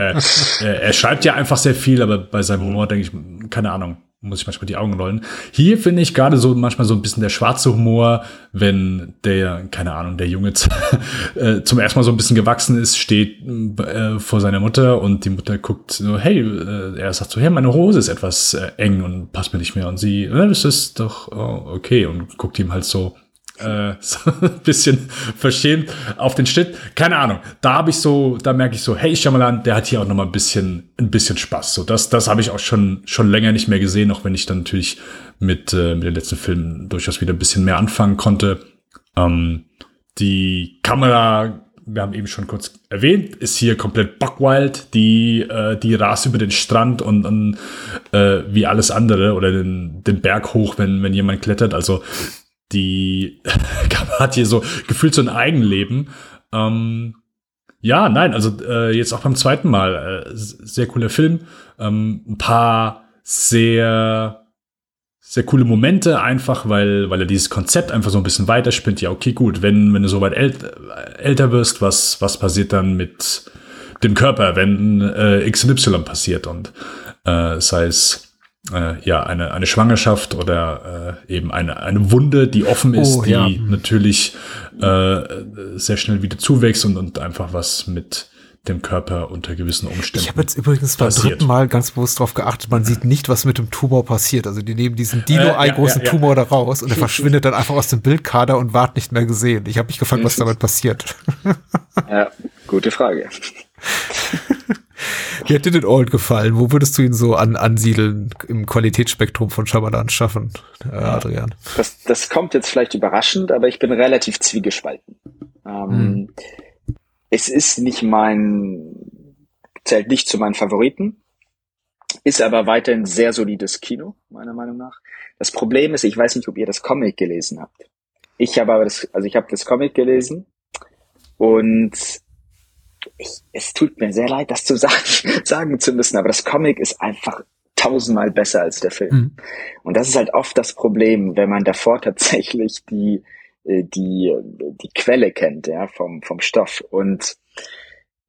er, er schreibt ja einfach sehr viel, aber bei seinem Humor denke ich, keine Ahnung, muss ich manchmal die Augen rollen. Hier finde ich gerade so manchmal so ein bisschen der schwarze Humor, wenn der, keine Ahnung, der Junge äh, zum ersten Mal so ein bisschen gewachsen ist, steht äh, vor seiner Mutter und die Mutter guckt so, hey, äh, er sagt so, hey, meine Hose ist etwas eng und passt mir nicht mehr. Und sie, das ist doch oh, okay und guckt ihm halt so äh, so ein bisschen verschämt auf den Schnitt. Keine Ahnung. Da habe ich so, da merke ich so, hey Shyamalan, der hat hier auch noch mal ein bisschen, ein bisschen Spaß. So, das, das habe ich auch schon, schon länger nicht mehr gesehen, auch wenn ich dann natürlich mit, äh, mit den letzten Filmen durchaus wieder ein bisschen mehr anfangen konnte. Ähm, die Kamera, wir haben eben schon kurz erwähnt, ist hier komplett buckwild. Die, äh, die rast über den Strand und, und äh, wie alles andere oder den, den Berg hoch, wenn, wenn jemand klettert. Also die hat hier so gefühlt so ein Eigenleben. Ähm, ja, nein, also äh, jetzt auch beim zweiten Mal äh, sehr cooler Film. Ähm, ein paar sehr sehr coole Momente einfach, weil weil er dieses Konzept einfach so ein bisschen weiterspinnt. Ja, okay, gut, wenn wenn du so weit äl älter wirst, was was passiert dann mit dem Körper, wenn äh, XY passiert und äh, sei es äh, ja, eine, eine Schwangerschaft oder äh, eben eine, eine Wunde, die offen ist, Oh, die ja. natürlich äh, sehr schnell wieder zuwächst und, und einfach was mit dem Körper unter gewissen Umständen. Ich habe jetzt übrigens beim passiert. dritten Mal ganz bewusst darauf geachtet, man sieht nicht, was mit dem Tumor passiert. Also die nehmen diesen Äh, ja, Dino-Ei-großen ja, ja. Tumor da raus und er verschwindet dann einfach aus dem Bildkader und ward nicht mehr gesehen. Ich habe mich gefragt, was damit passiert. Ja, gute Frage. Wie hat dir denn Old gefallen? Wo würdest du ihn so an, ansiedeln im Qualitätsspektrum von Shyamalan schaffen, äh, Adrian? Das, das kommt jetzt vielleicht überraschend, aber ich bin relativ zwiegespalten. Ähm, Es ist nicht mein, zählt nicht zu meinen Favoriten, ist aber weiterhin sehr solides Kino, meiner Meinung nach. Das Problem ist, ich weiß nicht, ob ihr das Comic gelesen habt. Ich habe aber das, also ich habe das Comic gelesen und ich, es tut mir sehr leid, das zu sagen, sagen zu müssen, aber das Comic ist einfach tausendmal besser als der Film. Mhm. Und das ist halt oft das Problem, wenn man davor tatsächlich die, äh, die, die Quelle kennt, ja, vom, vom Stoff. Und,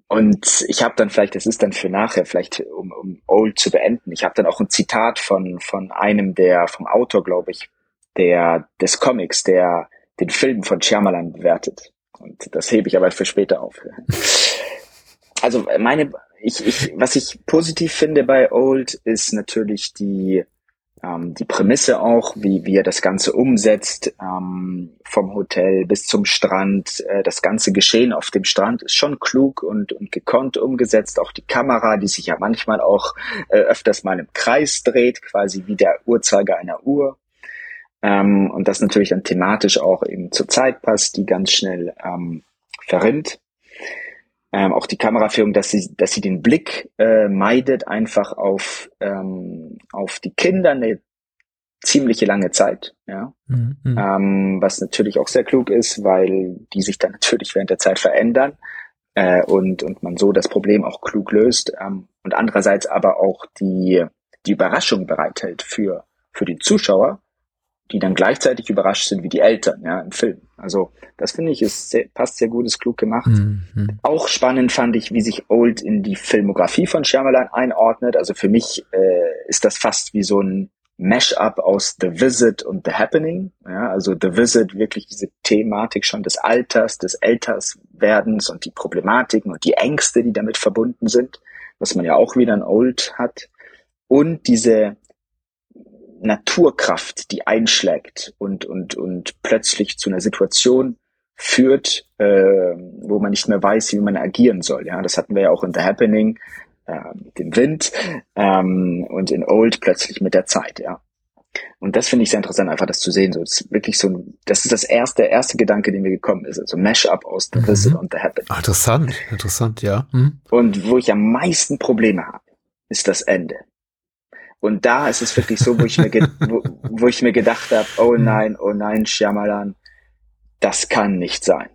und ich habe dann vielleicht, das ist dann für nachher, vielleicht um, um Old zu beenden, ich habe dann auch ein Zitat von, von einem der, vom Autor, glaube ich, der, des Comics, der den Film von Shyamalan bewertet. Und das hebe ich aber für später auf. Also meine, ich, ich, was ich positiv finde bei Old ist natürlich die, ähm, die Prämisse auch, wie, wie er das Ganze umsetzt, ähm, vom Hotel bis zum Strand. Äh, das ganze Geschehen auf dem Strand ist schon klug und, und gekonnt umgesetzt. Auch die Kamera, die sich ja manchmal auch äh, öfters mal im Kreis dreht, quasi wie der Uhrzeiger einer Uhr. Ähm, und das natürlich dann thematisch auch eben zur Zeit passt, die ganz schnell ähm, verrinnt. Ähm, auch die Kameraführung, dass sie, dass sie den Blick äh, meidet einfach auf, ähm, auf die Kinder eine ziemliche lange Zeit, ja. Mhm. Mhm. Ähm, was natürlich auch sehr klug ist, weil die sich dann natürlich während der Zeit verändern äh, und, und man so das Problem auch klug löst ähm, und andererseits aber auch die, die Überraschung bereithält für, für die Zuschauer, die dann gleichzeitig überrascht sind wie die Eltern ja, im Film. Also das finde ich, ist sehr, passt sehr gut, ist klug gemacht. Mhm. Auch spannend fand ich, wie sich Old in die Filmografie von Shyamalan einordnet. Also für mich äh, ist das fast wie so ein Mashup aus The Visit und The Happening. Ja, also The Visit wirklich diese Thematik schon des Alters, des Älterswerdens und die Problematiken und die Ängste, die damit verbunden sind, was man ja auch wieder in Old hat. Und diese Naturkraft, die einschlägt und, und, und plötzlich zu einer Situation führt, äh, wo man nicht mehr weiß, wie man agieren soll. Ja, das hatten wir ja auch in The Happening äh, mit dem Wind ähm, und in Old plötzlich mit der Zeit. Ja, und das finde ich sehr interessant, einfach das zu sehen. So, das ist wirklich so ein, das ist das erste, der erste Gedanke, den mir gekommen ist. Also Mashup aus The Visit mhm. und The Happening. Interessant, interessant, ja. Mhm. Und wo ich am meisten Probleme habe, ist das Ende. Und da ist es wirklich so, wo ich mir, wo, wo ich mir gedacht habe, oh mhm. nein, oh nein, Shyamalan, das kann nicht sein.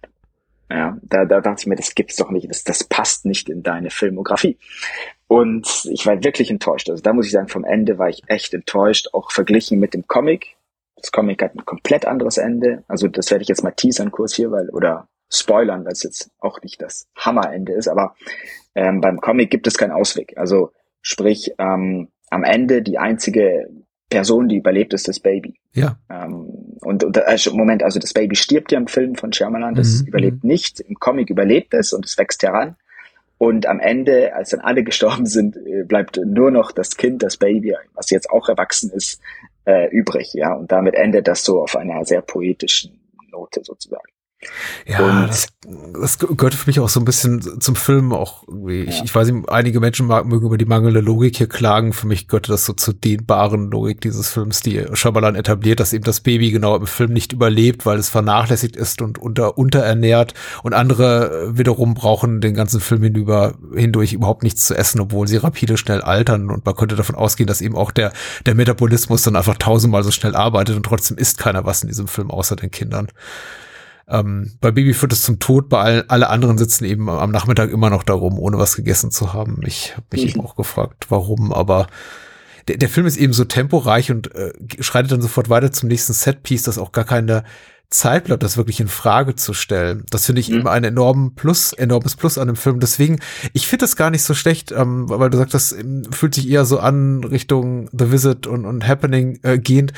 Ja, da, da dachte ich mir, das gibt's doch nicht, das, das passt nicht in deine Filmografie. Und ich war wirklich enttäuscht. Also da muss ich sagen, vom Ende war ich echt enttäuscht, auch verglichen mit dem Comic. Das Comic hat ein komplett anderes Ende. Also das werde ich jetzt mal teasern kurz hier, weil, oder spoilern, weil es jetzt auch nicht das Hammerende ist. Aber ähm, beim Comic gibt es keinen Ausweg. Also sprich, ähm, am Ende die einzige Person, die überlebt, ist das Baby. Ja. Ähm, und, und also, Moment, also das Baby stirbt ja im Film von Shyamalan, das mhm. überlebt nicht. Im Comic überlebt es und es wächst heran. Und am Ende, als dann alle gestorben sind, äh, bleibt nur noch das Kind, das Baby, was jetzt auch erwachsen ist, äh, übrig. Ja, und damit endet das so auf einer sehr poetischen Note sozusagen. Ja, das, das, gehört für mich auch so ein bisschen zum Film auch irgendwie. Ich, ja. ich weiß nicht, einige Menschen mögen über die mangelnde Logik hier klagen. Für mich gehört das so zur dehnbaren Logik dieses Films, die Shyamalan etabliert, dass eben das Baby genau im Film nicht überlebt, weil es vernachlässigt ist und unter, unterernährt und andere wiederum brauchen den ganzen Film hinüber, hindurch überhaupt nichts zu essen, obwohl sie rapide schnell altern und man könnte davon ausgehen, dass eben auch der, der Metabolismus dann einfach tausendmal so schnell arbeitet und trotzdem isst keiner was in diesem Film außer den Kindern. Ähm, bei Baby führt es zum Tod, bei all, alle anderen sitzen eben am Nachmittag immer noch darum, ohne was gegessen zu haben. Ich habe mich mhm. eben auch gefragt, warum, aber der, der Film ist eben so temporeich und äh, schreitet dann sofort weiter zum nächsten Setpiece, das auch gar keine Zeit bleibt, das wirklich in Frage zu stellen. Das finde ich mhm. eben ein enormen Plus, enormes Plus an dem Film. Deswegen, ich finde das gar nicht so schlecht, ähm, weil du sagst, das ähm, fühlt sich eher so an Richtung The Visit und, und Happening äh, gehend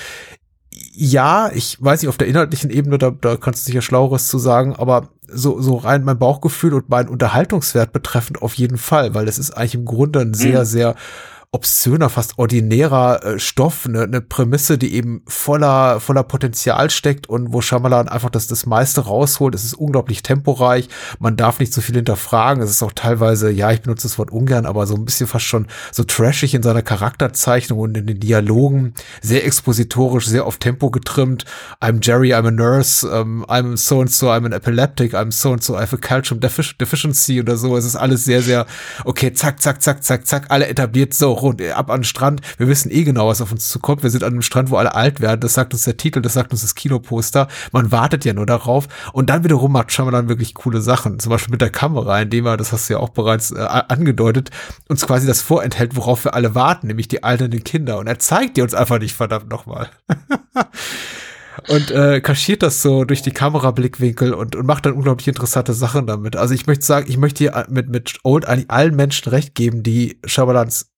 ja, ich weiß nicht, auf der inhaltlichen Ebene, da, da kannst du sicher Schlaueres zu sagen, aber so, so rein mein Bauchgefühl und mein Unterhaltungswert betreffend auf jeden Fall, weil es ist eigentlich im Grunde ein sehr, mhm. sehr obszöner, fast ordinärer äh, Stoff, eine, eine Prämisse, die eben voller, voller Potenzial steckt und wo Shyamalan einfach das, das meiste rausholt. Es ist unglaublich temporeich, man darf nicht so viel hinterfragen. Es ist auch teilweise, ja, ich benutze das Wort ungern, aber so ein bisschen fast schon so trashig in seiner Charakterzeichnung und in den Dialogen, sehr expositorisch, sehr auf Tempo getrimmt. I'm Jerry, I'm a nurse, um, I'm so and so, I'm an epileptic, I'm so and so, I have a calcium deficiency oder so. Es ist alles sehr, sehr, okay, zack, zack, zack, zack, zack, alle etabliert so und ab an den Strand. Wir wissen eh genau, was auf uns zukommt. Wir sind an einem Strand, wo alle alt werden. Das sagt uns der Titel, das sagt uns das Kinoposter. Man wartet ja nur darauf. Und dann wiederum macht Shyamalan wirklich coole Sachen. Zum Beispiel mit der Kamera, indem er, das hast du ja auch bereits äh, angedeutet, uns quasi das vorenthält, worauf wir alle warten, nämlich die alternden Kinder. Und er zeigt die uns einfach nicht, verdammt nochmal. und äh, kaschiert das so durch die Kamerablickwinkel und, und macht dann unglaublich interessante Sachen damit. Also ich möchte sagen, ich möchte hier mit, mit Old eigentlich allen Menschen recht geben, die Shyamalans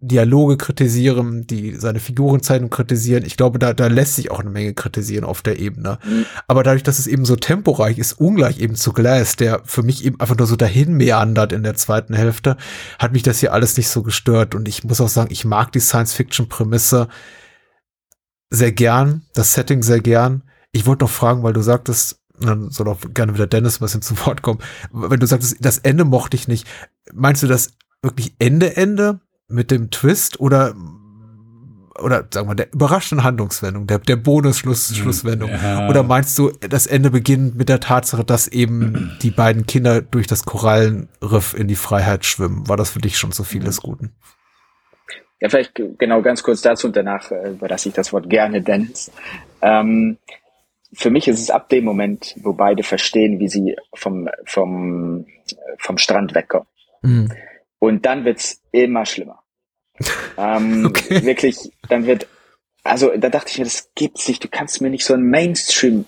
Dialoge kritisieren, die seine Figurenzeichnung kritisieren. Ich glaube, da, da lässt sich auch eine Menge kritisieren auf der Ebene. Mhm. Aber dadurch, dass es eben so temporeich ist, ungleich eben zu Glass, der für mich eben einfach nur so dahin meandert in der zweiten Hälfte, hat mich das hier alles nicht so gestört. Und ich muss auch sagen, ich mag die Science-Fiction-Prämisse sehr gern, das Setting sehr gern. Ich wollte noch fragen, weil du sagtest, dann soll auch gerne wieder Dennis ein bisschen zu Wort kommen. Wenn du sagst, das Ende mochte ich nicht, meinst du das wirklich Ende, Ende? Mit dem Twist oder oder sagen wir der überraschenden Handlungswendung, der, der Bonus-Schlusswendung? Hm, ja. Oder meinst du, das Ende beginnt mit der Tatsache, dass eben die beiden Kinder durch das Korallenriff in die Freiheit schwimmen? War das für dich schon so vieles Guten? Ja, vielleicht genau ganz kurz dazu und danach äh, überlasse ich das Wort gerne Dennis. Ähm, für mich ist es ab dem Moment, wo beide verstehen, wie sie vom, vom, vom Strand wegkommen. Mhm. Und dann wird's immer schlimmer. ähm, okay. Wirklich, dann wird, also da dachte ich mir, das gibt's nicht. Du kannst mir nicht so ein Mainstream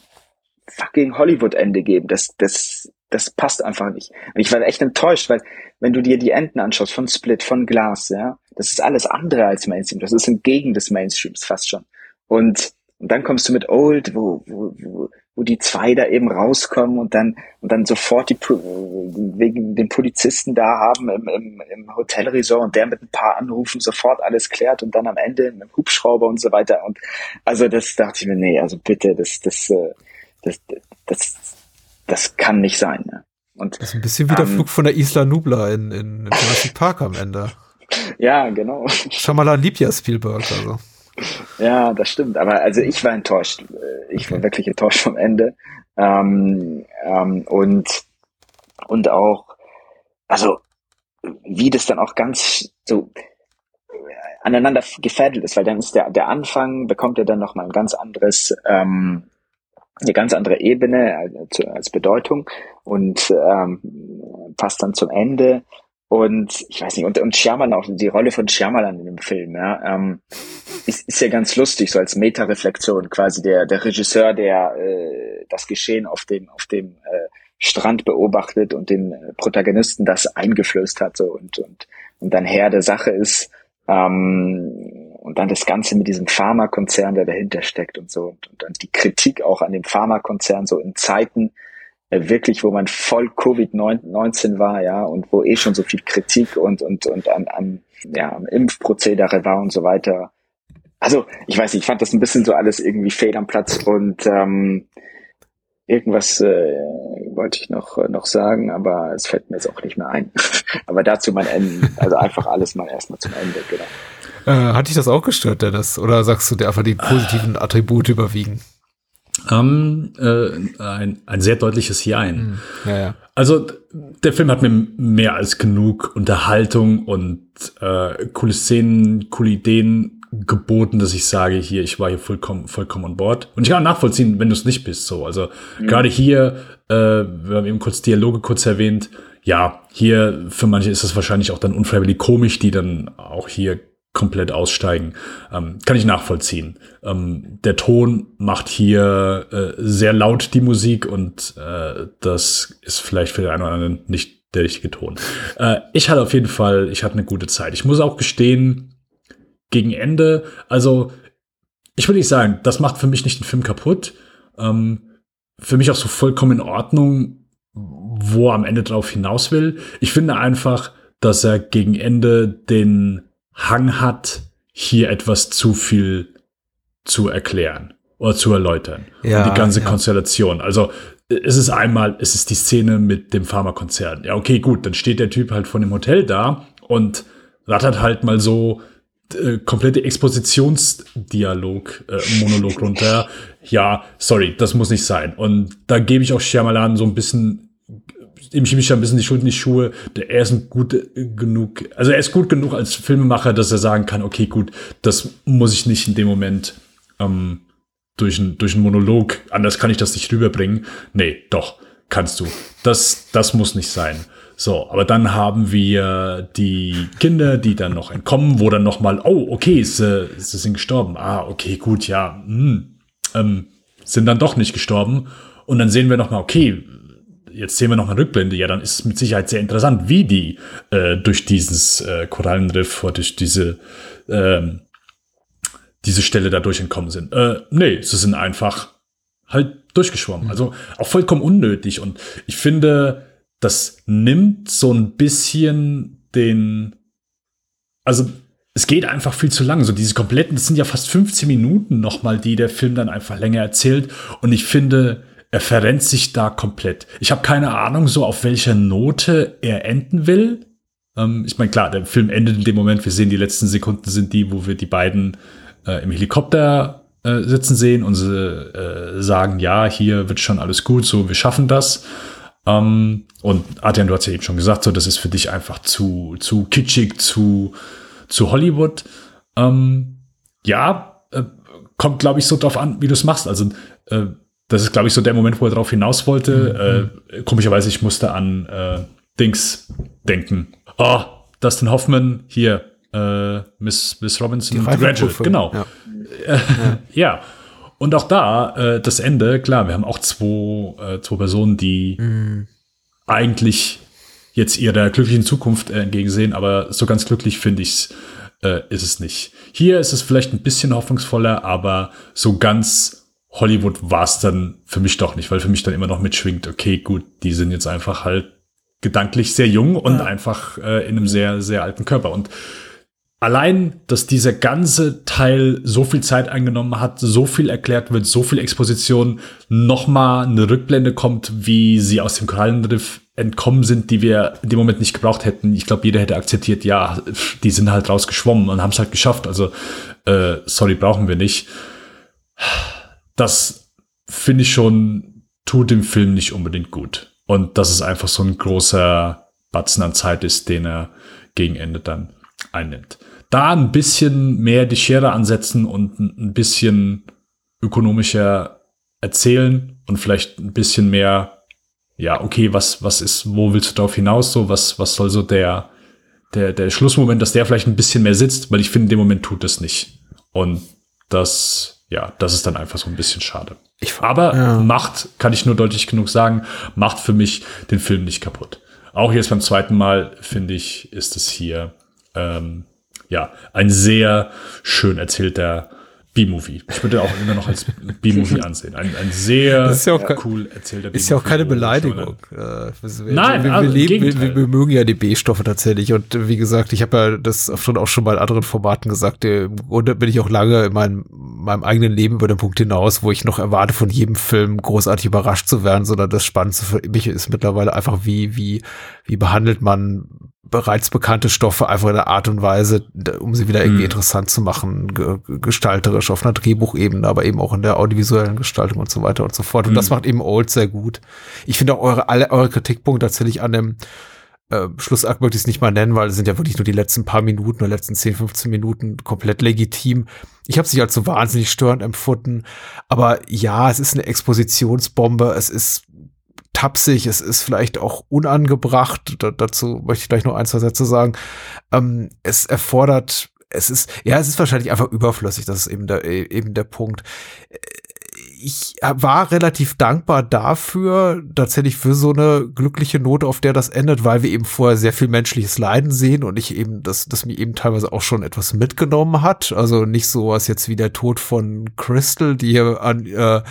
fucking Hollywood-Ende geben. Das, das, das passt einfach nicht. Und ich war echt enttäuscht, weil wenn du dir die Enden anschaust von Split, von Glass, ja, das ist alles andere als Mainstream. Das ist entgegen des Mainstreams fast schon. Und, und dann kommst du mit Old, wo, wo, wo, wo die zwei da eben rauskommen und dann und dann sofort die wegen den Polizisten da haben im, im, im Hotelresort und der mit ein paar Anrufen sofort alles klärt und dann am Ende mit dem Hubschrauber und so weiter. Und also das dachte ich mir, nee, also bitte, das, das, äh, das, das, das, das kann nicht sein. Ne? Und, das ist ein bisschen wie der ähm, Flug von der Isla Nubla in, in, in Jurassic Park am Ende. Ja, genau. Shyamalan liebt ja Spielberg, also. Ja, das stimmt. Aber also ich war enttäuscht. Ich war wirklich enttäuscht vom Ende. Ähm, ähm, und, und auch, also wie das dann auch ganz so aneinander gefädelt ist, weil dann ist der, der Anfang, bekommt er dann nochmal ein ganz anderes, ähm, eine ganz andere Ebene als, als Bedeutung und ähm, passt dann zum Ende. Und ich weiß nicht, und, und Shyamalan auch, die Rolle von Shyamalan in dem Film, ja, ähm, ist, ist ja ganz lustig, so als Meta-Reflexion quasi der, der Regisseur, der äh, das Geschehen auf dem, auf dem äh, Strand beobachtet und den Protagonisten das eingeflößt hat so und, und, und dann Herr der Sache ist. Ähm, und dann das Ganze mit diesem Pharmakonzern, der dahinter steckt und so. Und, und dann die Kritik auch an dem Pharmakonzern, so in Zeiten, äh, wirklich, wo man voll Covid-19 war, ja, und wo eh schon so viel Kritik und, und, und an, an, ja, am Impfprozedere war und so weiter. Also, ich weiß nicht, ich fand das ein bisschen so alles irgendwie fehl am Platz und ähm, irgendwas äh, wollte ich noch, noch sagen, aber es fällt mir jetzt auch nicht mehr ein. aber dazu mein Ende, also einfach alles mal erstmal zum Ende, genau. Äh, hat dich das auch gestört, Dennis? Oder sagst du, der einfach die positiven Attribute überwiegen? Ähm, äh, ein, ein sehr deutliches Jein. Hm. Ja, ja. Also der Film hat mir mehr als genug Unterhaltung und äh, coole Szenen, coole Ideen geboten, dass ich sage, hier, ich war hier vollkommen, vollkommen an Bord. Und ich kann nachvollziehen, wenn du es nicht bist. So, also mhm. gerade hier, äh, wir haben eben kurz Dialoge kurz erwähnt. Ja, hier für manche ist das wahrscheinlich auch dann unfreiwillig komisch, die dann auch hier komplett aussteigen. Ähm, kann ich nachvollziehen. Ähm, der Ton macht hier äh, sehr laut die Musik und äh, das ist vielleicht für den einen oder anderen nicht der richtige Ton. Äh, ich hatte auf jeden Fall, ich hatte eine gute Zeit. Ich muss auch gestehen, gegen Ende, also ich würde nicht sagen, das macht für mich nicht den Film kaputt. Ähm, für mich auch so vollkommen in Ordnung, wo er am Ende drauf hinaus will. Ich finde einfach, dass er gegen Ende den Hang hat, hier etwas zu viel zu erklären oder zu erläutern. Ja, und die ganze ja. Konstellation. Also es ist einmal, es ist die Szene mit dem Pharmakonzern. Ja, okay, gut, dann steht der Typ halt von dem Hotel da und rattert halt mal so äh, komplette Expositionsdialog, äh, Monolog runter. Ja, sorry, das muss nicht sein. Und da gebe ich auch Shyamalan so ein bisschen ihm schiebe ich ja ein bisschen die Schuld in die Schuhe. Er ist ein gut genug, also er ist gut genug als Filmemacher, dass er sagen kann, okay, gut, das muss ich nicht in dem Moment ähm, durch, ein, durch einen Monolog, anders kann ich das nicht rüberbringen. Nee, doch, kannst du. Das, das muss nicht sein. So, aber dann haben wir die Kinder, die dann noch entkommen, wo dann noch mal, oh, okay, sie, sie sind gestorben. Ah, okay, gut, ja, hm, ähm, sind dann doch nicht gestorben. Und dann sehen wir noch mal, okay, jetzt sehen wir noch eine Rückblende, ja, dann ist es mit Sicherheit sehr interessant, wie die äh, durch dieses äh, Korallenriff oder durch diese, ähm, diese Stelle dadurch entkommen sind. Äh, nee, sie sind einfach halt durchgeschwommen. Mhm. Also auch vollkommen unnötig. Und ich finde, das nimmt so ein bisschen den, also es geht einfach viel zu lang. So diese kompletten, das sind ja fast 15 Minuten nochmal, die der Film dann einfach länger erzählt. Und ich finde, er verrennt sich da komplett. Ich habe keine Ahnung, so auf welcher Note er enden will. Ähm, ich meine, klar, der Film endet in dem Moment. Wir sehen, die letzten Sekunden sind die, wo wir die beiden äh, im Helikopter äh, sitzen sehen und sie äh, sagen, ja, hier wird schon alles gut, so, wir schaffen das. Ähm, und Adrian, du hast ja eben schon gesagt, so, das ist für dich einfach zu, zu kitschig, zu, zu Hollywood. Ähm, ja, äh, kommt, glaube ich, so drauf an, wie du es machst. Also, äh, das ist, glaube ich, so der Moment, wo er darauf hinaus wollte. Mhm. Äh, komischerweise, ich musste an äh, Dings denken. Oh, Dustin Hoffman, hier, äh, Miss, Miss Robinson, Graduate, genau. Ja. ja. ja. Und auch da, äh, das Ende, klar, wir haben auch zwei, äh, zwei Personen, die, mhm. eigentlich jetzt ihrer glücklichen Zukunft äh, entgegensehen, aber so ganz glücklich finde ich äh, ist es nicht. Hier ist es vielleicht ein bisschen hoffnungsvoller, aber so ganz Hollywood war es dann für mich doch nicht, weil für mich dann immer noch mitschwingt, okay, gut, die sind jetzt einfach halt gedanklich sehr jung und ja. einfach äh, in einem sehr, sehr alten Körper. Und allein, dass dieser ganze Teil so viel Zeit eingenommen hat, so viel erklärt wird, so viel Exposition, nochmal eine Rückblende kommt, wie sie aus dem Korallenriff entkommen sind, die wir in dem Moment nicht gebraucht hätten. Ich glaube, jeder hätte akzeptiert, ja, die sind halt rausgeschwommen und haben es halt geschafft. Also, äh, sorry, brauchen wir nicht. Das finde ich schon, tut dem Film nicht unbedingt gut. Und dass es einfach so ein großer Batzen an Zeit ist, den er gegen Ende dann einnimmt. Da ein bisschen mehr die Schere ansetzen und ein bisschen ökonomischer erzählen und vielleicht ein bisschen mehr ja, okay, was, was ist, wo willst du darauf hinaus, so, was, was soll so der, der, der Schlussmoment, dass der vielleicht ein bisschen mehr sitzt, weil ich finde, in dem Moment tut es nicht. Und das, ja, das ist dann einfach so ein bisschen schade. Ich, Aber ja. macht, kann ich nur deutlich genug sagen, macht für mich den Film nicht kaputt. Auch jetzt beim zweiten Mal, finde ich, ist es hier, ähm, ja, ein sehr schön erzählter B-Movie. Ich würde auch immer noch als B-Movie ansehen. Ein, ein sehr ja cool erzählter B-Movie. Ist ja auch keine Beleidigung. Äh, Nein, wir, wir, leben, wir, wir, mögen ja die B-Stoffe tatsächlich. Und wie gesagt, ich habe ja das schon auch schon bei anderen Formaten gesagt. Im Grunde bin ich auch lange in meinem, meinem eigenen Leben über den Punkt hinaus, wo ich noch erwarte, von jedem Film großartig überrascht zu werden, sondern das Spannendste für mich ist mittlerweile einfach, wie, wie, wie behandelt man bereits bekannte Stoffe einfach in einer Art und Weise, um sie wieder irgendwie mhm. interessant zu machen, gestalterisch auf einer Drehbuchebene, aber eben auch in der audiovisuellen Gestaltung und so weiter und so fort. Und mhm. das macht eben Old sehr gut. Ich finde auch eure, alle eure Kritikpunkte tatsächlich an dem äh, Schlussakt möchte ich es nicht mal nennen, weil es sind ja wirklich nur die letzten paar Minuten oder letzten 10, 15 Minuten komplett legitim. Ich habe es nicht als so wahnsinnig störend empfunden, aber ja, es ist eine Expositionsbombe, es ist tapsig, es ist vielleicht auch unangebracht. Da, dazu möchte ich gleich noch ein, zwei Sätze sagen. Ähm, es erfordert, es ist, ja, es ist wahrscheinlich einfach überflüssig, das ist eben der, eben der Punkt. Ich war relativ dankbar dafür, tatsächlich für so eine glückliche Note, auf der das endet, weil wir eben vorher sehr viel menschliches Leiden sehen und ich eben, das, das mir eben teilweise auch schon etwas mitgenommen hat. Also nicht so was jetzt wie der Tod von Crystal, die hier an, äh,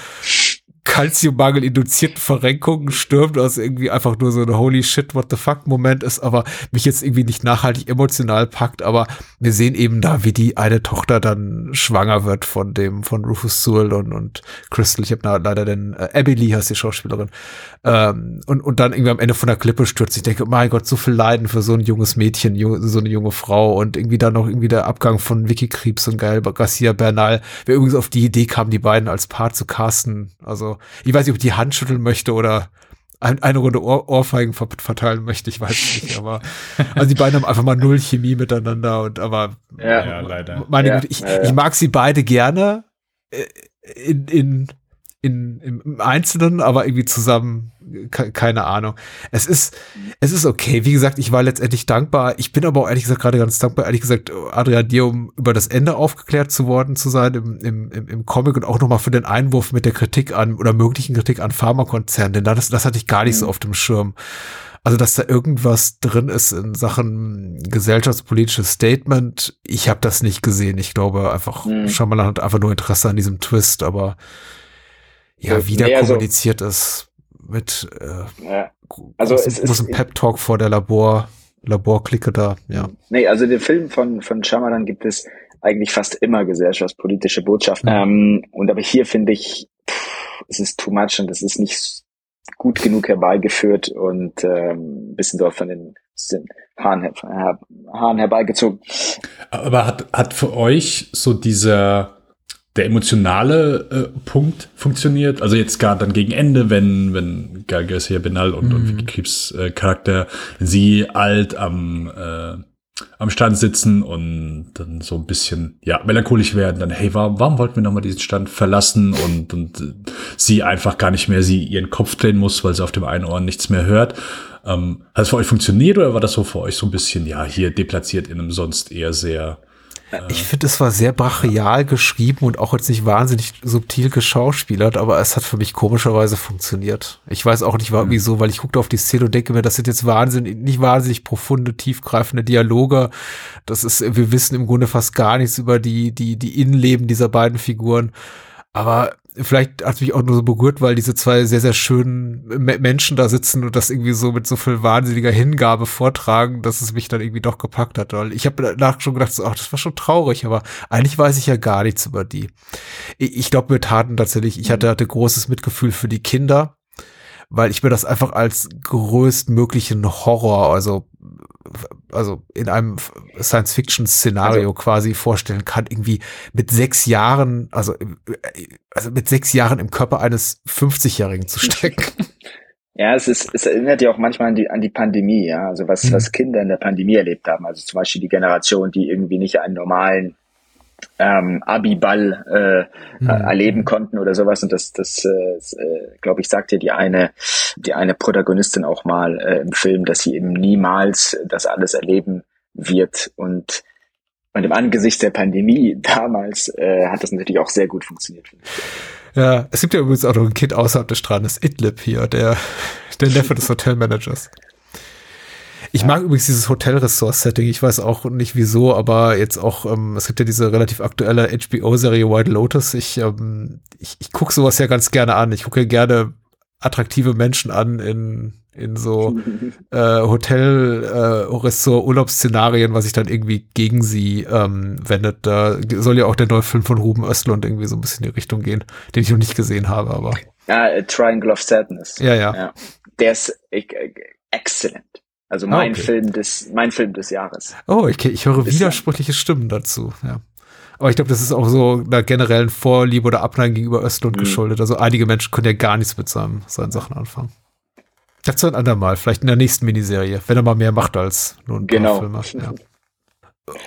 Kalziummangel induzierten Verrenkungen stirbt, was irgendwie einfach nur so ein Holy shit, what the fuck Moment ist, aber mich jetzt irgendwie nicht nachhaltig emotional packt, aber wir sehen eben da, wie die eine Tochter dann schwanger wird von dem, von Rufus Sewell und, und Crystal, ich habe leider den, äh, Abby Lee heißt die Schauspielerin, ähm, und, und dann irgendwie am Ende von der Klippe stürzt. Ich denke, mein Gott, so viel Leiden für so ein junges Mädchen, so eine junge Frau und irgendwie dann noch irgendwie der Abgang von Vicky Krebs und Gael Garcia Bernal, wer übrigens auf die Idee kam, die beiden als Paar zu casten, also ich weiß nicht, ob ich die Hand schütteln möchte oder ein, eine Runde Ohr, Ohrfeigen verteilen möchte, ich weiß nicht, aber also die beiden haben einfach mal null Chemie miteinander und aber ja, ja leider. Meine ja, Güte, ich, ja, ich mag sie beide gerne äh, in, in in, im Einzelnen, aber irgendwie zusammen, keine Ahnung. Es ist, es ist okay. Wie gesagt, ich war letztendlich dankbar. Ich bin aber auch ehrlich gesagt gerade ganz dankbar, ehrlich gesagt, Adrian, dir, um über das Ende aufgeklärt zu worden zu sein im, im, im, Comic und auch nochmal für den Einwurf mit der Kritik an oder möglichen Kritik an Pharmakonzernen, denn das, das hatte ich gar nicht mhm. so auf dem Schirm. Also, dass da irgendwas drin ist in Sachen gesellschaftspolitisches Statement, ich habe das nicht gesehen. Ich glaube einfach, mhm. Shyamalan hat einfach nur Interesse an diesem Twist, aber ja, wieder nee, also, kommuniziert ist mit äh, ja. also großen, es ist, Pep-Talk vor der Labor, Laborklicke da, ja. Nee, also den Film von, von Shyamalan gibt es eigentlich fast immer gesellschaftspolitische Botschaften. Mhm. Ähm, und aber hier finde ich, pff, es ist too much und es ist nicht gut genug herbeigeführt und ähm, bisschen dort von den, den Haaren, her, Haaren herbeigezogen. Aber hat, hat für euch so dieser der emotionale äh, Punkt funktioniert. Also jetzt gar dann gegen Ende, wenn, wenn Garcia Benal und, mhm. und Vicky Krebs äh, Charakter, sie alt am, äh, am Stand sitzen und dann so ein bisschen, ja, melancholisch werden, dann, hey, warum, warum wollten wir nochmal diesen Stand verlassen und, und äh, sie einfach gar nicht mehr, sie ihren Kopf drehen muss, weil sie auf dem einen Ohr nichts mehr hört. Ähm, hat es für euch funktioniert oder war das so für euch so ein bisschen, ja, hier deplatziert in einem sonst eher sehr Ich finde, es war sehr brachial geschrieben und auch jetzt nicht wahnsinnig subtil geschauspielert, aber es hat für mich komischerweise funktioniert. Ich weiß auch nicht, wieso, weil ich guckte auf die Szene und denke mir, das sind jetzt wahnsinnig, nicht wahnsinnig profunde, tiefgreifende Dialoge. Das ist, wir wissen im Grunde fast gar nichts über die, die, die Innenleben dieser beiden Figuren. Aber vielleicht hat mich auch nur so berührt, weil diese zwei sehr, sehr schönen Menschen da sitzen und das irgendwie so mit so viel wahnsinniger Hingabe vortragen, dass es mich dann irgendwie doch gepackt hat. Weil ich habe danach schon gedacht, so, ach, das war schon traurig, aber eigentlich weiß ich ja gar nichts über die. Ich, ich glaube, wir taten tatsächlich, ich hatte, hatte großes Mitgefühl für die Kinder, weil ich mir das einfach als größtmöglichen Horror, also also in einem Science-Fiction-Szenario also, quasi vorstellen kann, irgendwie mit sechs Jahren, also, also mit sechs Jahren im Körper eines 50-Jährigen zu stecken. Ja, es ist, es erinnert ja auch manchmal an die, an die Pandemie, ja, also was, mhm. was Kinder in der Pandemie erlebt haben. Also zum Beispiel die Generation, die irgendwie nicht einen normalen ähm, Abiball äh, mhm. erleben konnten oder sowas. Und das, das äh, äh glaube ich, sagt ja die eine, die eine Protagonistin auch mal äh, im Film, dass sie eben niemals das alles erleben wird. Und, und im Angesicht der Pandemie damals äh, hat das natürlich auch sehr gut funktioniert. Ja, es gibt ja übrigens auch noch ein Kind außerhalb des Strandes, Idlib hier, der, der Neffe des Hotelmanagers. Ich mag übrigens dieses Hotel-Resort-Setting. Ich weiß auch nicht wieso, aber jetzt auch, ähm, es gibt ja diese relativ aktuelle HBO-Serie White Lotus. Ich, ähm, ich, ich gucke sowas ja ganz gerne an. Ich gucke ja gerne attraktive Menschen an in, in so äh, Hotel, äh, was sich dann irgendwie gegen sie ähm, wendet. Da soll ja auch der neue Film von Ruben Östlund irgendwie so ein bisschen in die Richtung gehen, den ich noch nicht gesehen habe, aber. Ja, Triangle of Sadness. Ja, ja. ja. Der ist äh, excellent. Also ah, mein okay. Film des, mein Film des Jahres. Oh, ich, ich höre widersprüchliche Stimmen dazu, ja. Aber ich glaube, das ist auch so einer generellen Vorliebe oder Abneigung gegenüber Östlund mhm. geschuldet. Also einige Menschen können ja gar nichts mit seinem, seinen Sachen anfangen. Dazu ein andermal, vielleicht in der nächsten Miniserie, wenn er mal mehr macht als nur ein genau. Filme. Ja.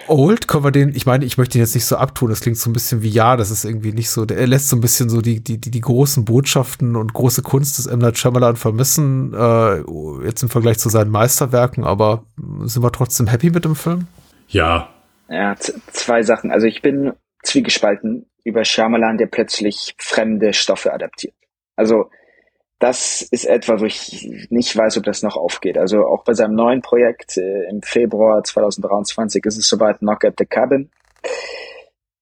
Old, können wir den, ich meine, ich möchte ihn jetzt nicht so abtun, das klingt so ein bisschen wie ja, das ist irgendwie nicht so, der, er lässt so ein bisschen so die, die, die, die großen Botschaften und große Kunst des M. Night Shyamalan vermissen, äh, jetzt im Vergleich zu seinen Meisterwerken, aber sind wir trotzdem happy mit dem Film? Ja. Ja, zwei Sachen. Also ich bin zwiegespalten über Shyamalan, der plötzlich fremde Stoffe adaptiert. Also, das ist etwas, wo ich nicht weiß, ob das noch aufgeht. Also auch bei seinem neuen Projekt äh, im Februar 2023 ist es soweit Knock at the Cabin.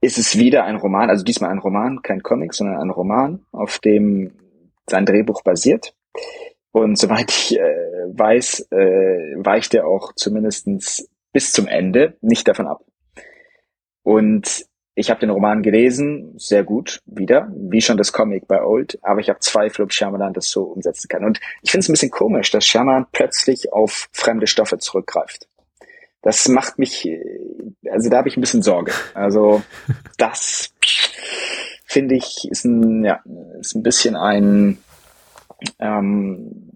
Ist es wieder ein Roman, also diesmal ein Roman, kein Comic, sondern ein Roman, auf dem sein Drehbuch basiert. Und soweit ich äh, weiß, äh, weicht er auch zumindestens bis zum Ende nicht davon ab. Und ich habe den Roman gelesen, sehr gut, wieder, wie schon das Comic bei Old, aber ich habe Zweifel, ob Shyamalan das so umsetzen kann. Und ich finde es ein bisschen komisch, dass Shyamalan plötzlich auf fremde Stoffe zurückgreift. Das macht mich, also da habe ich ein bisschen Sorge. Also das finde ich ist ein, ja, ist ein bisschen ein ähm,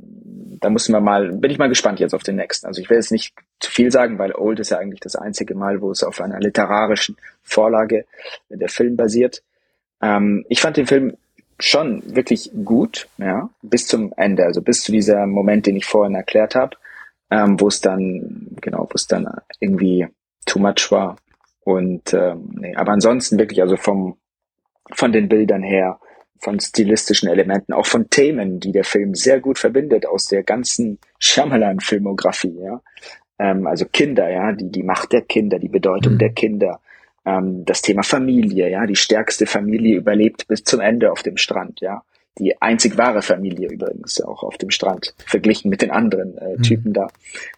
da müssen wir mal, bin ich mal gespannt jetzt auf den nächsten. Also ich will jetzt nicht zu viel sagen, weil Old ist ja eigentlich das einzige Mal, wo es auf einer literarischen Vorlage der Film basiert. Ähm, ich fand den Film schon wirklich gut, ja, bis zum Ende, also bis zu dieser Moment, den ich vorhin erklärt habe, ähm, wo es dann, genau, wo es dann irgendwie too much war. Und ähm, nee, aber ansonsten wirklich, also vom von den Bildern her, von stilistischen Elementen, auch von Themen, die der Film sehr gut verbindet aus der ganzen Shyamalan-Filmografie, ja. Ähm, also Kinder, ja, die, die Macht der Kinder, die Bedeutung mhm. der Kinder, ähm, das Thema Familie, ja, die stärkste Familie überlebt bis zum Ende auf dem Strand, ja. Die einzig wahre Familie übrigens auch auf dem Strand, verglichen mit den anderen äh, mhm. Typen da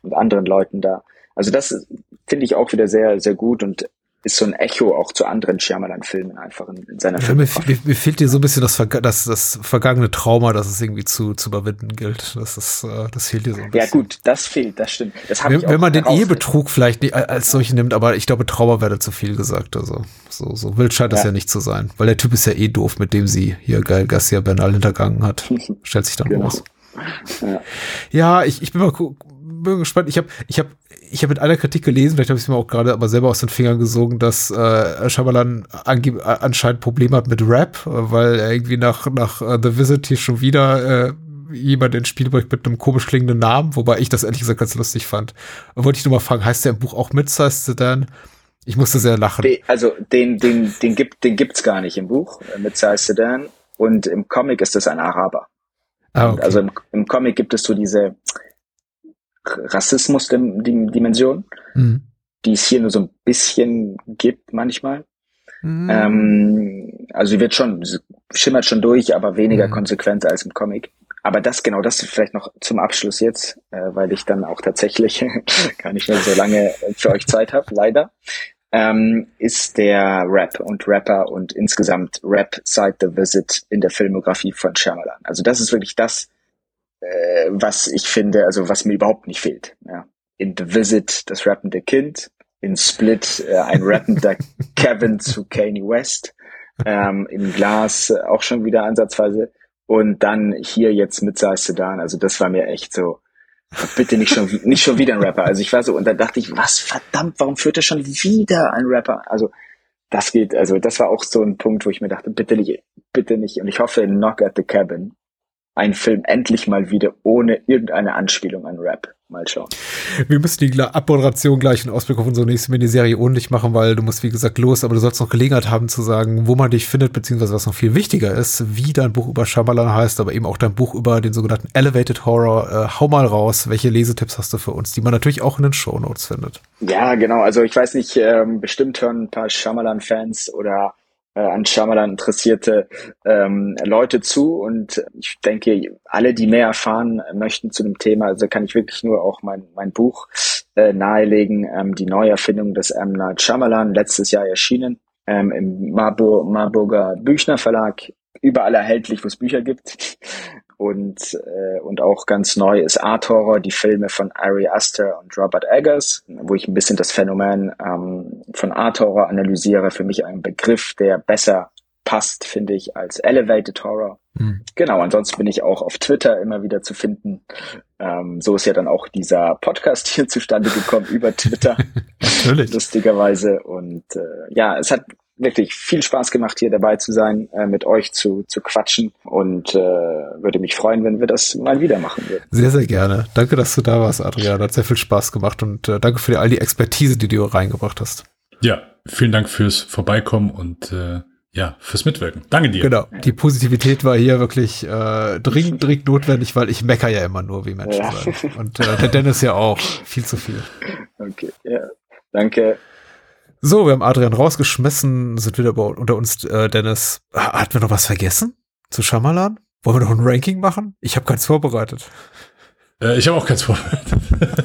und anderen Leuten da. Also das finde ich auch wieder sehr, sehr gut und ist so ein Echo auch zu anderen Shyamalan-Filmen einfach in, in seiner ja, mir, mir, mir, fehlt dir so ein bisschen das, das, das vergangene Trauma, das es irgendwie zu, zu überwinden gilt. Das, ist, äh, das fehlt dir so ein bisschen. Ja gut, das fehlt, das stimmt. Das wenn, wenn man den Ehebetrug vielleicht nicht als solche nimmt, aber ich glaube, Trauma wäre zu viel gesagt. Also so, so wild scheint das ja. ja nicht zu sein. Weil der Typ ist ja eh doof, mit dem sie hier geil Garcia Bernal hintergangen hat. Stellt sich dann genau. raus. Ja. ja, ich, ich bin mal bin gespannt. Ich habe ich hab, ich hab mit einer Kritik gelesen, vielleicht habe ich es mir auch gerade aber selber aus den Fingern gesogen, dass äh, Shyamalan anscheinend Probleme hat mit Rap, weil er irgendwie nach, nach uh, The Visit hier schon wieder äh, jemand ins Spiel bringt mit einem komisch klingenden Namen, wobei ich das ehrlich gesagt ganz lustig fand. Wollte ich nur mal fragen, heißt der im Buch auch Mid-Sized Sedan? Ich musste sehr lachen. Also den, den, den gibt, den gibt's gar nicht im Buch äh, mit Sai Sedan und im Comic ist es ein Araber. Ah, okay. Also im, im Comic gibt es so diese Rassismus-Dimension, mhm. die es hier nur so ein bisschen gibt manchmal. Mhm. Ähm, also sie wird schon, schimmert schon durch, aber weniger mhm. konsequent als im Comic. Aber das, genau, das vielleicht noch zum Abschluss jetzt, äh, weil ich dann auch tatsächlich gar nicht mehr so lange für euch Zeit habe, leider, ähm, ist der Rap und Rapper und insgesamt Rap Side the Visit in der Filmografie von Shyamalan. Also das ist wirklich das, äh, was ich finde, also was mir überhaupt nicht fehlt. Ja. In The Visit das rappende Kind, in Split äh, ein rappender Kevin zu Kanye West, ähm, in Glas äh, auch schon wieder ansatzweise und dann hier jetzt mit Sai Sedan. Also das war mir echt so, bitte nicht schon, nicht schon wieder ein Rapper. Also ich war so, und da dachte ich, was verdammt, warum führt er schon wieder ein Rapper? Also das geht, also das war auch so ein Punkt, wo ich mir dachte, bitte nicht, bitte nicht. Und ich hoffe in Knock at the Cabin ein Film endlich mal wieder ohne irgendeine Anspielung an Rap. Mal schauen. Wir müssen die Abmoderation gleich einen Ausblick auf unsere nächste Miniserie ordentlich machen, weil du musst, wie gesagt, los, aber du sollst noch Gelegenheit haben zu sagen, wo man dich findet, beziehungsweise was noch viel wichtiger ist, wie dein Buch über Shyamalan heißt, aber eben auch dein Buch über den sogenannten Elevated Horror. Äh, hau mal raus, welche Lesetipps hast du für uns, die man natürlich auch in den Show Notes findet? Ja, genau. Also ich weiß nicht, ähm, bestimmt hören ein paar Shyamalan-Fans oder an Shyamalan interessierte ähm, Leute zu und ich denke, alle, die mehr erfahren möchten zu dem Thema, also kann ich wirklich nur auch mein, mein Buch äh, nahelegen, ähm, die Neuerfindung des M. Night Shyamalan, letztes Jahr erschienen, ähm, im Marburg, Marburger Büchner Verlag, überall erhältlich, wo es Bücher gibt. Und, äh, und auch ganz neu ist Art Horror, die Filme von Ari Aster und Robert Eggers, wo ich ein bisschen das Phänomen ähm, von Art Horror analysiere. Für mich ein Begriff, der besser passt, finde ich, als Elevated Horror. Mhm. Genau, ansonsten bin ich auch auf Twitter immer wieder zu finden. Ähm, so ist ja dann auch dieser Podcast hier zustande gekommen über Twitter. Natürlich. Lustigerweise. Und äh, ja, es hat wirklich viel Spaß gemacht, hier dabei zu sein, äh, mit euch zu, zu quatschen und äh, würde mich freuen, wenn wir das mal wieder machen würden. Sehr, sehr gerne. Danke, dass du da warst, Adrian. Hat sehr viel Spaß gemacht und äh, danke für die, all die Expertise, die du reingebracht hast. Ja, vielen Dank fürs Vorbeikommen und äh, ja, fürs Mitwirken. Danke dir. Genau. Die Positivität war hier wirklich äh, dringend, dringend notwendig, weil ich mecker ja immer nur, wie Menschen ja. sagen. Und äh, der Dennis ja auch. Viel zu viel. Okay, ja. Danke. So, wir haben Adrian rausgeschmissen, sind wieder unter uns, äh, Dennis. Hatten wir noch was vergessen? Zu Schamalan? Wollen wir noch ein Ranking machen? Ich habe keins vorbereitet. Äh, ich habe auch keins vorbereitet.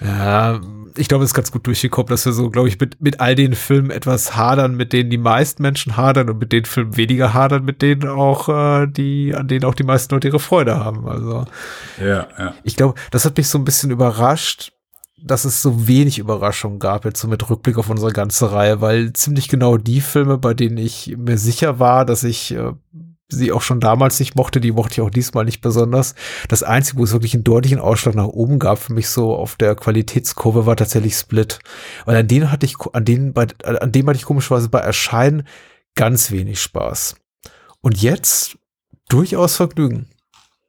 ja, ich glaube, es ist ganz gut durchgekommen, dass wir so, glaube ich, mit, mit all den Filmen etwas hadern, mit denen die meisten Menschen hadern und mit den Filmen weniger hadern, mit denen auch äh, die, an denen auch die meisten Leute ihre Freude haben. Also ja, ja. Ich glaube, das hat mich so ein bisschen überrascht, dass es so wenig Überraschungen gab, jetzt so mit Rückblick auf unsere ganze Reihe, weil ziemlich genau die Filme, bei denen ich mir sicher war, dass ich äh, sie auch schon damals nicht mochte, die mochte ich auch diesmal nicht besonders. Das Einzige, wo es wirklich einen deutlichen Ausschlag nach oben gab für mich so auf der Qualitätskurve, war tatsächlich Split. Weil an denen hatte ich, an denen, bei, an dem hatte ich komischerweise bei Erscheinen ganz wenig Spaß. Und jetzt durchaus Vergnügen.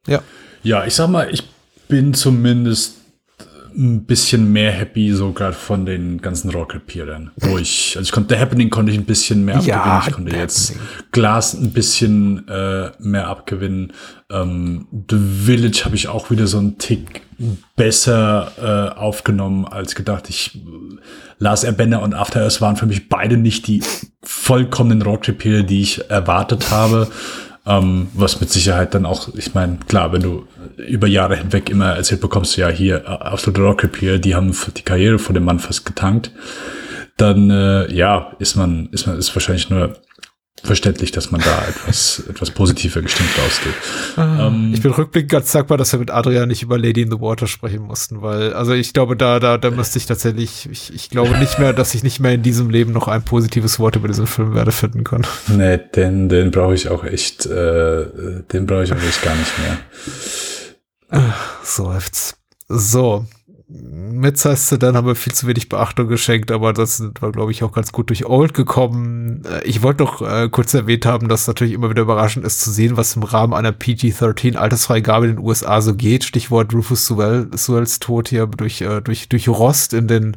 Ja. Ja, ich sag mal, ich bin zumindest ein bisschen mehr happy sogar von den ganzen Rocket-Peerern. Wo ich, also ich konnte, The Happening konnte ich ein bisschen mehr abgewinnen. Ja, ich konnte jetzt Glas ein bisschen äh, mehr abgewinnen. Ähm, The Village habe ich auch wieder so einen Tick besser äh, aufgenommen als gedacht. Ich Lars Erbender und After Earth waren für mich beide nicht die vollkommenen Roadtrip-Peer, die ich erwartet habe. Ähm, was mit Sicherheit dann auch, ich meine, klar, wenn du über Jahre hinweg immer erzählt bekommst, ja, hier, äh, absolute Rocket hier, die haben die Karriere vor dem Mann fast getankt, dann, äh, ja, ist man, ist man, ist wahrscheinlich nur verständlich, dass man da etwas, etwas positiver gestimmt rausgeht. Ah, ähm, ich bin rückblickend ganz dankbar, dass wir mit Adrian nicht über Lady in the Water sprechen mussten, weil, also ich glaube, da, da, da müsste ich tatsächlich, ich, ich glaube nicht mehr, dass ich nicht mehr in diesem Leben noch ein positives Wort über diesen Film werde finden können. Nee, den, den brauche ich auch echt, äh, den brauche ich auch echt gar nicht mehr. Ach, so läuft's. So, mit heißt dann haben wir viel zu wenig Beachtung geschenkt, aber sind wir, glaube ich, auch ganz gut durch Old gekommen. Äh, ich wollte noch äh, kurz erwähnt haben, dass natürlich immer wieder überraschend ist zu sehen, was im Rahmen einer PG-13 Altersfreigabe in den USA so geht. Stichwort Rufus Sewell, Sewells Tod hier durch, äh, durch, durch Rost in den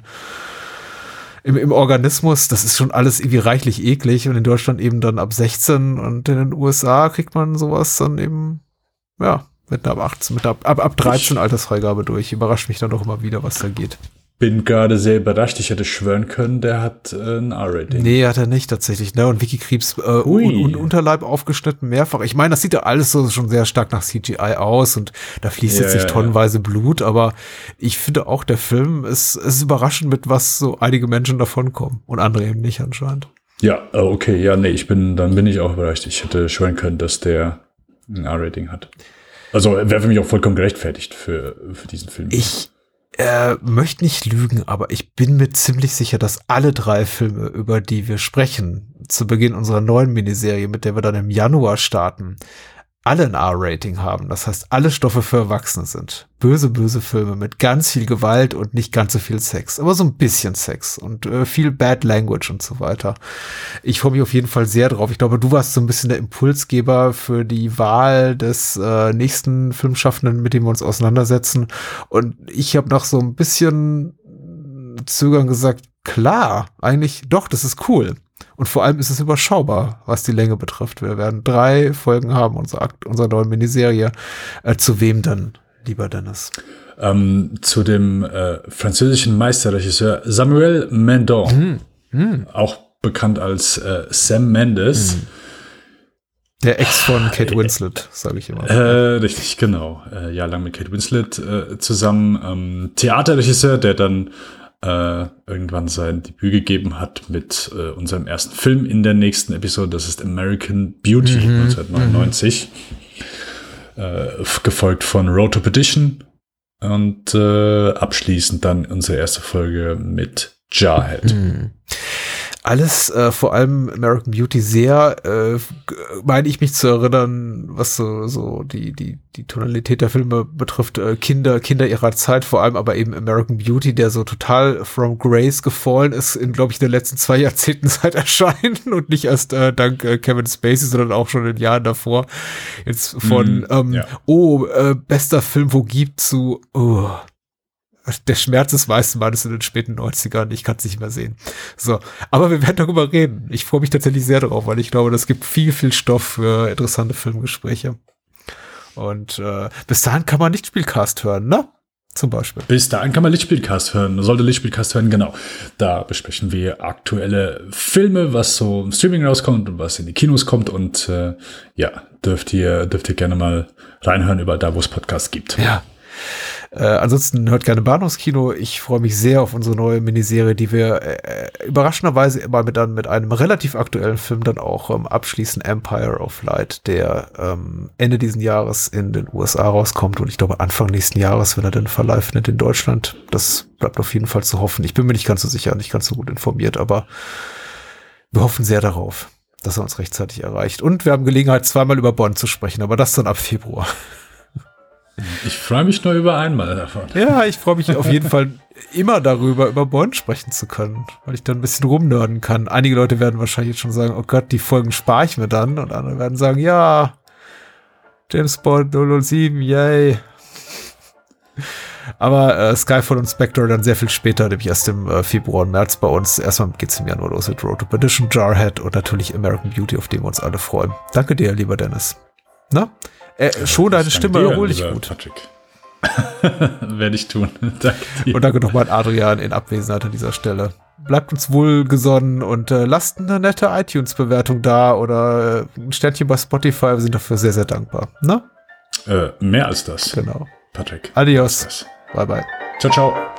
im, im Organismus, das ist schon alles irgendwie reichlich eklig und in Deutschland eben dann ab 16 und in den USA kriegt man sowas dann eben, ja, mit ab 18, mit ab, ab, ab 13 Altersfreigabe durch. Überrascht mich dann doch immer wieder, was da geht bin gerade sehr überrascht. Ich hätte schwören können, der hat äh, ein R-Rating. Nee, hat er nicht tatsächlich. Ne? Und Vicky Krebs äh, un un Unterleib aufgeschnitten mehrfach. Ich meine, das sieht ja alles so schon sehr stark nach CGI aus und da fließt ja, jetzt nicht ja, tonnenweise ja. Blut, aber ich finde auch, der Film ist, ist überraschend, mit was so einige Menschen davonkommen und andere eben nicht anscheinend. Ja, äh, okay, ja, nee, ich bin, dann bin ich auch überrascht. Ich hätte schwören können, dass der ein R-Rating hat. Also wäre für mich auch vollkommen gerechtfertigt für, für diesen Film. Ich, äh, möchte nicht lügen, aber ich bin mir ziemlich sicher, dass alle drei Filme, über die wir sprechen, zu Beginn unserer neuen Miniserie, mit der wir dann im Januar starten, alle ein R-Rating haben. Das heißt, alle Stoffe für Erwachsene sind. Böse, böse Filme mit ganz viel Gewalt und nicht ganz so viel Sex. Aber so ein bisschen Sex und äh, viel Bad Language und so weiter. Ich freue mich auf jeden Fall sehr drauf. Ich glaube, du warst so ein bisschen der Impulsgeber für die Wahl des äh, nächsten Filmschaffenden, mit dem wir uns auseinandersetzen. Und ich habe noch so ein bisschen zögern gesagt, klar, eigentlich doch, das ist cool. Und vor allem ist es überschaubar, was die Länge betrifft. Wir werden drei Folgen haben, unsere, Akt, unsere neue Miniserie. Äh, zu wem dann, lieber Dennis? Ähm, zu dem äh, französischen Meisterregisseur Samuel Mendon, hm. Hm. auch bekannt als äh, Sam Mendes. Hm. Der Ex von Kate Winslet, sage ich immer. Äh, richtig, genau. Äh, jahrelang mit Kate Winslet äh, zusammen. Ähm, Theaterregisseur, der dann äh, irgendwann sein Debüt gegeben hat mit äh, unserem ersten Film in der nächsten Episode. Das ist American Beauty mhm. 1999. Mhm. Äh, gefolgt von Road to Petition. Und äh, abschließend dann unsere erste Folge mit Jarhead. Mhm alles, äh, vor allem American Beauty, sehr, äh, meine ich mich zu erinnern, was so, so die, die, die Tonalität der Filme betrifft, äh, Kinder, Kinder ihrer Zeit, vor allem aber eben American Beauty, der so total from Grace gefallen ist, in, glaube ich, den letzten zwei Jahrzehnten seit Erscheinen und nicht erst äh, dank äh, Kevin Spacey, sondern auch schon in den Jahren davor. Jetzt von, mm, ähm, ja. oh, äh, bester Film, wo gibt zu, oh, der Schmerz des weißen Mannes in den späten 90ern, ich kann es nicht mehr sehen. So, aber wir werden darüber reden. Ich freue mich tatsächlich sehr darauf, weil ich glaube, das gibt viel, viel Stoff für interessante Filmgespräche. Und äh, bis dahin kann man Lichtspielcast hören, ne? Zum Beispiel. Bis dahin kann man Lichtspielcast hören. Sollte Lichtspielcast hören, genau. Da besprechen wir aktuelle Filme, was so im Streaming rauskommt und was in die Kinos kommt. Und äh, ja, dürft ihr, dürft ihr gerne mal reinhören über da, wo es Podcasts gibt. Ja, äh, ansonsten hört gerne Bahnhofskino. Ich freue mich sehr auf unsere neue Miniserie, die wir äh, überraschenderweise immer mit, dann mit einem relativ aktuellen Film dann auch ähm, abschließen. Empire of Light, der ähm, Ende diesen Jahres in den USA rauskommt und ich glaube Anfang nächsten Jahres, wenn er Verleih findet in Deutschland. Das bleibt auf jeden Fall zu hoffen. Ich bin mir nicht ganz so sicher, nicht ganz so gut informiert, aber wir hoffen sehr darauf, dass er uns rechtzeitig erreicht. Und wir haben Gelegenheit, zweimal über Bonn zu sprechen, aber das dann ab Februar. Ich freue mich nur über einmal davon. Ja, ich freue mich auf jeden Fall immer darüber, über Bond sprechen zu können, weil ich dann ein bisschen rumnörden kann. Einige Leute werden wahrscheinlich jetzt schon sagen, oh Gott, die Folgen spare ich mir dann. Und andere werden sagen, ja, James Bond 007, yay. Aber äh, Skyfall und Spectre dann sehr viel später, nämlich erst im äh, Februar und März bei uns. Erstmal geht's im Januar los mit Road to Perdition, Jarhead und natürlich American Beauty, auf den wir uns alle freuen. Danke dir, lieber Dennis. Na? Äh, schon deine Stimme, erhol dich gut. Patrick. Werde ich tun. danke dir. Und danke nochmal an Adrian in Abwesenheit an dieser Stelle. Bleibt uns wohlgesonnen und äh, lasst eine nette iTunes-Bewertung da oder äh, ein Sternchen bei Spotify. Wir sind dafür sehr, sehr dankbar. Ne? Äh, mehr als das. Genau. Patrick. Adios. Bye, bye. Ciao, ciao.